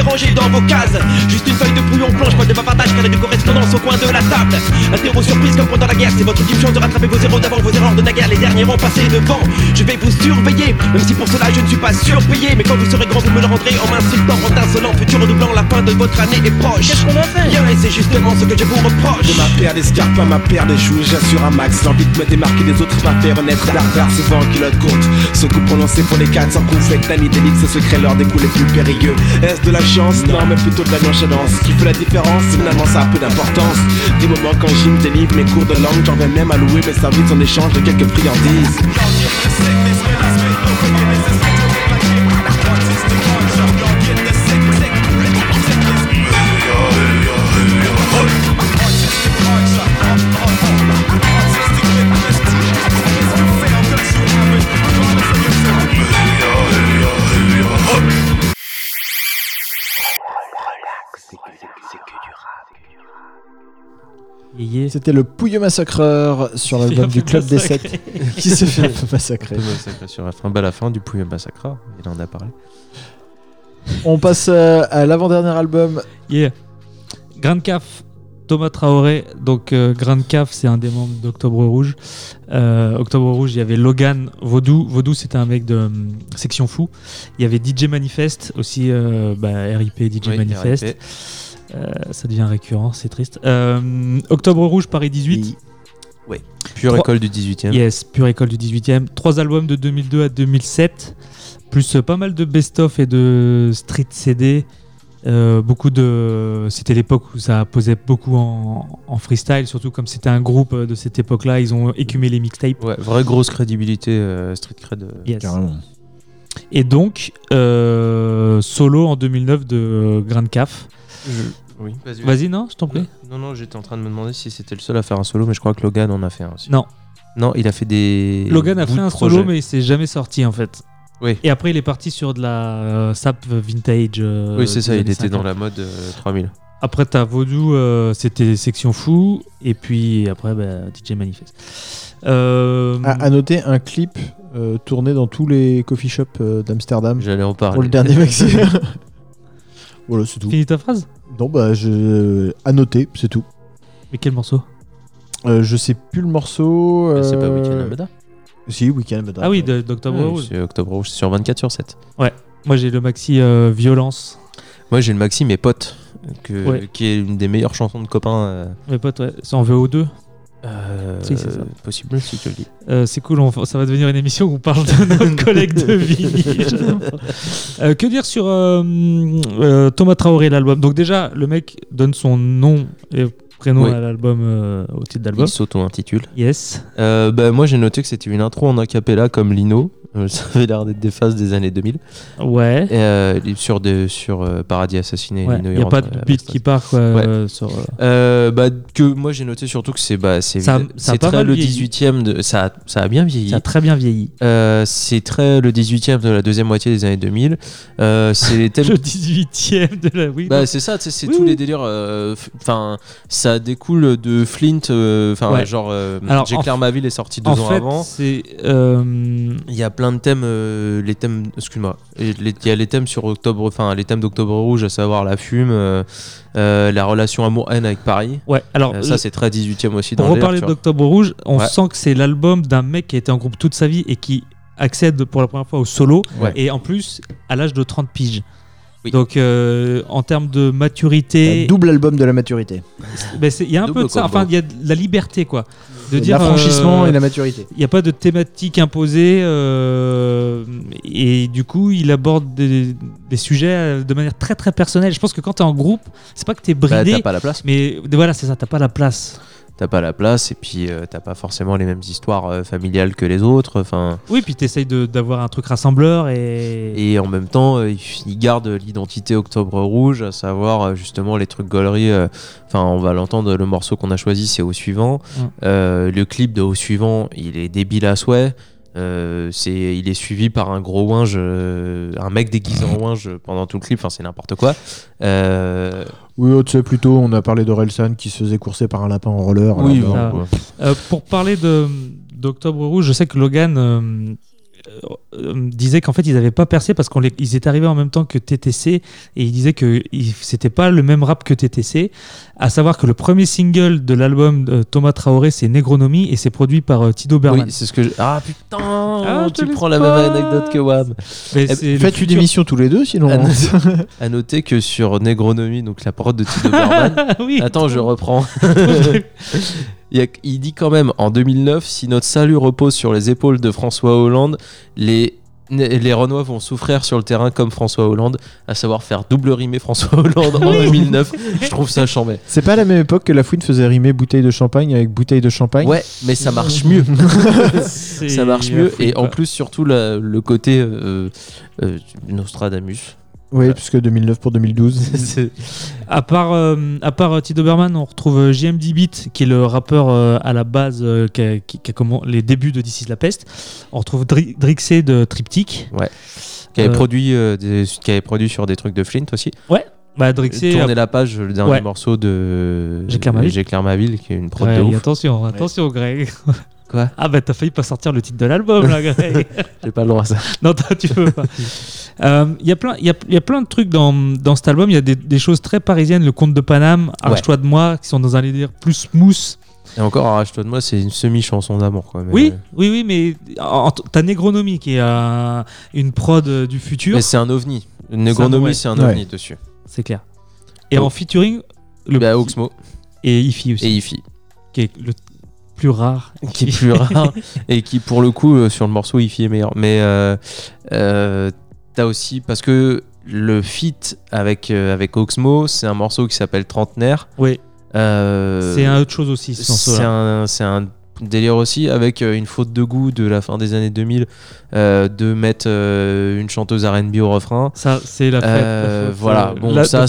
Rangés dans vos cases. Juste une feuille de brouillon blanche, pas de bavardage car des correspondances au coin de la table. Interro surprise comme pendant la guerre C'est votre ultime chance de rattraper vos zéros d'avant Vos erreurs de naguère, les derniers ont passé devant. Je vais vous surveiller, même si pour cela je ne suis pas surpayé. Mais quand vous serez grand vous me le rendrez en m'insultant En insolent, futur redoublant, la fin de votre année est proche. Qu'est-ce qu'on a fait? Bien et c'est justement ce que je vous reproche. De ma paire d'escarpes à ma paire de choux, j'assure un max. L'envie de me démarquer des autres va faire naître d'ardard, souvent en culotte courte. Ce coup prononcé pour les 400 coups, fait ni d'élite, ce secret lors des coups les plus périlleux. Est-ce de la non, mais plutôt de la nonchalance. Ce qui fait la différence, finalement, ça a peu d'importance. Des moments quand Jim délivre mes cours de langue, j'en vais même à louer mes services en échange de quelques friandises. C'était le Pouilleux Massacreur sur l'album du Club des. Sept qui s'est fait massacrer. Sur la fin. Bah, la fin du Pouilleux Massacre, il en a parlé. On passe euh, à l'avant-dernier album. Yeah. Grand Caf, Thomas Traoré. Donc, euh, Grand Caf, c'est un des membres d'Octobre Rouge. Euh, Octobre Rouge, il y avait Logan Vaudou. Vaudou, c'était un mec de hum, Section Fou. Il y avait DJ Manifest aussi, euh, bah, RIP DJ Oui, Manifest. RIP. Euh, ça devient récurrent, c'est triste. Euh, Octobre Rouge, Paris 18. Oui. Pure école du 18e. Yes, pure école du 18e. Trois albums de 2002 à 2007, plus euh, pas mal de best-of et de street CD. Euh, beaucoup de. C'était l'époque où ça posait beaucoup en, en freestyle, surtout comme c'était un groupe de cette époque-là, ils ont écumé les mixtapes. Ouais, vraie grosse crédibilité, euh, street cred. Yes. Et donc, euh, solo en 2009 de Grand Caf. Oui. Vas-y, non, je t'en prie. Non, non, j'étais en train de me demander si c'était le seul à faire un solo, mais je crois que Logan en a fait un aussi. Non. Non, il a fait des. Logan a fait un projet. solo, mais il s'est jamais sorti en fait. Oui. Et après, il est parti sur de la euh, sap vintage. euh, Oui, c'est ça, il était dans 50. la mode euh, 3000. Après, t'as Vaudou, euh, c'était Section Fou. Et puis après, bah, DJ Manifest. Euh, À, à noter un clip euh, tourné dans tous les coffee shops euh, d'Amsterdam. J'allais en parler. Pour le dernier maxi. voilà, c'est tout. Finis ta phrase? Non, bah, je... à noter, c'est tout. Mais quel morceau? Euh, Je sais plus le morceau. C'est pas euh, Weekend Abada Si, Weekend Abada. Ah oui, d'Octobre Ouais, Rouge. C'est Octobre Rouge, c'est sur 24 sur 7. Ouais. Moi, j'ai le maxi euh, Violence. Moi, j'ai le Maxi, mes potes, que, Ouais. qui est une des meilleures chansons de copains. euh, Mes potes, ouais. C'est en VO2. Euh, Si, c'est ça. Possible, si tu le dis. Euh, c'est cool, on- ça va devenir une émission où on parle de notre collègue de Vigny. Euh, que dire sur Thomas Traoré, l'album? Donc déjà, le mec donne son nom et prénom Oui. à l'album, euh, au titre d'album. Il s'auto-intitule. Yes. Euh, bah, moi, j'ai noté que c'était une intro en acapella comme Lino. Euh, Ça avait l'air d'être des phases des années 2000. Ouais. Et, euh, sur de, sur Paradis Assassiné. Ouais, Lino, y a pas de beat qui part, quoi, Ouais. sur, bah, que moi, j'ai noté surtout que c'est bah, c'est très le vieilli. 18e. De, ça, a, ça a bien vieilli. Ça a très bien vieilli. C'est très le 18e de la deuxième moitié des années 2000. Euh, c'est les thèmes. Le 18ème de la. Oui, Bah, c'est ça, c'est Oui, tous oui. les délires. Enfin, ça découle de Flint. euh, Enfin, Ouais. genre, euh, J'éclaire ma ville est sorti deux en ans fait, avant. euh, Il y a plein de thèmes, les thèmes, excuse-moi, il y a les thèmes sur octobre, enfin les thèmes d'octobre rouge, à savoir la fume, la relation amour-haine avec Paris. Ouais, alors, ça c'est très 18e aussi. Pour dans délire, reparler d'Octobre Rouge, on Ouais. sent que c'est l'album d'un mec qui a été en groupe toute sa vie et qui accède pour la première fois au solo Ouais. et en plus à l'âge de 30 piges. Donc euh, en termes de maturité, Double album de la maturité. ben, il y a un Double peu de ça. combo. Enfin, il y a de la liberté quoi. De dire l'affranchissement euh, et la maturité. Il n'y a pas de thématique imposée euh, et du coup il aborde des, des sujets de manière très très personnelle. Je pense que quand tu es en groupe, c'est pas que tu es Bah, bridé, t'as pas la place. mais voilà c'est ça, t'as pas la place. T'as pas la place et puis euh, t'as pas forcément les mêmes histoires euh, familiales que les autres. Enfin. Oui, puis tu essayes d'avoir un truc rassembleur et. Et en même temps, euh, garde l'identité Octobre Rouge, à savoir euh, justement les trucs gauleries. Enfin, on va l'entendre, le morceau qu'on a choisi, c'est Au Suivant. Mm. Le clip de Au Suivant, il est débile à souhait. Euh, c'est, il est suivi par un gros winge, euh, un mec déguisé en winge pendant tout le clip. Enfin, c'est n'importe quoi. Euh, Oui, tu sais, plutôt, on a parlé d'Orelsan qui se faisait courser par un lapin en roller. Oui, alors, Ouais. Euh, pour parler d'Octobre Rouge, je sais que Logan euh, euh, disait qu'en fait ils n'avaient pas percé parce qu'ils étaient arrivés en même temps que TTC et il disait que c'était pas le même rap que TTC. À savoir que le premier single de l'album de Thomas Traoré c'est Negronomy et c'est produit par euh, Tido Berman. oui, c'est ce que. je- Ah putain, Ah, tu prends la pas. même anecdote que Wam. Eh, Faites une émission tous les deux, sinon. À noter, à noter que sur Negronomy, donc la parole de Tito Berman. Oui. Attends, je reprends. il, dit quand même en 2009 si notre salut repose sur les épaules de François Hollande, les les Renois vont souffrir sur le terrain comme François Hollande, à savoir faire double rimer François Hollande en 2009. Je trouve ça chambé. C'est pas à la même époque que la fouine faisait rimer bouteille de champagne avec bouteille de champagne Ouais, mais ça marche mieux. Ça marche mieux. fouine, Et en plus, surtout, la- le côté euh, euh, Nostradamus. Oui, puisque 2009 pour 2012. C'est- À part, euh, à part euh, T. Doberman, on retrouve euh, JMD Beat, qui est le rappeur euh, à la base euh, qui a, qui- qui a commen- les débuts de This is la peste. On retrouve Dri- Drixé de Triptych. Ouais. Qui avait, Euh, produit, euh, des- qui avait produit sur des trucs de Flint aussi. Ouais. Bah, Drixé. Tourner euh, la page, le dernier ouais. morceau de J'éclaire ma ville. J'éclaire ma ville, qui est une prod de Greg, ouf. attention, attention, Greg. Quoi Ah bah t'as failli pas sortir le titre de l'album là, Greg. J'ai pas le droit à ça. non, toi, tu peux pas. Euh, Il y, a plein- il y, a, il y a plein de trucs dans, dans cet album. Il y a des, des choses très parisiennes. Le Conte de Paname, Arrache-toi de moi, qui sont dans un délire plus smooth. Et encore, arrache-toi de moi, c'est une semi-chanson d'amour. quoi, mais- Oui, oui, oui, mais t'as Négronomie qui est un- une prod euh, du futur. Mais c'est un ovni. Negronomie, c'est un Ouais. ovni dessus. C'est clair. Et Oh. en featuring, le Bah, Oxmo. et Ifi aussi. Et Ifi. Qui est le plus rare. qui est plus rare et qui pour le coup euh, sur le morceau Ifi est meilleur mais euh, euh, t'as aussi parce que le feat avec avec Oxmo c'est un morceau qui s'appelle Trentenaire Oui. Euh, C'est un autre chose aussi, ce c'est un c'est un délire aussi avec euh, une faute de goût de la fin des années 2000 euh, de mettre euh, une chanteuse R&B au refrain. Ça, c'est la fa- Euh, la fa- voilà. bon la- ça,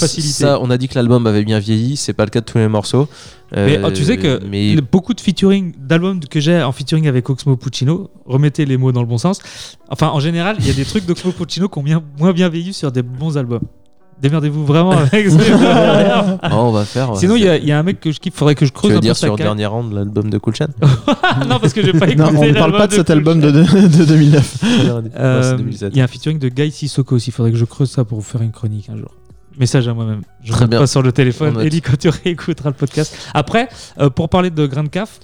on a dit que l'album avait bien vieilli c'est pas le cas de tous les morceaux. Mais oh, tu sais que mais beaucoup de featuring d'albums que j'ai en featuring avec Oxmo Puccino, remettez les mots dans le bon sens. Enfin, en général, il y a des trucs d'Oxmo Puccino qui ont bien, moins bien vieilli sur des bons albums. Démerdez-vous vraiment avec ce Oh, on va faire Sinon, il y, a- il y a un mec que je kiffe, faudrait que je creuse tu veux un peu dire sur carrière. dernier round l'album de Cool non, parce que j'ai pas écouté. Non, on ne parle pas de cet Cool album de, de- de 2009. Euh, Non, c'est 2007. Il y a un featuring de Guy Sissoko aussi. Il faudrait que je creuse ça pour vous faire une chronique un jour. Message à moi-même. Je Très ne bien. pas sur le téléphone. Ellie, quand tu réécouteras le podcast. Après, euh, pour parler de Grand Caf,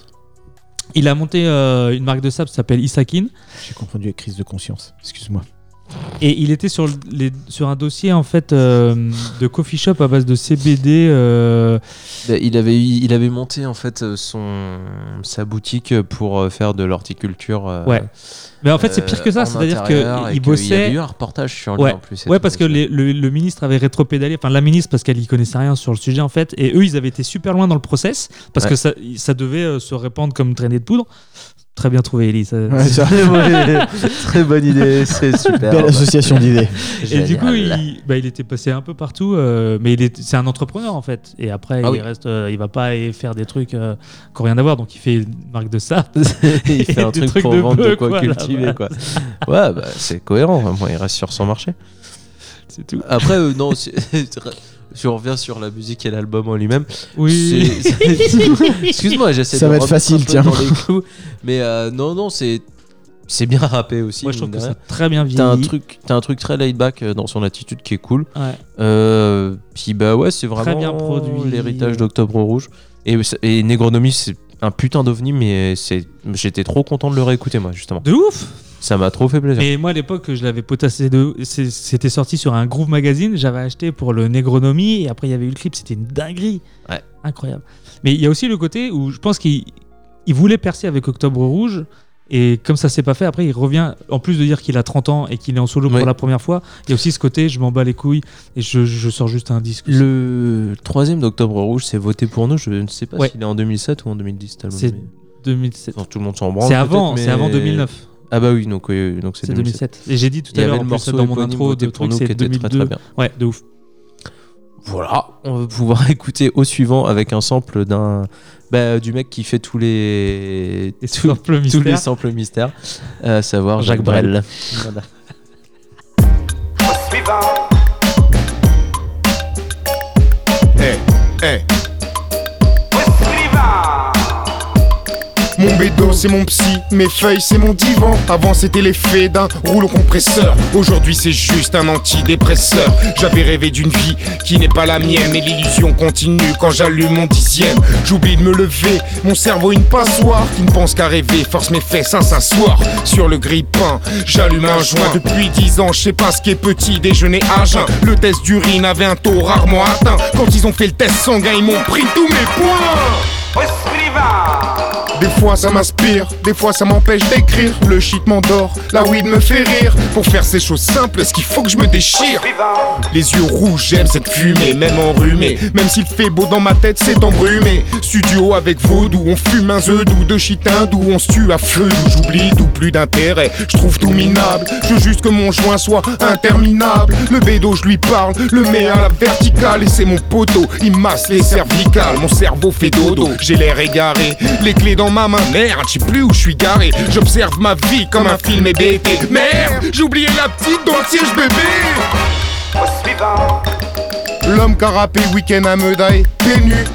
il a monté euh, une marque de sable qui s'appelle Isakin. J'ai confondu avec crise de conscience. Excuse-moi. Et il était sur, le- les, sur un dossier en fait euh, de coffee shop à base de CBD. euh, Bah, il avait il avait monté en fait euh, son sa boutique pour faire de l'horticulture. euh, Ouais. Mais en fait, c'est pire que ça. C'est-à-dire qu'il qu'il y bossait. avait eu un reportage sur lui ouais. en plus. Ouais, parce que les- le, le ministre avait rétropédalé, enfin la ministre, parce qu'elle y connaissait rien sur le sujet en fait, et eux, ils avaient été super loin dans le process, parce Ouais. que ça, ça devait se répandre comme traînée de poudre. Très bien trouvé, Ouais, Ouais, très bonne idée, c'est super. Belle association d'idées. Et du coup, il, bah, il était passé un peu partout, euh, mais c'est un entrepreneur en fait. Et après, Ah il oui. reste, euh, il va pas aller faire des trucs euh, qui n'ont rien à voir. Donc, il fait une marque de ça. il fait un truc pour vendre de quoi quoi, cultiver quoi. Ouais, bah, c'est cohérent. Il reste sur son marché. C'est tout. Après, euh, non, c'est- je reviens sur la musique et l'album en lui-même. Oui. C'est- c'est- Excuse-moi, j'essaie Ça de va être facile, tiens. dans les clous. Mais euh, non, non, c'est c'est bien rappé aussi. Moi, je trouve que ça a très bien T'as un vieilli. truc, t'as un truc très laid back euh, dans son attitude qui est cool. Ouais. Euh, puis bah ouais, c'est Très vraiment bien produit. l'héritage d'Octobre Rouge. Et, et Negronomie, c'est un putain d'ovni, mais c'est, j'étais trop content de le réécouter moi justement. De ouf Ça m'a trop fait plaisir. Et moi, à l'époque, je l'avais potassé de. C'était sorti sur un Groove Magazine. J'avais acheté pour le Negronomie. Et après, il y avait eu le clip. C'était une dinguerie. Ouais. Incroyable. Mais il y a aussi le côté où je pense qu'il il voulait percer avec Octobre Rouge. Et comme ça s'est pas fait, après, il revient. En plus de dire qu'il a 30 ans et qu'il est en solo pour la première fois, il y a aussi ce côté je m'en bats les couilles et je, je sors juste un disque. Le troisième d'Octobre Rouge, c'est voté pour nous. Je ne sais pas Ouais. s'il est en 2007 ou en 2010. cet album, C'est mais- 2007. Enfin, tout le monde s'en branle. C'est avant, c'est avant mais- 2009. Ah bah oui, donc oui, donc c'est C'est 2007. 2007. Et j'ai dit tout à avait l'heure le morceau dans mon intro de pour truc, nous c'est qui était très, 2002. très bien. Ouais, de ouf. Voilà, on va pouvoir écouter au suivant avec un sample d'un bah, du mec qui fait tous les Les tous, samples tous mystères. les samples mystères, à savoir Jacques, Jacques Brel. Brel. Voilà. Eh, eh. Mon bédo c'est mon psy, mes feuilles c'est mon divan. Avant c'était l'effet d'un rouleau compresseur. Aujourd'hui c'est juste un antidépresseur. J'avais rêvé d'une vie qui n'est pas la mienne Et l'illusion continue quand j'allume mon dixième. J'oublie de me lever, mon cerveau une passoire Qui ne pense qu'à rêver, force mes fesses un s'asseoir Sur le grille-pain, j'allume un joint Depuis dix ans je sais pas ce qui est petit déjeuner à jeun. Le test d'urine avait un taux rarement atteint. Quand ils ont fait le test sanguin ils m'ont pris tous mes points Des fois ça m'inspire, des fois ça m'empêche d'écrire. Le shit m'endort, la weed me fait rire. Pour faire ces choses simples, est-ce qu'il faut que je me déchire? Les yeux rouges, j'aime cette fumée, même enrhumée. Même s'il fait beau dans ma tête, c'est embrumé. Studio avec vaudou, on fume un doux de shit hindou, on se tue à feu doux. J'oublie tout, plus d'intérêt, je trouve tout minable. Je veux juste que mon joint soit interminable. Le bédo, je lui parle, le mets à la verticale. Et c'est mon poteau, il masse les cervicales. Mon cerveau fait dodo, j'ai l'air égaré. Les clés dans ma main, merde, je sais plus où je suis garé. J'observe ma vie comme un film hébété. Merde, j'ai oublié la petite dans le siège bébé. L'homme qu'a rappé week-end à Meudai,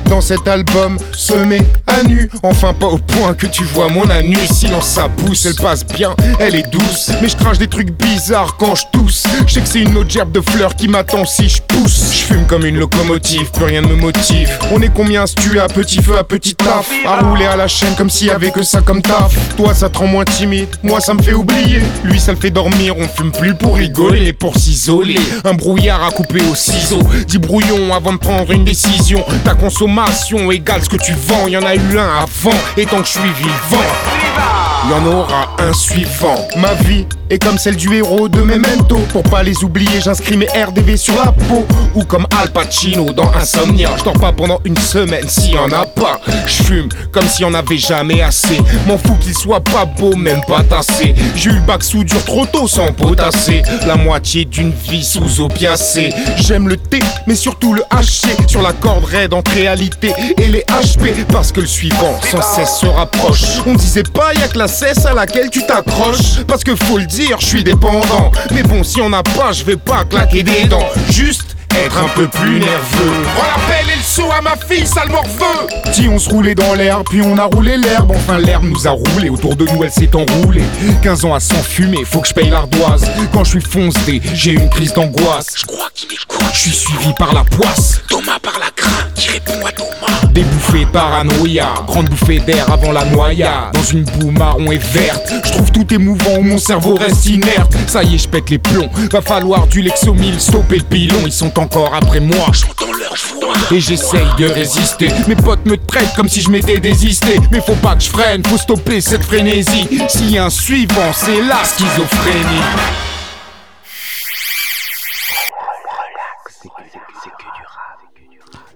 dans cet album, semé à nu. Enfin, pas au point que tu vois mon anus. Sinon, ça pousse, elle passe bien, elle est douce. Mais je crache des trucs bizarres quand je tousse. Je sais que c'est une autre gerbe de fleurs qui m'attend si je pousse. Je fume comme une locomotive, plus rien ne me motive. On est combien se tuer à petit feu, à petit taf? À rouler à la chaîne comme s'il y avait que ça comme taf. Toi, ça te rend moins timide, moi, ça me fait oublier. Lui, ça le fait dormir, on fume plus pour rigoler, pour s'isoler. Un brouillard à couper au ciseau. Dis brouillon avant de prendre une décision. Ta consommation égale ce que tu vends. Y en a eu un avant, et tant que je suis vivant. Y en aura un suivant. Ma vie est comme celle du héros de Memento. Pour pas les oublier, j'inscris mes RDV sur la peau. Ou comme Al Pacino dans Insomnia. Je dors pas pendant une semaine s'il y en a pas. Je fume comme s'il y en avait jamais assez. M'en fous qu'il soit pas beau, même pas tassé. J'ai eu le bac sous dur trop tôt sans potasser. La moitié d'une vie sous opiacé. J'aime le thé, mais surtout le haché. Sur la corde raide entre réalité et les HP. Parce que le suivant sans cesse se rapproche. On disait pas, y a que la cesse à laquelle tu t'accroches. Parce que faut le dire, je suis dépendant. Mais bon, si on n'a pas, je vais pas claquer des dents. Juste être un peu plus nerveux. On l'appelle et le saut à ma fille, sale morveux. Si on se roulait dans l'herbe, puis on a roulé l'herbe. Enfin, l'herbe nous a roulé, autour de nous elle s'est enroulée. 15 ans à s'enfumer, faut que je paye l'ardoise. Quand je suis foncé, j'ai une crise d'angoisse. Je crois qu'il m'écoute, je suis suivi par la poisse. Thomas par la crainte, qui répond à Thomas. Des bouffées paranoïa, grande bouffée d'air avant la noyade. Dans une boue marron et verte, je trouve tout émouvant où mon cerveau reste inerte. Ça y est, je pète les plombs. Va falloir du Lexomil, stopper le pilon. Ils sont encore après moi. J'entends leur voix et j'essaye de résister. Mes potes me traitent comme si je m'étais désisté. Mais faut pas que je freine, faut stopper cette frénésie. S'il y a un suivant, c'est la schizophrénie.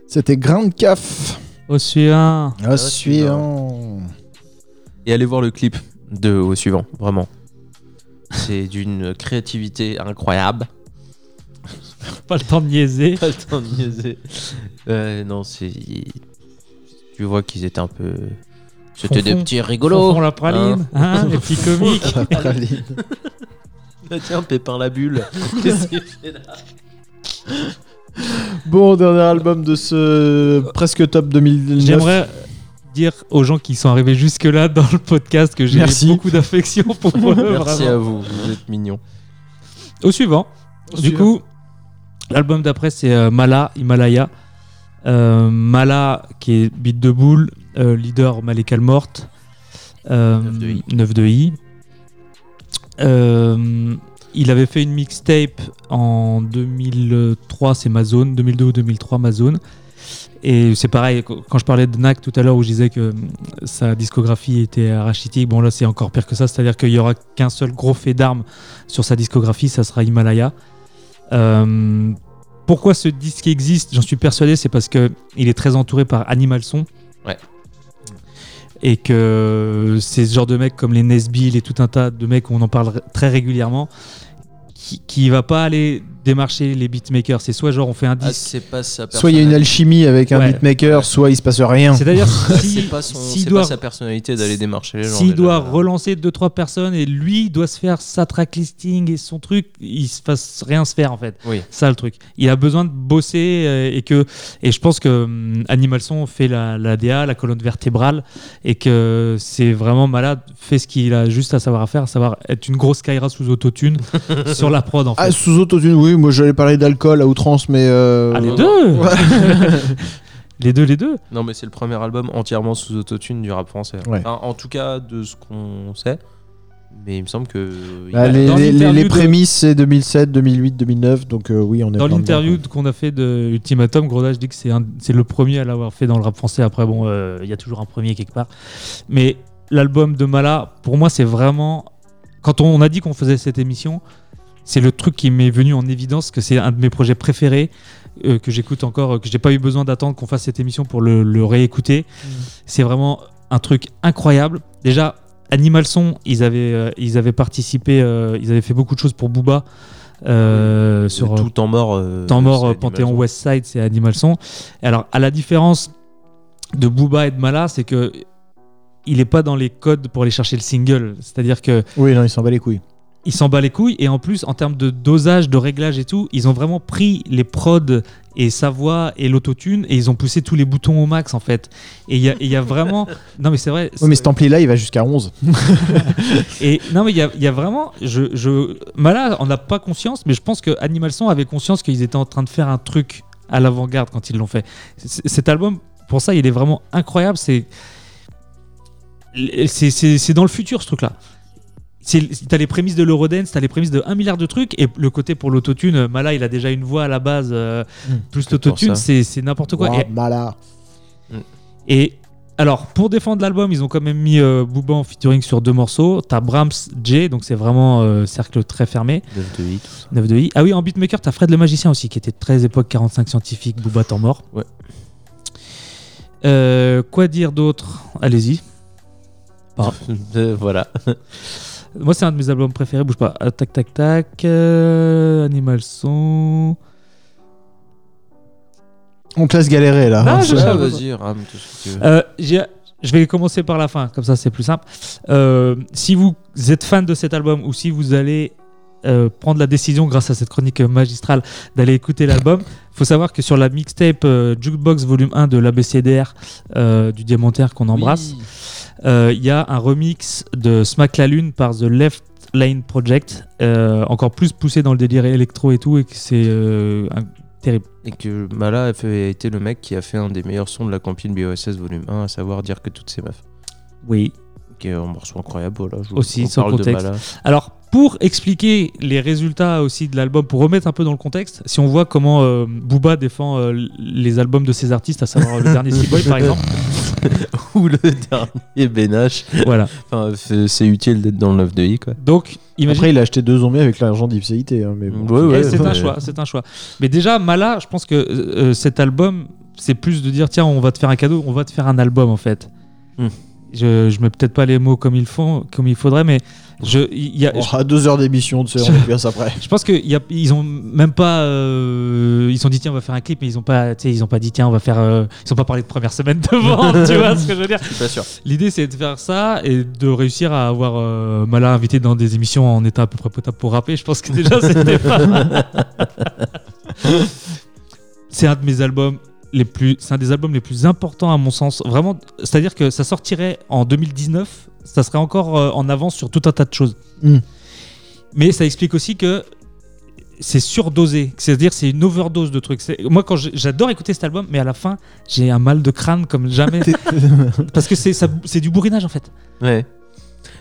C'était Grande Caf. Au suivant. Au suivant. Et allez voir le clip de au suivant, vraiment. C'est d'une créativité incroyable. Pas le temps de niaiser. Pas le temps de niaiser. Euh, non, c'est. Tu vois qu'ils étaient un peu. C'était des petits rigolos. Fonfon la praline, hein, les petits comiques. La praline. Ah, tiens, Pépin la bulle. Qu'est-ce qu'il fait là Bon, dernier album de ce presque top 2009. J'aimerais dire aux gens qui sont arrivés jusque-là dans le podcast que j'ai beaucoup d'affection pour eux. Merci vraiment. à vous, vous êtes mignons. Au suivant. Au du suivant. coup, l'album d'après, c'est euh, Mala, Himalaya. Euh, Mala, qui est beat de boule, euh, leader Malekal Morte. Euh, 9 de I. Euh, il avait fait une mixtape en 2003, c'est ma zone, 2002 ou 2003, ma zone. Et c'est pareil, qu- quand je parlais de Nak tout à l'heure où je disais que sa discographie était rachitique, bon là c'est encore pire que ça, c'est-à-dire qu'il y aura qu'un seul gros fait d'armes sur sa discographie, ça sera Himalaya. Euh, pourquoi ce disque existe J'en suis persuadé, c'est parce que il est très entouré par Animal Son. Ouais. Et que c'est ce genre de mecs comme les Nesbill et tout un tas de mecs où on en parle très régulièrement, qui, qui va pas aller démarcher les beatmakers. C'est soit genre on fait un Ah, disque. c'est pas sa Soit il y a une alchimie avec un Ouais. beatmaker, soit il se passe rien. C'est-à-dire Ah, si- c'est pas, son- doit- pas sa personnalité d'aller démarcher les gens. S'il doit relancer deux trois personnes et lui doit se faire sa track listing et son truc, il se fasse rien se faire en fait. Oui. Ça le truc. Il a besoin de bosser euh, et que et je pense que hum, Animal Son fait la, la DA, la colonne vertébrale et que c'est vraiment malade. Fait ce qu'il a juste à savoir à faire, à savoir être une grosse Kyra sous autotune sur la prod en fait. Ah, sous autotune, oui, moi j'allais parler d'alcool à outrance, mais. euh, Ah, les non, deux Ouais. Les deux, les deux. Non, mais c'est le premier album entièrement sous autotune du rap français. Ouais. Enfin, en tout cas, de ce qu'on sait. Mais il me semble que. Bah, les, de- prémices, c'est 2007, 2008, 2009. Donc euh, oui, on est Dans l'interview qu'on a fait de Ultimatum, Grodage dit que c'est un- c'est le premier à l'avoir fait dans le rap français. Après, bon, euh, il y a toujours un premier quelque part. Mais l'album de Mala, pour moi, c'est vraiment. Quand on a dit qu'on faisait cette émission, c'est le truc qui m'est venu en évidence que c'est un de mes projets préférés. euh, que j'écoute encore, euh, que j'ai pas eu besoin d'attendre qu'on fasse cette émission pour le, le réécouter. C'est vraiment un truc incroyable. Déjà, Animal Son, ils avaient, euh, ils avaient participé, euh, ils avaient fait beaucoup de choses pour Booba. euh, sur tout temps mort. euh, Temps mort, c'est Animal Panthéon. West Side, c'est Animal Son. Et alors, à la différence de Booba et de Mala, c'est que il est pas dans les codes pour aller chercher le single. C'est-à-dire que Oui, non, il s'en bat les couilles. Il s'en bat les couilles et en plus en termes de dosage, de réglage et tout, ils ont vraiment pris les prods et sa voix et l'autotune et ils ont poussé tous les boutons au max en fait. Et il y a, y vraiment non mais c'est vrai. Oui, mais cet ampli-là, il va jusqu'à 11. Et non, mais il y a, il y a vraiment. Je, je, Mala, on n'a pas conscience, mais je pense que Animal Son avait conscience qu'ils étaient en train de faire un truc à l'avant-garde quand ils l'ont fait. C- Cet album, pour ça, il est vraiment incroyable. C'est. C'est c'est- c'est dans le futur, ce truc-là. C'est- T'as les prémices de l'Eurodance, t'as les prémices de 1 milliard de trucs, et le côté pour l'autotune, Mala, il a déjà une voix à la base, euh, plus pour l'autotune, c'est c'est n'importe quoi. Ouah, Et- Mala. et alors, pour défendre l'album, ils ont quand même mis euh, Booba en featuring sur deux morceaux. T'as Brahms J, donc c'est vraiment euh, cercle très fermé. 9 de I, tout ça. 9 de I. Ah oui, en beatmaker, t'as Fred le magicien aussi, qui était très époque 45 scientifique, Booba temps mort. Ouais. Euh, quoi dire d'autre? Allez-y. Voilà. Moi, c'est un de mes albums préférés. Bouge pas. Euh, tac, tac, tac. euh, Animal Son. On te laisse galérer là. Non, hein. je- Ah, je- vas-y, rame tout ce que tu veux. Euh, j'ai- je vais commencer par la fin, comme ça c'est plus simple. Euh, si vous êtes fan de cet album ou si vous allez euh, prendre la décision, grâce à cette chronique magistrale, d'aller écouter l'album, faut savoir que sur la mixtape euh, Jukebox Volume 1 de l'ABCDR euh, du Diamantaire qu'on embrasse, il y a un remix de Smack la Lune par The Left Lane Project, euh, encore plus poussé dans le délire électro et tout, et que c'est euh, terrible. Et que Mala a, fait- a été le mec qui a fait un des meilleurs sons de la compile BOSS volume 1, à savoir dire que toutes ces meufs. Oui. Qui est un morceau incroyable, voilà. je- aussi sans parle de contexte. Mala. Alors pour expliquer les résultats aussi de l'album, pour remettre un peu dans le contexte, si on voit comment euh, Booba défend euh, les albums de ses artistes, à savoir le dernier Sea Boy par exemple. Ou le dernier Benache. Voilà. Enfin, c'est utile d'être dans le 9 de I, quoi. Donc imagine. Après, il a acheté deux zombies avec l'argent d'Ipséité. Hein, mais bon. Eh, c'est un choix, c'est un choix. Mais déjà Mala, je pense que euh, cet album, c'est plus de dire tiens, on va te faire un cadeau, on va te faire un album en fait. Hmm. Je, je mets peut-être pas les mots comme il faut, comme il faudrait, mais je, y a, Oh, à deux heures d'émission, est bien ça après. Je pense qu'ils ont même pas. euh, ils ont dit tiens on va faire un clip, mais ils ont pas. Ils ont pas dit tiens on va faire. euh, ils ont pas parlé de première semaine de vente, tu vois ce que je veux dire? Je. L'idée c'est de faire ça et de réussir à avoir euh, Mala invité dans des émissions en état à peu près potable pour rapper. Je pense que déjà c'était pas c'est un de mes albums les plus. C'est un des albums les plus importants à mon sens. Vraiment, c'est-à-dire que ça sortirait en 2019, ça serait encore euh, en avance sur tout un tas de choses. Mm. Mais ça explique aussi que c'est surdosé. C'est-à-dire c'est une overdose de trucs. Moi, quand j'adore écouter cet album, mais à la fin, j'ai un mal de crâne comme jamais. Parce que c'est ça- c'est du bourrinage en fait. Ouais.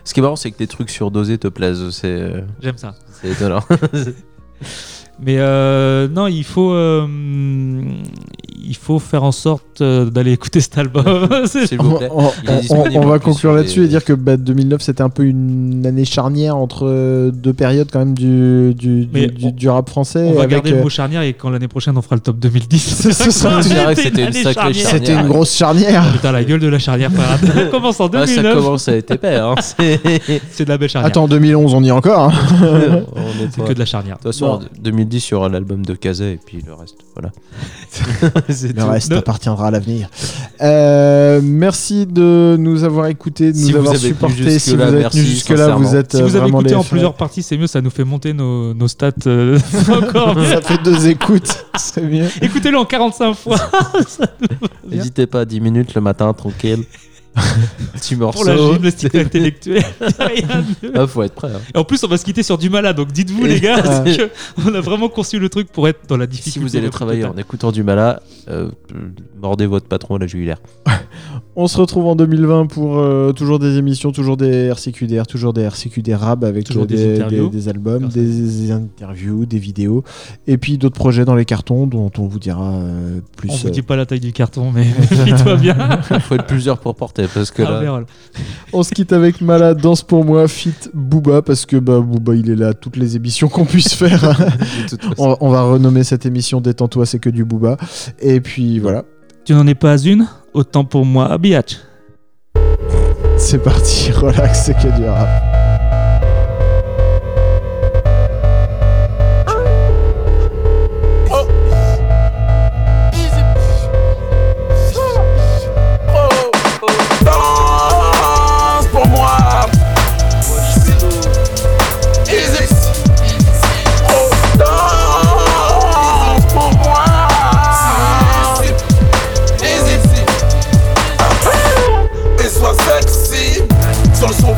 Ce qui est marrant, c'est que des trucs surdosés te plaisent. C'est. euh, J'aime ça. C'est étonnant. Mais euh, non, il faut, euh, il faut faire en sorte euh, d'aller écouter cet album. On, va conclure là-dessus et dire que bah, 2009, c'était un peu une année charnière entre deux périodes quand même du, du, du, rap français. On va garder euh... le charnière et quand l'année prochaine, on fera le top 2010. c'était une, une sacrée charnière. C'était une grosse charnière. Putain, la gueule de la charnière parade. commence en 2009. Ah, ça commence à être épais. Hein. C'est de la belle charnière. Attends, 2011, on y est encore. Hein. C'est que de la charnière. De toute façon, dit sur l'album de Kazé et puis le reste, voilà. le reste appartiendra à l'avenir. Euh, merci de nous avoir écoutés, de nous avoir supportés. Si vous avez tenu jusque-là, vous êtes Si vous euh, avez écouté en plusieurs parties, c'est mieux, ça nous fait monter nos, stats euh, encore. ça fait deux écoutes, c'est mieux. Écoutez-le en 45 fois. N'hésitez pas, 10 minutes le matin, tranquille. Petit morceau. Pour la gymnastique intellectuelle. Ah, faut être prêt. hein. Et en plus, on va se quitter sur du malade, donc dites-vous, les gars, parce que on a vraiment conçu le truc pour être dans la difficulté. Si vous allez travailler en écoutant du Mala, euh, mordez votre patron à la jugulaire. On se retrouve en 2020 pour euh, toujours des émissions, toujours des RCQDR, toujours des RCQD Rab avec Toujours des des, interviews. des- des albums, des interviews, des vidéos, et puis d'autres projets dans les cartons dont on vous dira euh, plus. On vous euh, dit pas la taille du carton, mais méfie-toi bien. faut être plusieurs pour porter parce que là. On se quitte avec Malade, Danse pour moi, fit Booba, parce que bah, Booba il est là à toutes les émissions qu'on puisse faire. On va renommer cette émission Détends-toi, c'est que du Booba. Et puis voilà, Tu n'en es pas une? Autant pour moi, Biatch. c'est parti, relax, c'est que du rap. Sur le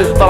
ses soucis